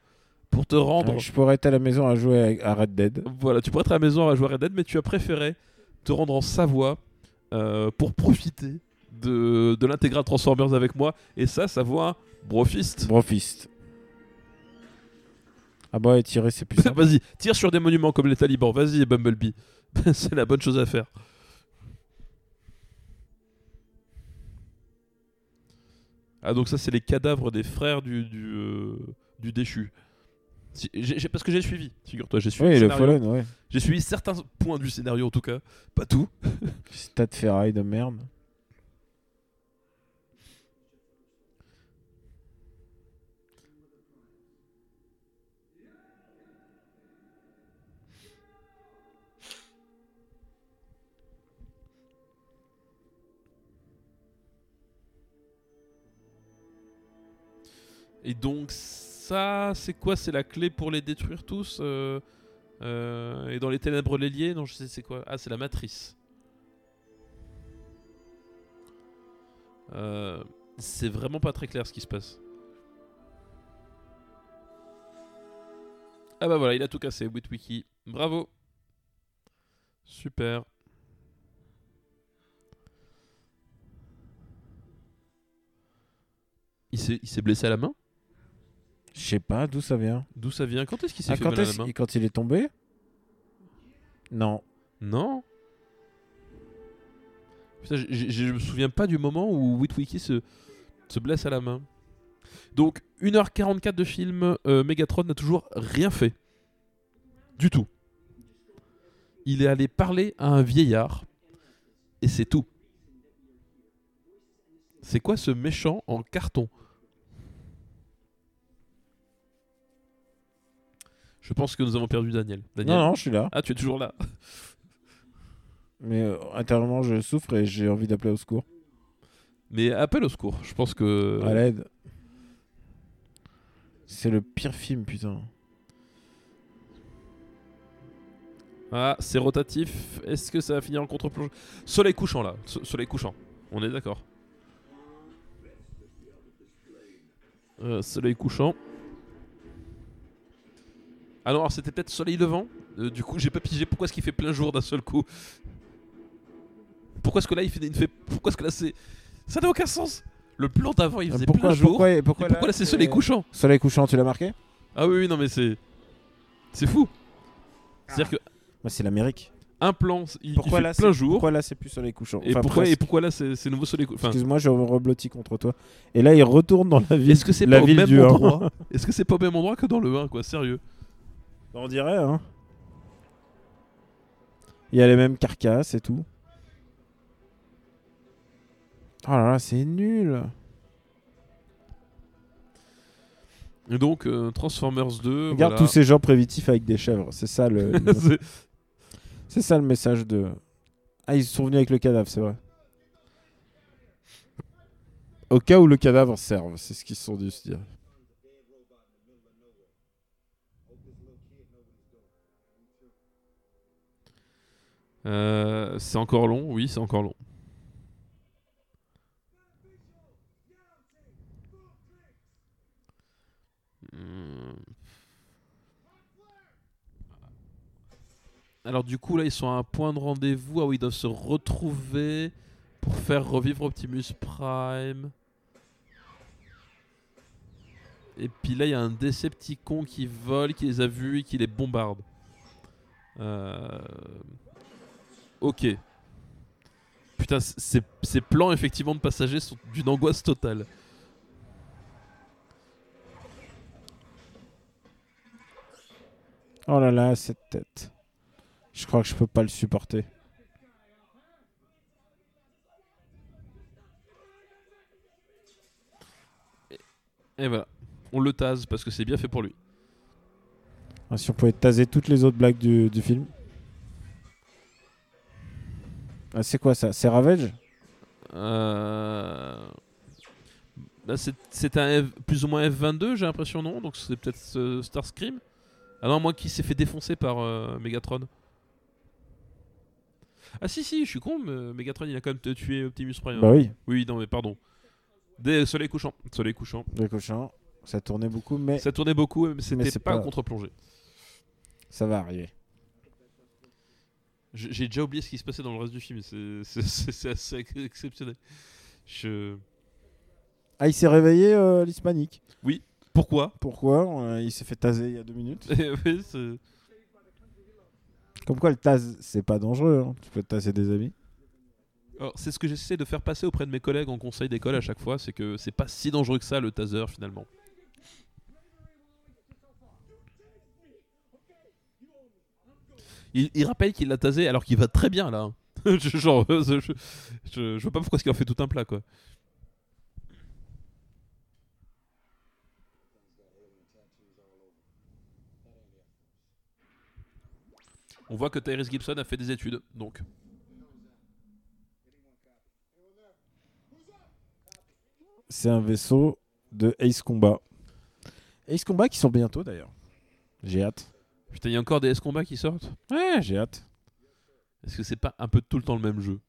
pour te rendre. je pourrais être à la maison à jouer à Red Dead. Voilà, tu pourrais être à la maison à jouer à Red Dead, mais tu as préféré te rendre en Savoie pour profiter de, de l'intégral Transformers avec moi. Et ça, ça voit Brofist. Brofist. Ah bah, tirer, c'est plus simple. Vas-y, tire sur des monuments comme les talibans. Vas-y, Bumblebee. c'est la bonne chose à faire. Ah, donc ça, c'est les cadavres des frères du, du, euh, du déchu. parce que j'ai suivi, figure-toi, j'ai suivi. Oui, le Fallen, ouais. J'ai suivi certains points du scénario en tout cas, pas tout. Stade ferraille de merde. Et donc ça, c'est quoi? C'est la clé pour les détruire tous euh, euh, Et dans les ténèbres les lier Non, je sais c'est quoi? Ah, c'est la matrice. Euh, c'est vraiment pas très clair ce qui se passe. Ah bah voilà, il a tout cassé, Witwiki. Bravo. Super. Il s'est blessé à la main? Je sais pas d'où ça vient. D'où ça vient? Quand est-ce qu'il s'est ah, fait mal à la main? Quand il est tombé? Non. Non? Putain, je me souviens pas du moment où Witwiki se, se blesse à la main. Donc, 1h44 de film, euh, Megatron n'a toujours rien fait. Du tout. Il est allé parler à un vieillard. Et c'est tout. C'est quoi ce méchant en carton? Je pense que nous avons perdu Daniel. Daniel. Non, non, je suis là. Ah, tu es toujours là. Mais euh, intérieurement, je souffre et j'ai envie d'appeler au secours. Mais appelle au secours. Je pense que. À l'aide. C'est le pire film, putain. Ah, c'est rotatif. Est-ce que ça va finir en contre-plonge Soleil couchant là. soleil couchant. On est d'accord. Euh, soleil couchant. Ah non, alors c'était peut-être soleil levant. Euh, du coup, j'ai pas pigé pourquoi est-ce qu'il fait plein jour d'un seul coup? Pourquoi est-ce que là il fait, pourquoi est-ce que là c'est ça n'a aucun sens. Le plan d'avant il faisait plein jour. Pourquoi, pourquoi, pourquoi là, c'est soleil couchant? Soleil couchant, tu l'as marqué? Ah oui, oui, non mais c'est c'est fou. C'est-à-dire que moi c'est l'Amérique. Un plan, il, pourquoi fait plein jour. Pourquoi là c'est plus soleil couchant? Et, pourquoi, et pourquoi là c'est nouveau soleil couchant Excuse-moi, je reblotis contre toi. Et là il retourne dans la ville. Est-ce que c'est pas au même endroit Est-ce que c'est pas au même endroit que dans le 1 quoi? Sérieux? On dirait, hein. Il y a les mêmes carcasses et tout. Oh là là, c'est nul. Et donc, euh, Transformers 2. Regarde tous ces gens prévitifs avec des chèvres. C'est ça le. c'est ça le message de. Ah, ils sont venus avec le cadavre, c'est vrai. Au cas où le cadavre serve, c'est ce qu'ils se sont dit se dire. Euh, c'est encore long, oui, c'est encore long. Hmm. Alors du coup là ils sont à un point de rendez-vous, ah oui ils doivent se retrouver pour faire revivre Optimus Prime. Et puis là il y a un Decepticon qui vole, qui les a vus et qui les bombarde. Euh... Ok. Putain, ces, plans effectivement de passagers sont d'une angoisse totale. Oh là là, cette tête. Je crois que je peux pas le supporter. Et, voilà. On le tase parce que c'est bien fait pour lui. Ah, si on pouvait taser toutes les autres blagues du, du film. Ah, c'est quoi ça C'est Ravage? Euh... Là, c'est- un F- plus ou moins F22, j'ai l'impression, non? Donc c'est peut-être euh, Starscream Ah non, moi qui s'est fait défoncer par euh, Megatron. Ah si, si, je suis con, mais Megatron il a quand même tué Optimus Prime. Bah oui, Oui, non, mais pardon. Des soleil couchant. Soleil couchant. le cochon. Ça tournait beaucoup, mais Ça tournait beaucoup, mais c'était pas, pas- contre-plongée. ça va arriver. J'ai déjà oublié ce qui se passait dans le reste du film. c'est- assez ex- exceptionnel. Je... Ah, il s'est réveillé, euh, l'hispanique. Pourquoi? Pourquoi? Euh, Il s'est fait taser il y a deux minutes. Oui, c'est- Comme quoi, le tase, c'est pas dangereux. hein. Tu peux te taser des amis. C'est ce que j'essaie de faire passer auprès de mes collègues en conseil d'école à chaque fois, c'est que c'est pas si dangereux que ça le taser finalement. Il, rappelle qu'il l'a tasé alors qu'il va très bien là. Je- Genre, euh, je vois pas pourquoi est-ce qu'il en fait tout un plat quoi. On voit que Tyrese Gibson a fait des études, donc. C'est un vaisseau de Ace Combat. Ace Combat qui sort bientôt d'ailleurs. J'ai hâte. Putain, il y a encore des S-Combats qui sortent Ouais, j'ai hâte. Est-ce que c'est pas un peu tout le temps le même jeu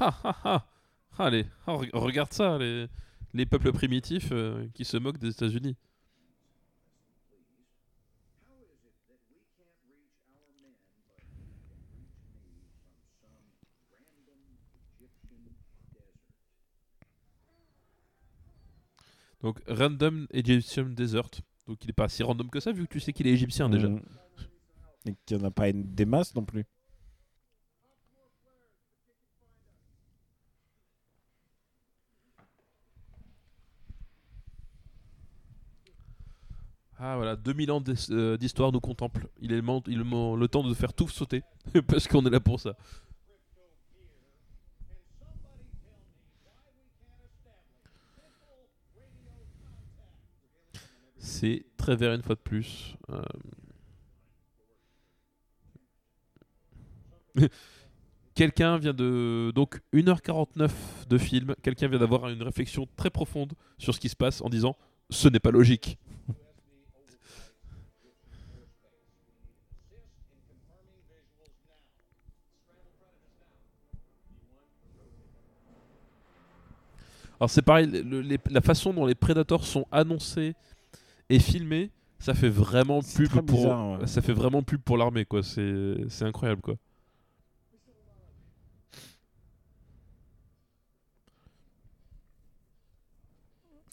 Ha ha ha Allez, ah, re- regarde ça, les, les peuples primitifs euh, qui se moquent des États-Unis. Donc, Random Egyptian Desert. Donc, il est pas si random que ça, vu que tu sais qu'il est égyptien déjà. Mm. Et qu'il n'y en a pas une- des masses non plus. Ah voilà, 2000 ans euh, d'histoire nous contemple. Il est le, le temps de faire tout sauter, parce qu'on est là pour ça. C'est très vert une fois de plus. Euh, Quelqu'un vient de... Donc 1h49 de film, quelqu'un vient d'avoir une réflexion très profonde sur ce qui se passe en disant « ce n'est pas logique ». Alors c'est pareil, la façon dont les Predators sont annoncés et filmés, ça fait vraiment pub pour, bizarre, ouais. ça fait vraiment pub pour l'armée quoi. C'est c'est incroyable quoi.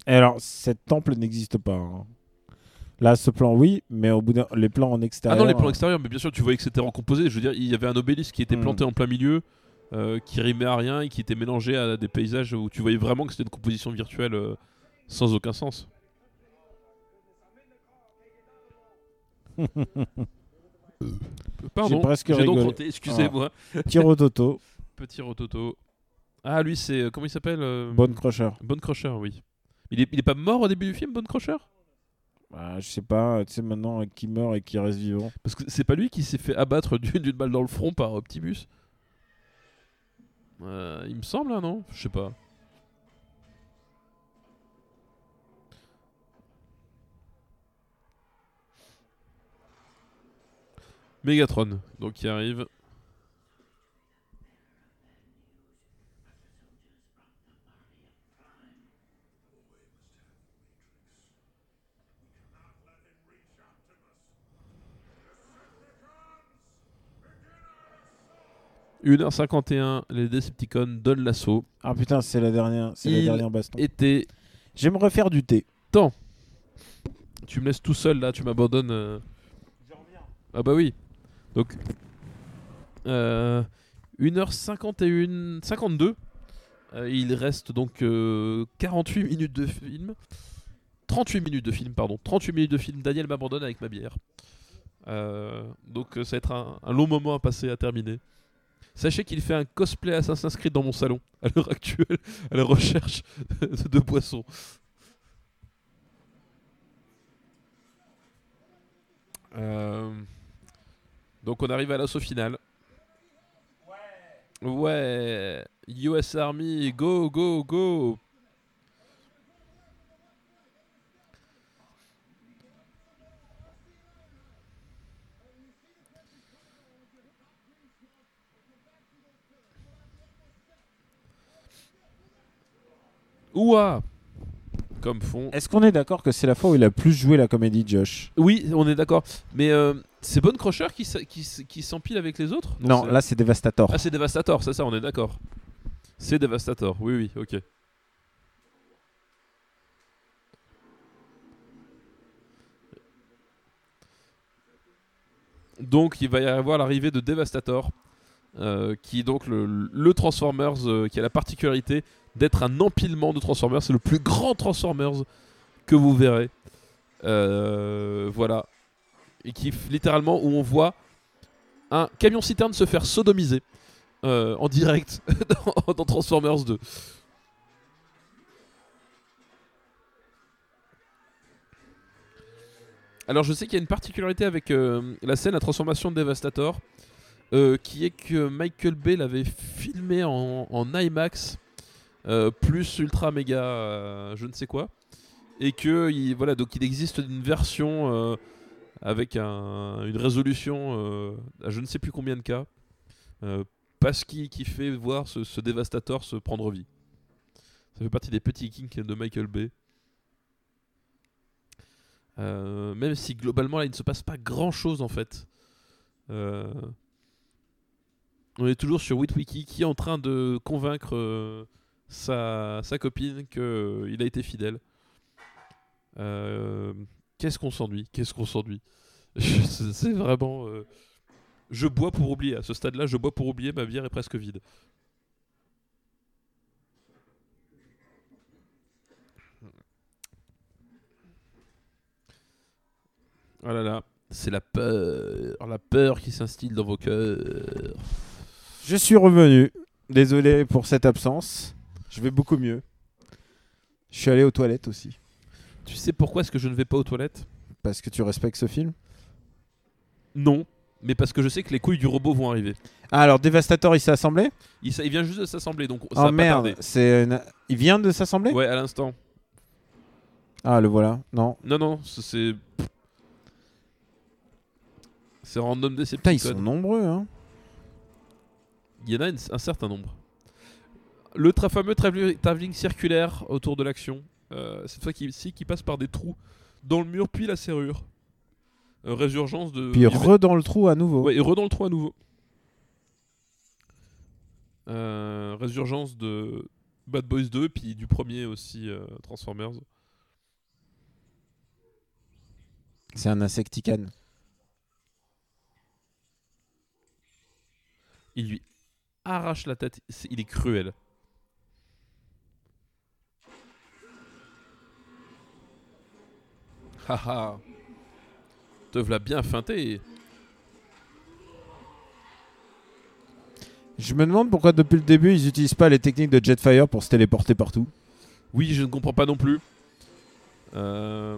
Et alors, cette temple n'existe pas. hein. Là, ce plan, oui, mais au bout d'un, les plans en Ah extérieur. non, les plans euh, extérieurs, mais bien sûr, tu voyais que c'était recomposé. Je veux dire, il y avait un obélisque qui était Hmm. planté en plein milieu, euh, qui rimait à rien et qui était mélangé à des paysages où tu voyais vraiment que c'était une composition virtuelle euh, sans aucun sens. Pardon, J'ai donc roté, excusez-moi. Toto, Petit rototo. Ah, lui, c'est. euh, Comment il s'appelle euh, bonne crusher. Bone Crusher, oui. Il est, il est pas mort au début du film, Bone Crusher? Bah, je sais pas, tu sais maintenant euh, qui meurt et qui reste vivant. Parce que c'est pas lui qui s'est fait abattre d'une d'une balle dans le front par Optimus? Euh, Il me semble, hein, non? Je sais pas. Megatron, donc qui arrive. « 1h51, les Decepticons donnent l'assaut. Ah putain, c'est la dernière, c'est la dernière baston. Était J'aimerais faire du thé. Tu me laisses tout seul là, tu m'abandonnes. euh. Ah bah oui. Donc euh, 1h51 52. Euh, il reste donc euh, 48 minutes de film. 38 minutes de film, pardon. 38 minutes de film. Daniel m'abandonne avec ma bière. Euh, donc euh, ça va être un, un long moment à passer à terminer. Sachez qu'il fait un cosplay Assassin's Creed dans mon salon à l'heure actuelle à la recherche de boissons. Euh, donc on arrive à l'assaut final. Ouais. Ouais. US Army, go, go, go. Ouah Comme fond. Est-ce qu'on est d'accord que c'est la fois où il a plus joué la comédie, Josh? Oui, on est d'accord. Mais euh, c'est Bonne Crusher qui, qui, qui s'empile avec les autres? Non, là c'est Devastator. Ah, c'est Devastator, c'est ça, on est d'accord. C'est Devastator, oui, oui, ok. Donc il va y avoir l'arrivée de Devastator, euh, qui est donc le, Transformers euh, qui a la particularité d'être un empilement de Transformers. C'est le plus grand Transformers que vous verrez. Euh, voilà. Et qui littéralement où on voit un camion citerne se faire sodomiser en direct dans, Transformers 2. Alors je sais qu'il y a une particularité avec la scène à transformation de Devastator. Euh, qui est que Michael Bay l'avait filmé en, IMAX, euh, plus ultra méga, euh, je ne sais quoi, et que il, voilà, donc il existe une version avec une résolution à je ne sais plus combien de cas, parce qu'il qui fait voir ce, dévastateur se prendre vie. Ça fait partie des petits kinks de Michael Bay. même si globalement là il ne se passe pas grand chose en fait. On est toujours sur Witwiki qui est en train de convaincre euh, sa, copine qu'il euh, a été fidèle. Euh, qu'est-ce qu'on s'ennuie Qu'est-ce qu'on s'ennuie C'est vraiment. je bois pour oublier. À ce stade-là, je bois pour oublier. Ma bière est presque vide. Oh là là, c'est la peur, la peur qui s'instille dans vos cœurs. Je suis revenu. Désolé pour cette absence. Je vais beaucoup mieux. Je suis allé aux toilettes aussi. Tu sais pourquoi est-ce que je ne vais pas aux toilettes? Parce que tu respectes ce film? Non, mais parce que je sais que les couilles du robot vont arriver. Ah, alors Devastator, il s'est assemblé? Il, il, vient juste de s'assembler, donc ça oh merde, c'est il vient de s'assembler? Ouais, à l'instant. Ah, le voilà. Non. Non, non, c'est. C'est random Putain, ils sont nombreux, hein il y en a un certain nombre. Le fameux travelling circulaire autour de l'action, euh, cette fois ci qui passe par des trous dans le mur puis la serrure. Euh, résurgence de. Puis re dans le trou à nouveau. Ouais, et re dans le trou à nouveau. Euh, résurgence de Bad Boys 2, puis du premier aussi Transformers. C'est un insecticane. Il lui arrache la tête. il est cruel. Haha. Te v'là bien feinté. Je me demande pourquoi depuis le début ils utilisent pas les techniques de Jetfire pour se téléporter partout. Oui, je ne comprends pas non plus. Euh,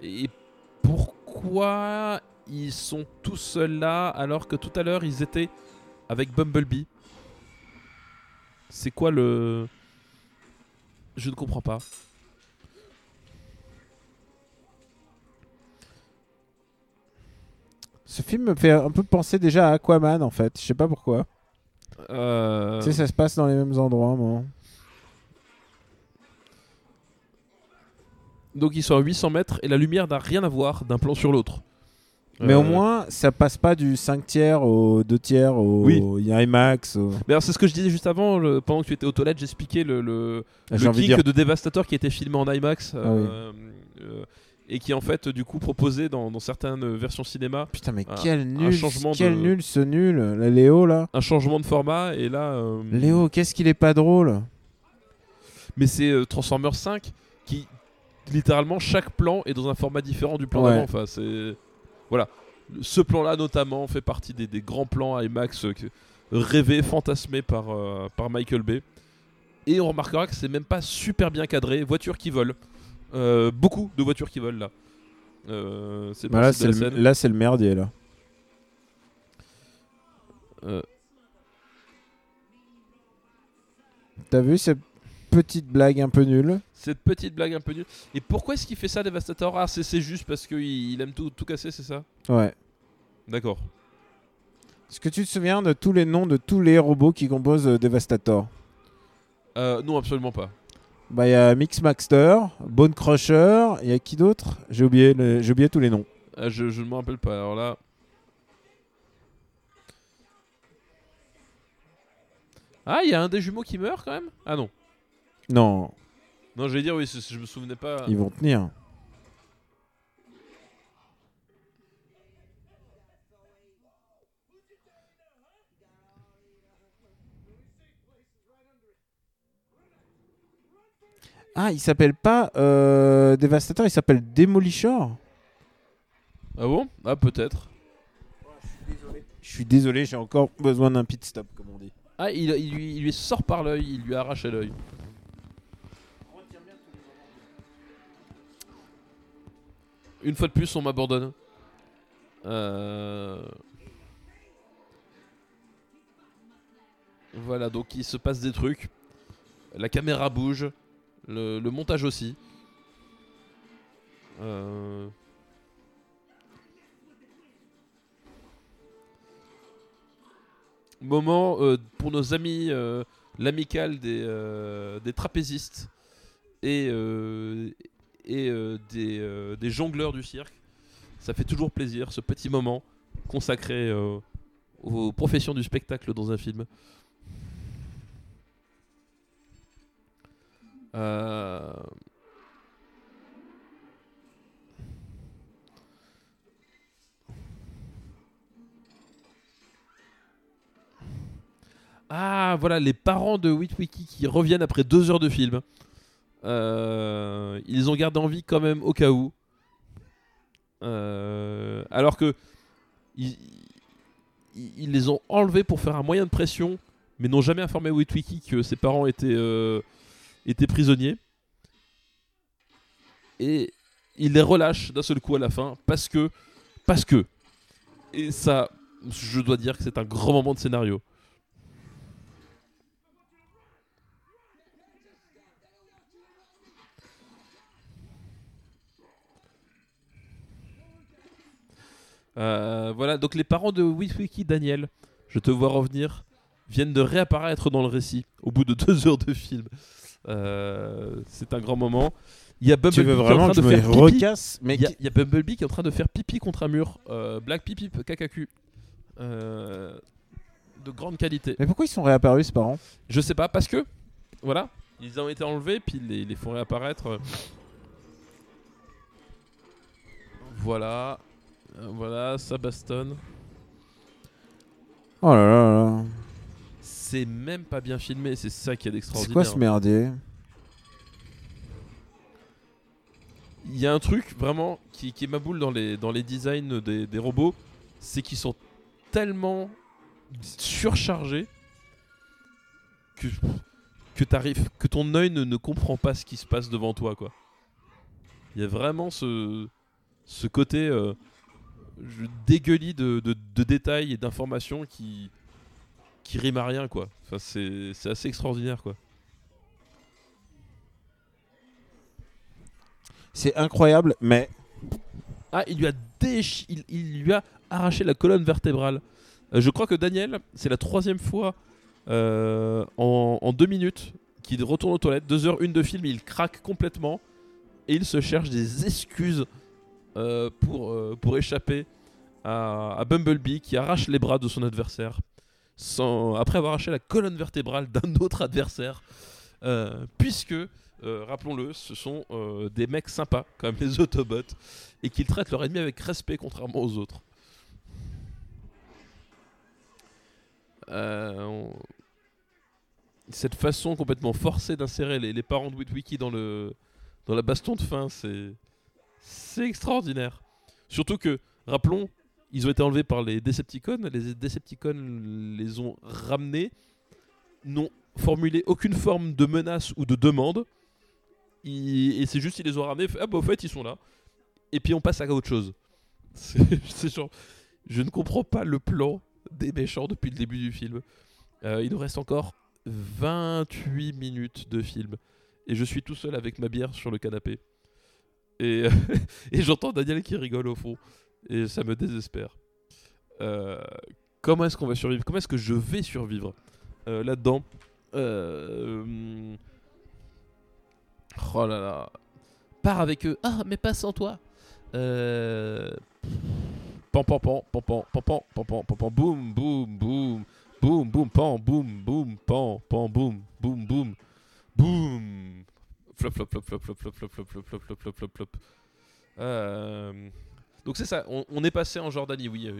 et pourquoi ils sont tous seuls là alors que tout à l'heure ils étaient avec Bumblebee? C'est quoi le. Je ne comprends pas. Ce film me fait un peu penser déjà à Aquaman en fait. Je sais pas pourquoi. Euh... Tu sais, ça se passe dans les mêmes endroits, moi. Donc ils sont à 800 mètres et la lumière n'a rien à voir d'un plan sur l'autre. Mais au euh, moins, ça passe pas du 5 tiers au 2 tiers au oui. IMAX. c'est ce que je disais juste avant, pendant que tu étais aux toilettes, j'expliquais le, le, ah, le de Devastator qui était filmé en IMAX. Ah euh, euh, et qui en fait du coup proposé dans, certaines versions cinéma. Putain mais quel nul, quel nul ce nul, la Léo là. Un changement de format et là. Léo, qu'est-ce qu'il est pas drôle? Mais c'est Transformers 5 qui littéralement chaque plan est dans un format différent du plan d'avant. Enfin c'est voilà. Ce plan-là, notamment, fait partie des, grands plans IMAX rêvé, fantasmé par, par Michael Bay. Et on remarquera que c'est même pas super bien cadré. Voitures qui volent. beaucoup de voitures qui volent là. Bah là, c'est le, là, c'est le merdier là. T'as vu cette petite blague un peu nulle Cette petite blague un peu nulle. Et pourquoi est-ce qu'il fait ça, Devastator? Ah, c'est juste parce qu'il il aime tout, tout casser, c'est ça? Ouais. D'accord. Est-ce que tu te souviens de tous les noms de tous les robots qui composent euh, Devastator? Euh, Non, absolument pas. Bah, il y a Mixmaster, Bone Crusher, il y a qui d'autre? J'ai oublié, oublié tous les noms. Ah, je, je ne me rappelle pas. Alors là. Ah, il y a un des jumeaux qui meurt quand même? Ah non. Non. Non, je vais dire oui, je me souvenais pas. Ils vont tenir. Ah, il s'appelle pas euh, Dévastateur, il s'appelle Demolisher. Ah bon? Ah, peut-être. Je suis désolé, j'ai encore besoin d'un pit stop, comme on dit. Ah, il, lui, sort par l'œil, il lui arrache l'œil. Une fois de plus, on m'abandonne. Euh, voilà, donc il se passe des trucs. La caméra bouge, le, montage aussi. Euh, moment euh, pour nos amis, euh, l'amicale des, euh, trapézistes et, et des, jongleurs du cirque. Ça fait toujours plaisir, ce petit moment consacré aux professions du spectacle dans un film. Euh, Ah, voilà, les parents de Witwiki qui reviennent après deux heures de film. Euh, ils ont gardé en vie quand même au cas où. Euh, alors que ils, les ont enlevés pour faire un moyen de pression, mais n'ont jamais informé Witwiki que ses parents étaient, étaient prisonniers. Et ils les relâchent d'un seul coup à la fin parce que, parce que. Et ça, je dois dire que c'est un grand moment de scénario. Euh, voilà, donc les parents de Witwiki Daniel, je te vois revenir, viennent de réapparaître dans le récit au bout de deux heures de film. Euh, c'est un grand moment. Il y a Bumblebee qui est en train de faire pipi. mais il, y a, Bumblebee qui est en train de faire pipi contre un mur. Euh, Black Pipi KKQ. de grande qualité. Mais pourquoi ils sont réapparus ces parents? Je sais pas, parce que voilà, ils ont été enlevés puis ils les font réapparaître. Voilà. Euh, voilà, ça bastonne. Oh là là là. C'est même pas bien filmé, c'est ça qui est d'extraordinaire. C'est quoi ce merdier? Il y a un truc vraiment qui, qui est ma boule dans les, dans les designs des, des robots, c'est qu'ils sont tellement surchargés que, que, que ton œil ne, ne comprend pas ce qui se passe devant toi. quoi. Il y a vraiment ce, ce côté. Euh, dégueulis de, de, détails et d'informations qui, qui riment à rien, quoi. Enfin, c'est, assez extraordinaire, quoi. C'est incroyable, mais. Ah, il lui a il, lui a arraché la colonne vertébrale. Euh, je crois que Daniel, c'est la troisième fois euh, en, deux minutes qu'il retourne aux toilettes. Deux heures, une de film, il craque complètement et il se cherche des excuses euh, pour, euh, pour échapper à, Bumblebee qui arrache les bras de son adversaire après avoir arraché la colonne vertébrale d'un autre adversaire. Euh, puisque, rappelons-le, ce sont des mecs sympas, comme les Autobots, et qu'ils traitent leur ennemi avec respect, contrairement aux autres. Cette façon complètement forcée d'insérer les, les, parents de Witwiki dans, le, dans la baston de fin, c'est c'est extraordinaire. Surtout que, rappelons, ils ont été enlevés par les Decepticons. Les Decepticons les ont ramenés, n'ont formulé aucune forme de menace ou de demande. et c'est juste, ils les ont ramenés. Ah bah, au fait, ils sont là. Et puis on passe à autre chose. Je ne comprends pas le plan des méchants depuis le début du film. Euh, il nous reste encore 28 minutes de film. Et je suis tout seul avec ma bière sur le canapé. Et, et j'entends Daniel qui rigole au fond. Et ça me désespère. Euh, comment est-ce qu'on va survivre Comment est-ce que je vais survivre euh, là-dedans euh, Oh là là. Pars avec eux. Ah, mais pas sans toi. Euh... Pam pam pam pam pam pam pam pam pam boum boum boum boum boum pam boum boum pam pam boum boum boum boum flop flop flop flop flop flop flop flop flop flop flop flop flop euh... Donc c'est ça, on, est passé en Jordanie, oui.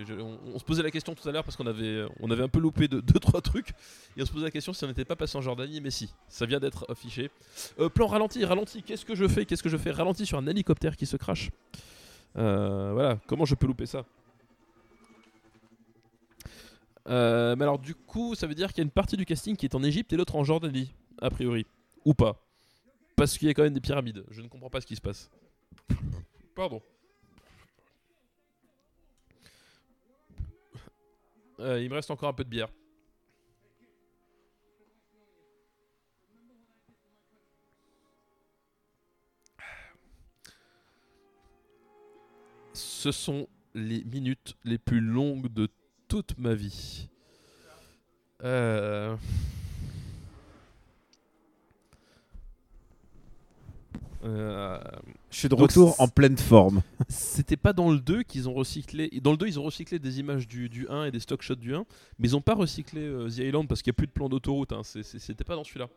on, se posait la question tout à l'heure parce qu'on avait, on avait un peu loupé 2 deux, trois trucs. Et on se posait la question si on n'était pas passé en Jordanie, mais si, ça vient d'être affiché. Euh, plan ralenti, ralenti, qu'est-ce que je fais Qu'est-ce que je fais? Ralenti sur un hélicoptère qui se crache. Euh, voilà, comment je peux louper ça? Euh, mais alors du coup, ça veut dire qu'il y a une partie du casting qui est en Égypte et l'autre en Jordanie, a priori. Ou pas. Parce qu'il y a quand même des pyramides. Je ne comprends pas ce qui se passe. Pardon. Il me reste encore un peu de bière. Ce sont les minutes les plus longues de toute ma vie. Euh... Euh, je suis de retour en pleine forme. C'était pas dans le 2 qu'ils ont recyclé. Dans le 2, ils ont recyclé des images du, du 1 et des stock shots du 1, mais ils ont pas recyclé euh, The Island parce qu'il n'y a plus de plan d'autoroute. Hein. C'était pas dans celui-là.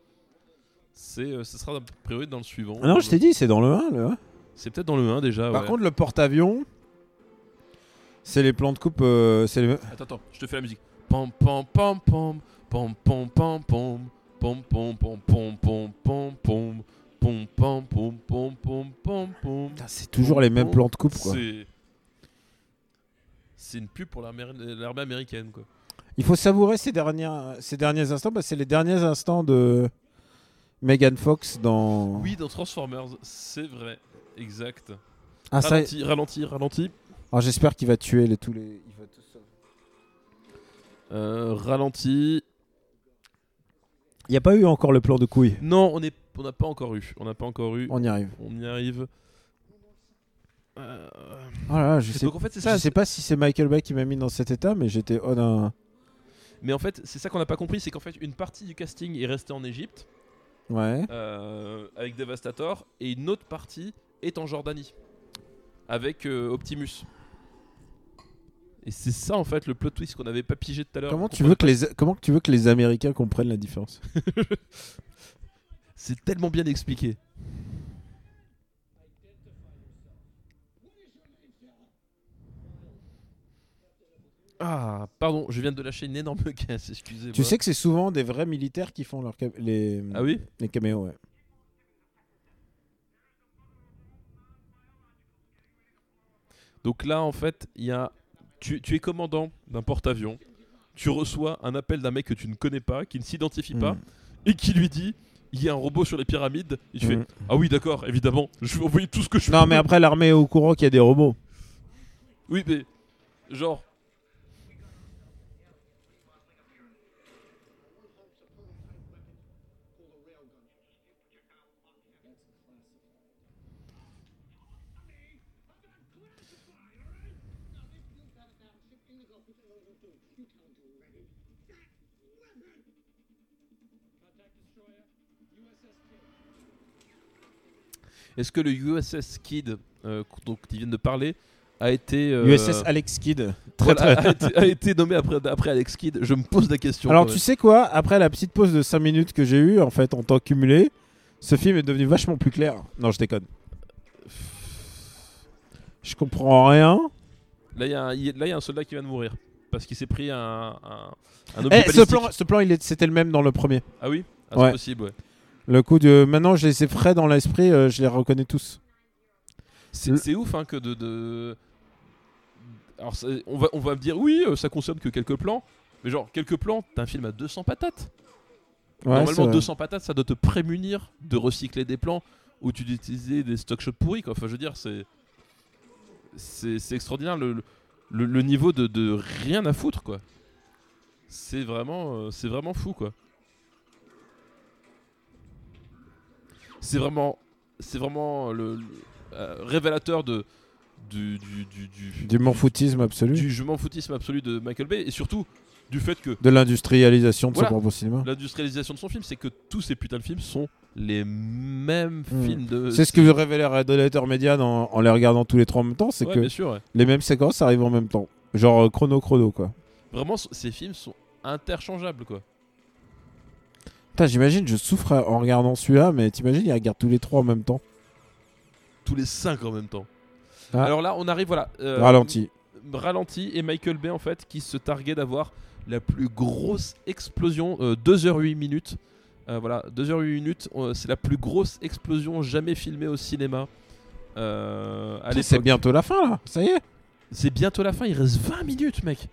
Euh, ce sera a priori dans le suivant. Ah non, je t'ai dit, c'est dans le 1. Le C'est peut-être dans le 1 déjà. Par contre, le porte-avions, c'est les plans de coupe. c'est Attends, attends, je te fais la musique. Pom pom pom pom pom pom pom pom pom pom pom pom pom pom pom c'est toujours les mêmes plans de coupe, quoi. C'est une pub pour l'armée américaine, quoi. Il faut savourer ces, dernières, ces derniers instants, parce que c'est les derniers instants de Megan Fox dans. Oui, dans Transformers, c'est vrai, exact. Ah, ralenti, ça... ralenti, ralenti. Alors j'espère qu'il va tuer les, tous les. Il va tout euh, ralenti. Il n'y a pas eu encore le plan de couille. Non, on est on n'a pas encore eu. On n'a pas encore eu. On y arrive. On y arrive. Euh... Oh je sais, en fait, ça, je sais pas si c'est Michael Bay qui m'a mis dans cet état, mais j'étais oh Mais en fait, c'est ça qu'on n'a pas compris, c'est qu'en fait, une partie du casting est restée en Égypte. Ouais. Euh, avec Devastator, et une autre partie est en Jordanie. Avec euh, Optimus. Et c'est ça en fait le plot twist qu'on avait pas pigé tout à l'heure. Comment tu veux que les comment tu veux que les Américains comprennent la différence? C'est tellement bien expliqué. Ah, pardon, je viens de lâcher une énorme caisse, excusez-moi. Tu sais que c'est souvent des vrais militaires qui font leur les, ah oui? les caméos, ouais. Donc là, en fait, il y a... tu, tu es commandant d'un porte-avions, tu reçois un appel d'un mec que tu ne connais pas, qui ne s'identifie pas, hmm. et qui lui dit il y a un robot sur les pyramides, tu fais mm. Ah oui, d'accord, évidemment, je vais envoyer tout ce que je Non, mais après, l'armée est au courant qu'il y a des robots. Oui, mais genre, Est-ce que le USS Kid, euh, dont ils viennent de parler, a été. USS euh, Alex Kidd. Très, très... A, été, nommé après, après Alex Kidd. Je me pose la question. Alors, tu sais quoi? Après la petite pause de 5 minutes que j'ai eue, en fait, en temps cumulé, ce film est devenu vachement plus clair. Non, je déconne. Je comprends rien. Là, il y, a un soldat qui vient de mourir. Parce qu'il s'est pris un, un, un eh, ce plan, ce plan c'était le même dans le premier. Ah oui? Ah, C'est possible, ouais. Le coup de. Maintenant, je les ai frais dans l'esprit, euh, je les reconnais tous. C'est ouf hein, que de. Alors, on va, on va me dire, oui, ça concerne que quelques plans. Mais genre, quelques plans, t'as un film à 200 patates. Normalement, 200 patates, ça doit te prémunir de recycler des plans ou tu d'utiliser des stock shots pourris. Quoi. Enfin, je veux dire, c'est. C'est extraordinaire le, le, niveau de, de, rien à foutre, quoi. C'est vraiment, euh, c'est vraiment fou, quoi. C'est vraiment, c'est vraiment le, euh, révélateur de du du du du, du m'en foutisme absolu. Du je m'en foutisme absolu de Michael Bay et surtout du fait que de l'industrialisation de son propre cinéma. L'industrialisation de son film, c'est que tous ces putains de films sont les mêmes hmm. films de. C'est ce que veut révéler Red Media en, en, les regardant tous les trois en même temps, c'est que les mêmes séquences arrivent en même temps, genre euh, chrono chrono quoi. Vraiment, ces films sont interchangeables quoi. J'imagine, je souffre en regardant celui-là, mais t'imagines, ils regardent tous les trois en même temps. Tous les cinq en même temps. Ah. Alors là, on arrive, voilà. Euh, ralenti. Ralenti et Michael Bay en fait qui se targuait d'avoir la plus grosse explosion, 2h08 euh, minutes. Euh, voilà, 2h08 minutes, c'est la plus grosse explosion jamais filmée au cinéma. Euh, c'est bientôt la fin là, ça y est. C'est bientôt la fin, il reste 20 minutes, mec.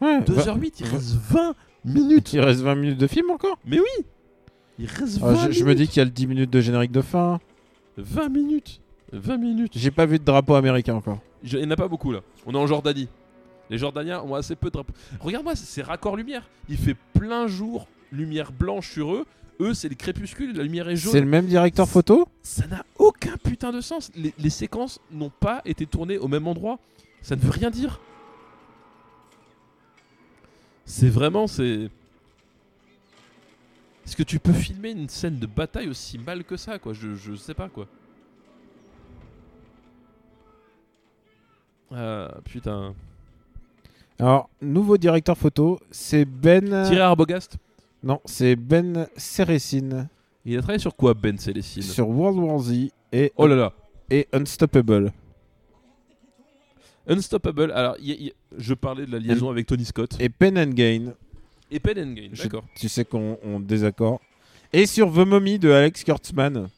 2h08, il reste 20 minutes. Il reste 20 minutes de film encore Mais oui Il reste 20 ah. Je me dis qu'il y a le 10 minutes de générique de fin. 20 minutes 20 minutes. J'ai pas vu de drapeau américain encore. Il n'y en a pas beaucoup là. On est en Jordanie. Les Jordaniens ont assez peu de drapeaux. Regarde-moi, c'est raccord lumière. Il fait plein jour, lumière blanche sur eux. Eux, c'est le crépuscule, la lumière est jaune. C'est le même directeur photo Ça n'a aucun putain de sens. Les, séquences n'ont pas été tournées au même endroit. Ça ne veut rien dire. C'est vraiment, c'est. Est-ce que tu peux filmer une scène de bataille aussi mal que ça, quoi? Je, je sais pas, quoi. Euh, putain. Alors, nouveau directeur photo, c'est Ben. Thierry Arbogast? Non, c'est Ben Ceresin. Il a travaillé sur quoi, Ben Ceresin Sur World War Z et. Oh là là Et Unstoppable. Unstoppable, alors je parlais de la liaison avec Tony Scott. Et Pen and Gain. Et Pen and Gain, d'accord. Tu sais qu'on désaccord. Et sur The Mummy de Alex Kurtzman.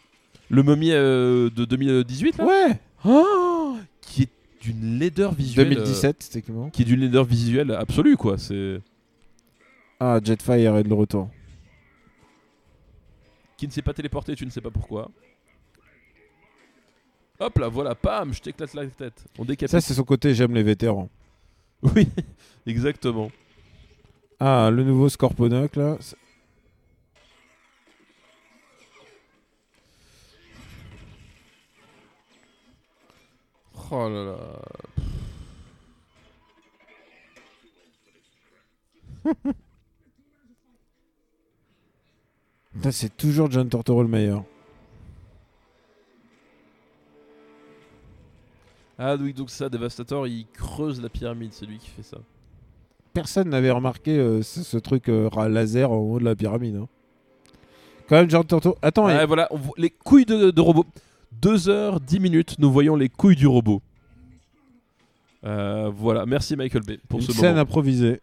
Le Mummy euh, de 2018 là? Ouais oh Qui est d'une laideur visuelle. 2017, euh, Qui est d'une laideur visuelle absolue, quoi. C'est. Ah, Jetfire est de retour. Qui ne s'est pas téléporté, tu ne sais pas pourquoi. Hop là, voilà, pam, je t'éclate la tête. On décapite. Ça, c'est son côté j'aime les vétérans. Oui, exactement. Ah, le nouveau Scorponok là. Oh là là. c'est toujours John Tortoro le meilleur. Ah oui, donc ça, Devastator, il creuse la pyramide, c'est lui qui fait ça. Personne n'avait remarqué euh, ce, truc euh, laser en haut de la pyramide. Hein. Quand même, John Tortoro. Attends, voilà, les couilles de, de robot. 2 heures 10 minutes, nous voyons les couilles du robot. Euh, voilà, merci Michael Bay pour Une ce scène improvisée.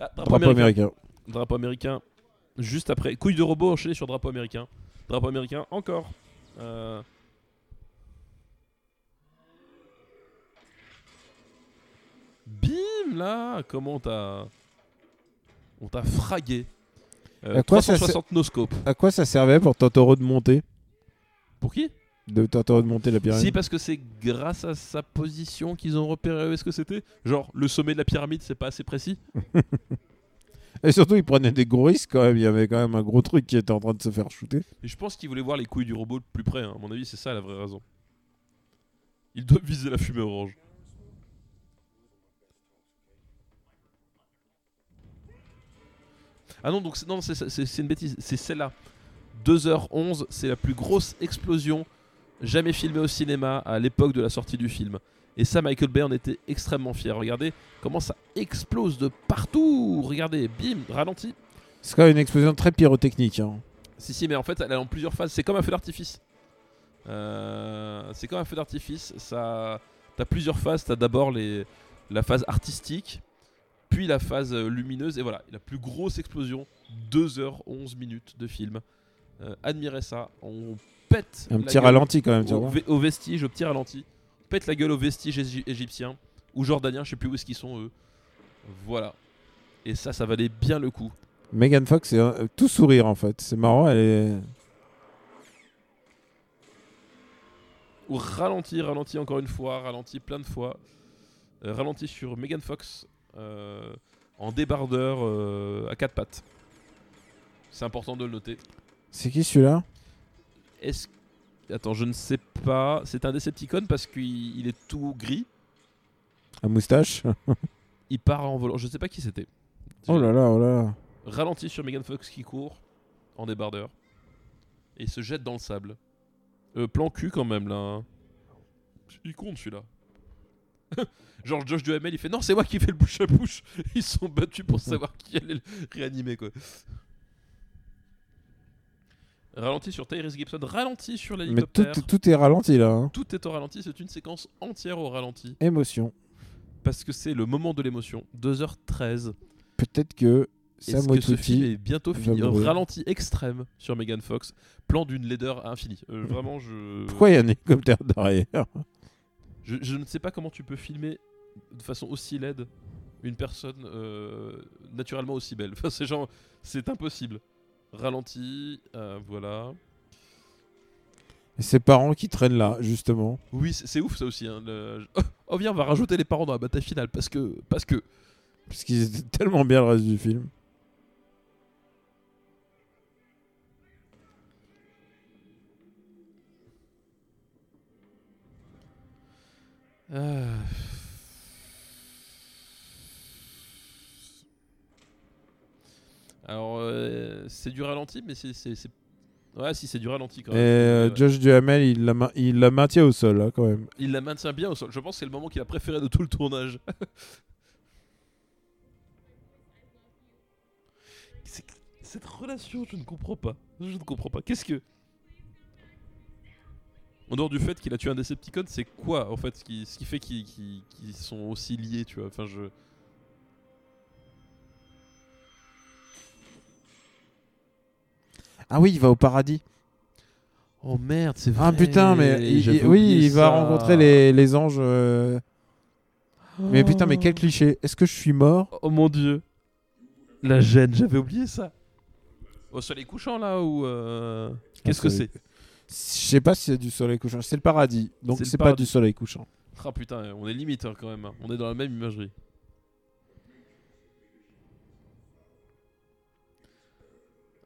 Ah, drapeau, américain. Drapeau américain. Juste après. Couilles de robot enchaîné sur drapeau américain. Drapeau américain encore. Euh. Bim là Comment on t'a. On t'a fragué. Euh, à quoi 360 no scope. À quoi ça servait pour Totoro de monter Pour qui? De tenter de monter la pyramide Si, parce que c'est grâce à sa position qu'ils ont repéré où est-ce que c'était. Genre, le sommet de la pyramide, c'est pas assez précis. Et surtout, il prenait des gros risques quand même. Il y avait quand même un gros truc qui était en train de se faire shooter. Et je pense qu'il voulait voir les couilles du robot de plus près. Hein. À mon avis, c'est ça la vraie raison. Il doit viser la fumée orange. Ah non, donc non, c'est une bêtise. C'est celle-là. 2h11, c'est la plus grosse explosion jamais filmé au cinéma à l'époque de la sortie du film. Et ça, Michael Bay en était extrêmement fier. Regardez comment ça explose de partout. Regardez, bim, ralenti. C'est quand même une explosion très pyrotechnique. Hein. Si, si, mais en fait, elle est en plusieurs phases. C'est comme un feu d'artifice. Euh, c'est comme un feu d'artifice. Ça, t'as plusieurs phases. T'as d'abord les... la phase artistique, puis la phase euh, lumineuse. Et voilà, la plus grosse explosion. 2h11 minutes de film. Euh, admirez ça. On pète. Un petit ralenti quand même, tu au, vois. Au vestige, au petit ralenti. Pète la gueule au vestige égyptien. ou jordaniens, je sais plus où est-ce qu'ils sont eux. Voilà. Et ça, ça valait bien le coup. Megan Fox, euh, tout sourire en fait. C'est marrant, elle est. Ou ralenti, ralenti encore une fois, ralenti plein de fois. Euh, ralenti sur Megan Fox en débardeur euh, à quatre pattes. C'est important de le noter. C'est qui celui-là? Est-ce Attends, je ne sais pas. C'est un Decepticon parce qu'il il est tout gris. Un moustache? Il part en volant. Je ne sais pas qui c'était. Oh là là, oh là là. Ralenti sur Megan Fox qui court en débardeur. Et il se jette dans le sable. Euh, plan cul quand même là. hein. Il compte celui-là. Genre Josh Duhamel il fait non c'est moi qui fais le bouche à bouche. Ils sont battus pour savoir qui allait le réanimer quoi. Ralenti sur Tyrese Gibson, ralenti sur Mais tout, l'hélicoptère. tout est ralenti là. hein. Tout est au ralenti, c'est une séquence entière au ralenti. Émotion. Parce que c'est le moment de l'émotion. 2h13. Peut-être que Est-ce Sam que ce film est bientôt va fini mourir. Ralenti extrême sur Megan Fox. Plan d'une laideur infinie. Euh, vraiment, je... Pourquoi il y a un hélicoptère derrière? Je... je ne sais pas comment tu peux filmer de façon aussi laide une personne euh, naturellement aussi belle. Enfin, c'est genre... C'est impossible. Ralenti, euh, voilà. Et ses parents qui traînent là, justement. Oui, c'est ouf ça aussi. hein, le- Oh, oh, viens, on va rajouter les parents dans la bataille finale parce que... Parce que... Parce qu'ils étaient tellement bien le reste du film. Euh. Alors, euh, c'est du ralenti, mais c'est. Ouais, si, c'est du ralenti quand Et même. euh, Ouais. Josh Duhamel, il la, il la maintient au sol, là, quand même. Il la maintient bien au sol. Je pense que c'est le moment qu'il a préféré de tout le tournage. Cette relation, je ne comprends pas. Je ne comprends pas. Qu'est-ce que. En dehors du fait qu'il a tué un Decepticon, c'est quoi en fait ce qui, ce qui fait qu'ils sont aussi liés, tu vois Enfin, je. Ah oui, il va au paradis. Oh merde, c'est vrai. Ah putain, mais il- j'avais il- oui, il va rencontrer les, les anges. euh. Mais putain, mais quel cliché. Est-ce que je suis mort? Oh mon dieu. La gêne, j'avais oublié ça. Au soleil couchant là ou. euh, Qu'est-ce que c'est? Je sais pas si c'est du soleil couchant. C'est le paradis. Donc C'est pas du soleil couchant. Ah putain, on est limite hein, quand même. hein. On est dans la même imagerie.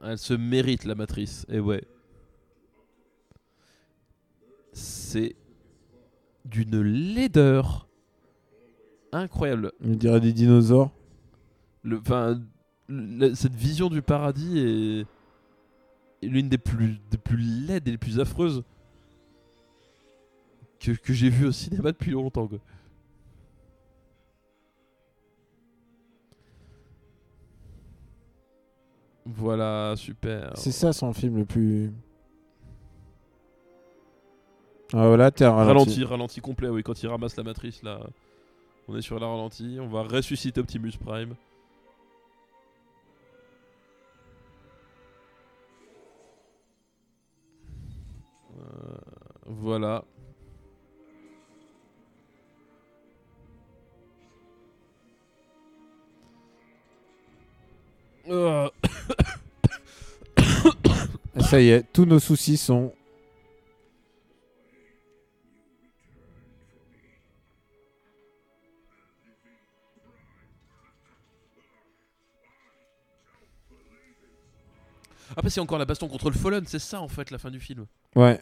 Elle se mérite la matrice. Et ouais. C'est d'une laideur incroyable. On dirait des dinosaures. Le, enfin, cette vision du paradis est l'une des plus, des plus laides et les plus affreuses que, que j'ai vues au cinéma depuis longtemps. quoi. Voilà, super. C'est ça son film le plus. Ah voilà, t'es un ralenti. Ralenti, ralenti complet, oui, quand il ramasse la matrice là. On est sur la ralenti, on va ressusciter Optimus Prime. Voilà. Euh, Ça y est, tous nos soucis sont. Ah bah c'est encore la baston contre le Fallen, c'est ça en fait la fin du film. Ouais.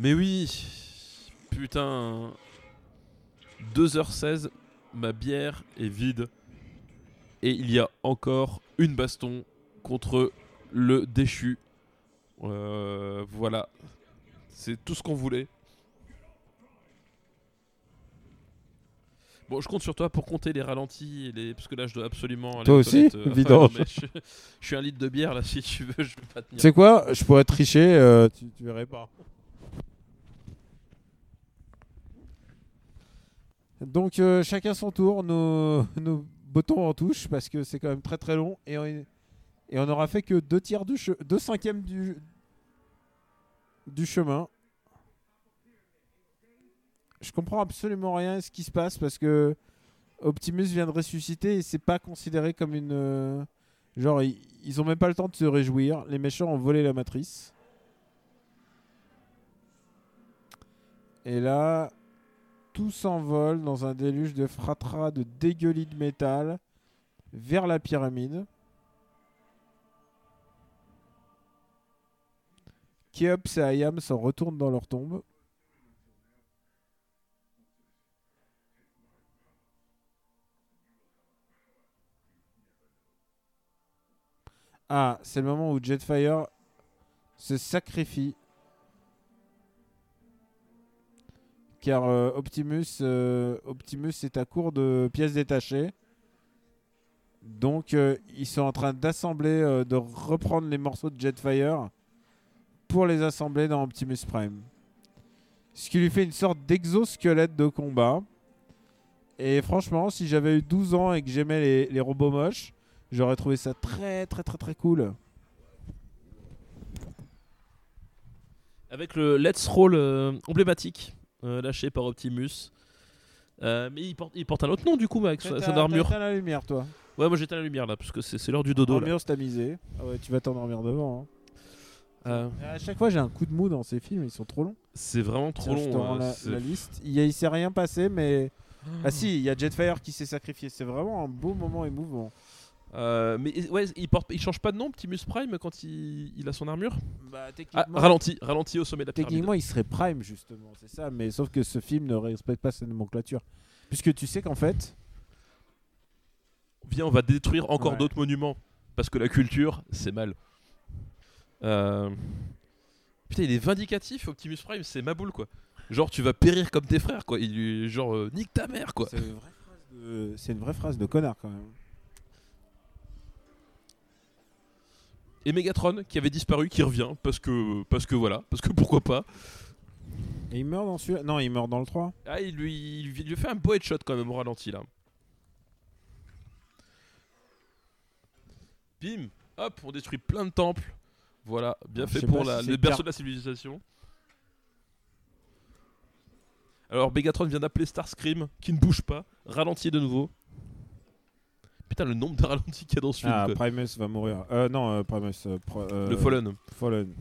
Mais oui Putain 2h16, ma bière est vide. Et il y a encore une baston contre le déchu. Euh, voilà. C'est tout ce qu'on voulait. Bon, je compte sur toi pour compter les ralentis et les... parce que là je dois absolument aller Toi aussi euh, Vidange. je, je suis un litre de bière là si tu veux, je vais pas Tu tenir. sais quoi? Je pourrais tricher, euh, tu, tu verrais pas. Donc euh, chacun son tour, nos, nos boutons en touche parce que c'est quand même très très long et on, et aura fait que deux tiers du deux cinquièmes du du chemin. je comprends absolument rien à ce qui se passe parce que Optimus vient de ressusciter et c'est pas considéré comme une. Euh, genre, ils, ils ont même pas le temps de se réjouir. Les méchants ont volé la matrice. Et là, tout s'envole dans un déluge de fratras de dégueulis de métal vers la pyramide. Kéops et Ayam s'en retournent dans leur tombe. Ah, c'est le moment où Jetfire se sacrifie. Car euh, Optimus, euh, Optimus est à court de pièces détachées. Donc euh, ils sont en train d'assembler, de reprendre les morceaux de Jetfire pour les assembler dans Optimus Prime. Ce qui lui fait une sorte d'exosquelette de combat. Et franchement, si j'avais eu 12 ans et que j'aimais les, les robots moches, J'aurais trouvé ça très très très très cool. Avec le Let's Roll emblématique lâché par Optimus. Euh, mais il porte, il porte un autre nom du coup avec son armure. T'as la lumière toi. Ouais, moi j'étais à la lumière là parce que c'est l'heure du dodo. L'ambiance tamisée. Ah ouais, tu vas t'endormir devant. Hein. À chaque fois j'ai un coup de mou dans ces films, ils sont trop longs. C'est vraiment trop long. la, la, liste. Il, y s'est rien passé, mais. Ah si, il y a Jetfire qui s'est sacrifié. C'est vraiment un beau moment émouvant. Euh, mais ouais, il, porte, il change pas de nom, Optimus Prime, quand il, il a son armure bah, ah, Ralenti, ralenti au sommet de la pyramide. Techniquement, il serait Prime, justement, c'est ça. Mais sauf que ce film ne respecte pas sa nomenclature. Puisque tu sais qu'en fait. Viens, on va détruire encore d'autres monuments. Parce que la culture, c'est mal. Euh... Putain, il est vindicatif, Optimus Prime, c'est ma boule, quoi. Genre, tu vas périr comme tes frères, quoi. Il lui, genre, euh, nique ta mère, quoi. C'est une vraie phrase de connard, quand même. Et Megatron qui avait disparu qui revient parce que parce que voilà parce que pourquoi pas. Et il meurt dans celui non il meurt dans le 3 ah il lui, il lui fait un beau headshot quand même au ralenti là. Bim. Hop on détruit plein de temples. Voilà bien fait pour la, le berceau de la civilisation. Alors Megatron vient d'appeler Starscream qui ne bouge pas ralenti de nouveau Putain, le nombre de ralentis qu'il y a dans ce film. Ah, Primus va mourir. Euh, non, euh, Primus. Euh, euh, le Fallen. Fallen.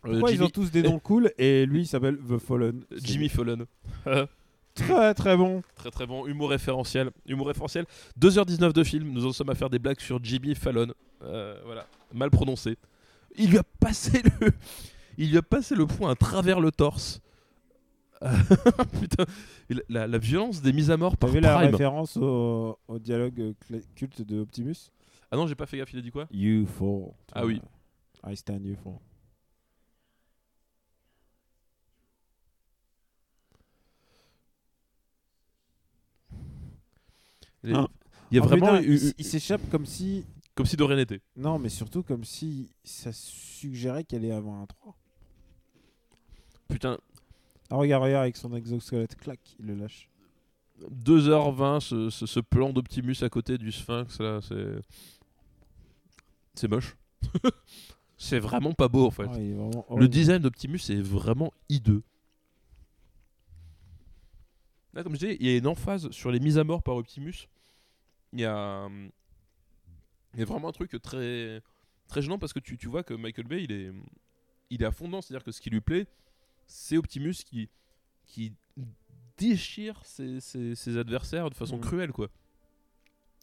Pourquoi ils ont tous des noms cool et lui il s'appelle The Fallen? Jimmy Fallen. très très bon. Très très bon. Humour référentiel. Humour référentiel. 2h19 de film. Nous en sommes à faire des blagues sur Jimmy Fallon. voilà. Mal prononcé. Il lui a passé le. Il lui a passé le poing à travers le torse. Putain, la, violence des mises à mort par vu la référence au, dialogue culte de Optimus? Ah non, j'ai pas fait gaffe, il a dit quoi? You fall. Ah oui. I stand you fall. Il y a oh, vraiment. il, s'échappe comme si. Comme si de rien n'était. Non, mais surtout comme si ça suggérait qu'elle est avant un 3. Putain, ah, regarde, regarde, avec son exosquelette, clac, il le lâche. 2h20, ce, ce, plan d'Optimus à côté du Sphinx, là, c'est. C'est moche. c'est vraiment pas beau, en fait. Le design d'Optimus est vraiment hideux. Là, comme je disais, il y a une emphase sur les mises à mort par Optimus. Il y a. Il y a vraiment un truc très, très gênant parce que tu, tu vois que Michael Bay, il est, il est à fond dedans. C'est-à-dire que ce qui lui plaît, c'est Optimus qui, qui déchire ses, adversaires de façon mm. cruelle, quoi.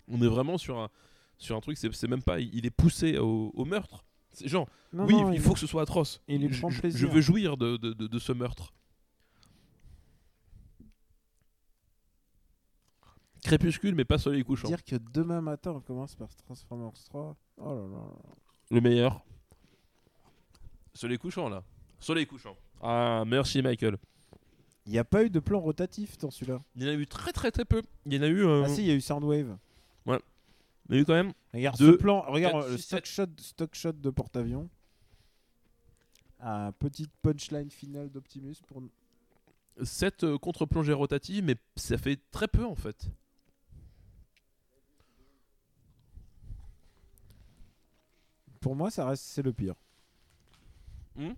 On est vraiment sur un, sur un truc, c'est même pas. Il est poussé au, meurtre. C'est genre, oui, il, faut que ce soit atroce. Il je, je, veux jouir de, de, de, ce meurtre. Crépuscule, mais pas soleil couchant. Dire que demain matin, on commence par Transformers 3. Oh là là. Le meilleur. Soleil couchant, là. Soleil couchant. Ah, merci Michael. Il n'y a pas eu de plan rotatif dans celui-là? Il y en a eu très très très peu. Il y en a eu. Euh, ah si, il y a eu Soundwave. Ouais. Il y a eu quand même. Regarde ce plan. Regarde le stock shot, stock shot de porte-avions. Ah, petite punchline finale d'Optimus pour. 7 euh, contre-plongées rotatives, mais ça fait très peu en fait. Pour moi, ça reste c'est le pire. Hmm?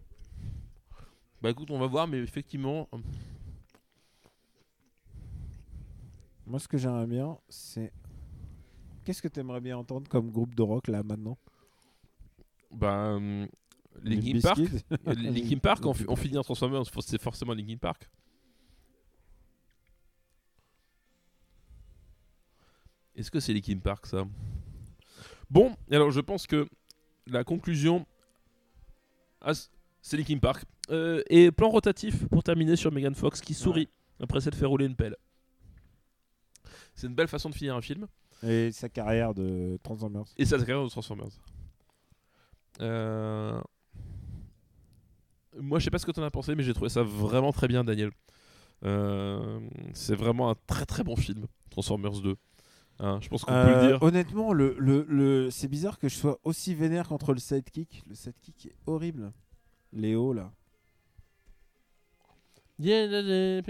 Bah écoute, on va voir, mais effectivement, Moi, ce que j'aimerais bien, c'est. Qu'est-ce que tu aimerais bien entendre comme groupe de rock là maintenant? Bah. Euh, Linkin Park. Linkin Park, on, on finit en Transformers, c'est forcément Linkin Park. Est-ce que c'est Linkin Park ça? Bon, alors je pense que la conclusion, ah, c'est Linkin Park. Euh, et plan rotatif pour terminer sur Megan Fox qui sourit après s'être fait rouler une pelle. C'est une belle façon de finir un film. Et sa carrière de Transformers. Et sa carrière de Transformers. Euh, moi, je sais pas ce que tu en as pensé, mais j'ai trouvé ça vraiment très bien, Daniel. Euh, c'est vraiment un très très bon film, Transformers 2. Hein, je pense qu'on peut le dire. Honnêtement, le, le, le... c'est bizarre que je sois aussi vénère contre le sidekick. Le sidekick est horrible. Léo, là. J'essaie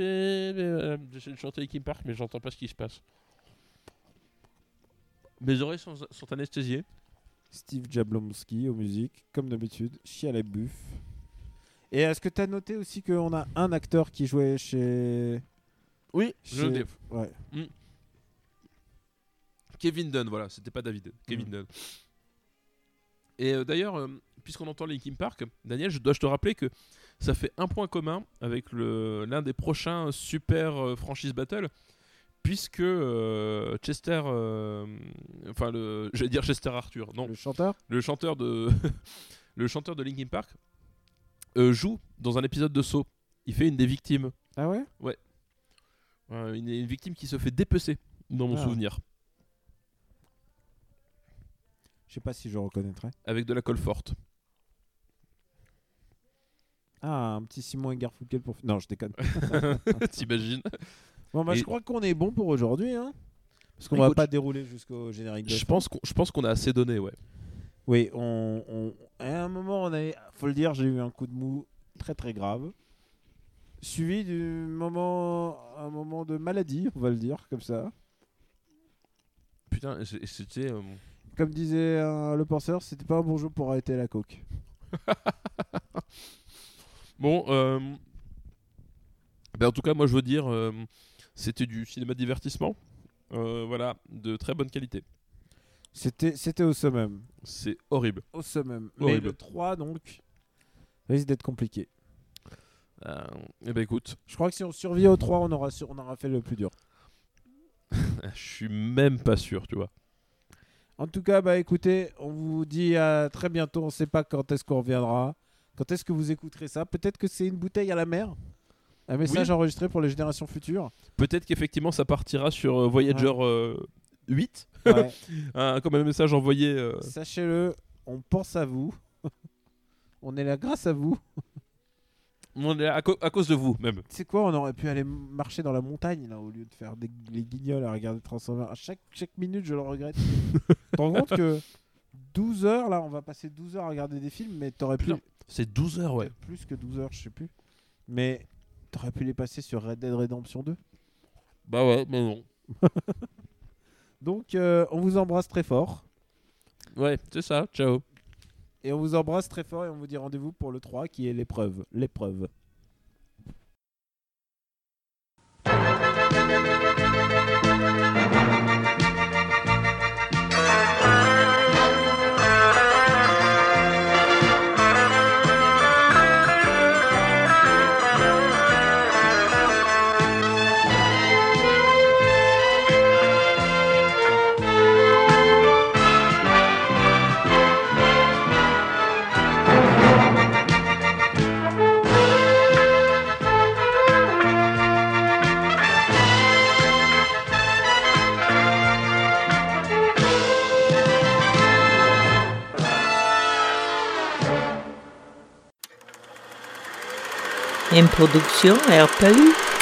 de chanter Linkin Park, mais j'entends pas ce qui se passe. Mes oreilles sont, sont anesthésiées. Steve Jablonski aux musiques, comme d'habitude. Chia la buff. Et est-ce que tu as noté aussi qu'on a un acteur qui jouait chez. Oui, je chez... Ouais. Mm. Kevin Dunn, voilà, c'était pas David, Kevin mm. Dunn. Et euh, d'ailleurs, euh, puisqu'on entend Linkin Park, Daniel, je dois te rappeler que ça fait un point commun avec l'un des prochains super euh, franchise battle, puisque Chester, enfin le, j'allais dire Chester Arthur, non, le chanteur, le chanteur de, le chanteur de Linkin Park joue dans un épisode de Saw. Il fait une des victimes. Ah ouais? Ouais. une, une, victime qui se fait dépecer dans mon ah. souvenir. Je sais pas si je reconnaîtrais. Avec de la colle forte. Ah, un petit Simon et Garfunkel pour. Non, je déconne. T'imagines Bon, bah, je crois qu'on est bon pour aujourd'hui. Hein Parce qu'on va pas dérouler jusqu'au générique de Je pense qu'on je pense qu'on a assez donné, ouais. Oui, on, on, à un moment, on a, faut le dire, j'ai eu un coup de mou très très grave, suivi du moment, un moment de maladie, on va le dire comme ça. Putain, c'était. Euh, comme disait euh, le penseur, c'était pas un bon jour pour arrêter la coke. bon, euh, ben en tout cas, moi je veux dire, euh, c'était du cinéma divertissement. voilà, de très bonne qualité. C'était, c'était au summum. C'est horrible. Au summum. Mais le 3, donc, risque d'être compliqué. eh ben écoute. Je crois que si on survit au 3, on aura, on aura fait le plus dur. Je suis même pas sûr, tu vois. En tout cas, bah écoutez, on vous dit à très bientôt. On ne sait pas quand est-ce qu'on reviendra. Quand est-ce que vous écouterez ça? Peut-être que c'est une bouteille à la mer un message enregistré pour les générations futures. Peut-être qu'effectivement ça partira sur euh, Voyager 8. Euh, un, comme un message envoyé. Euh. Sachez-le, on pense à vous. on est là grâce à vous. à, cause de vous, même. Sais quoi, on aurait pu aller marcher dans la montagne, là, au lieu de faire des, les guignols à regarder Transformers. À chaque, chaque minute, je le regrette. tu te rends compte que 12 heures, là, on va passer 12 heures à regarder des films, mais t'aurais pu. C'est 12 heures, ouais. Plus que 12 heures, je sais plus. Mais t'aurais pu les passer sur Red Dead Redemption 2. Bah ouais, mais non. Donc, euh, on vous embrasse très fort. Ouais, c'est ça. Ciao. Et on vous embrasse très fort et on vous dit rendez-vous pour le 3 qui est l'épreuve. L'épreuve. Une production RPU.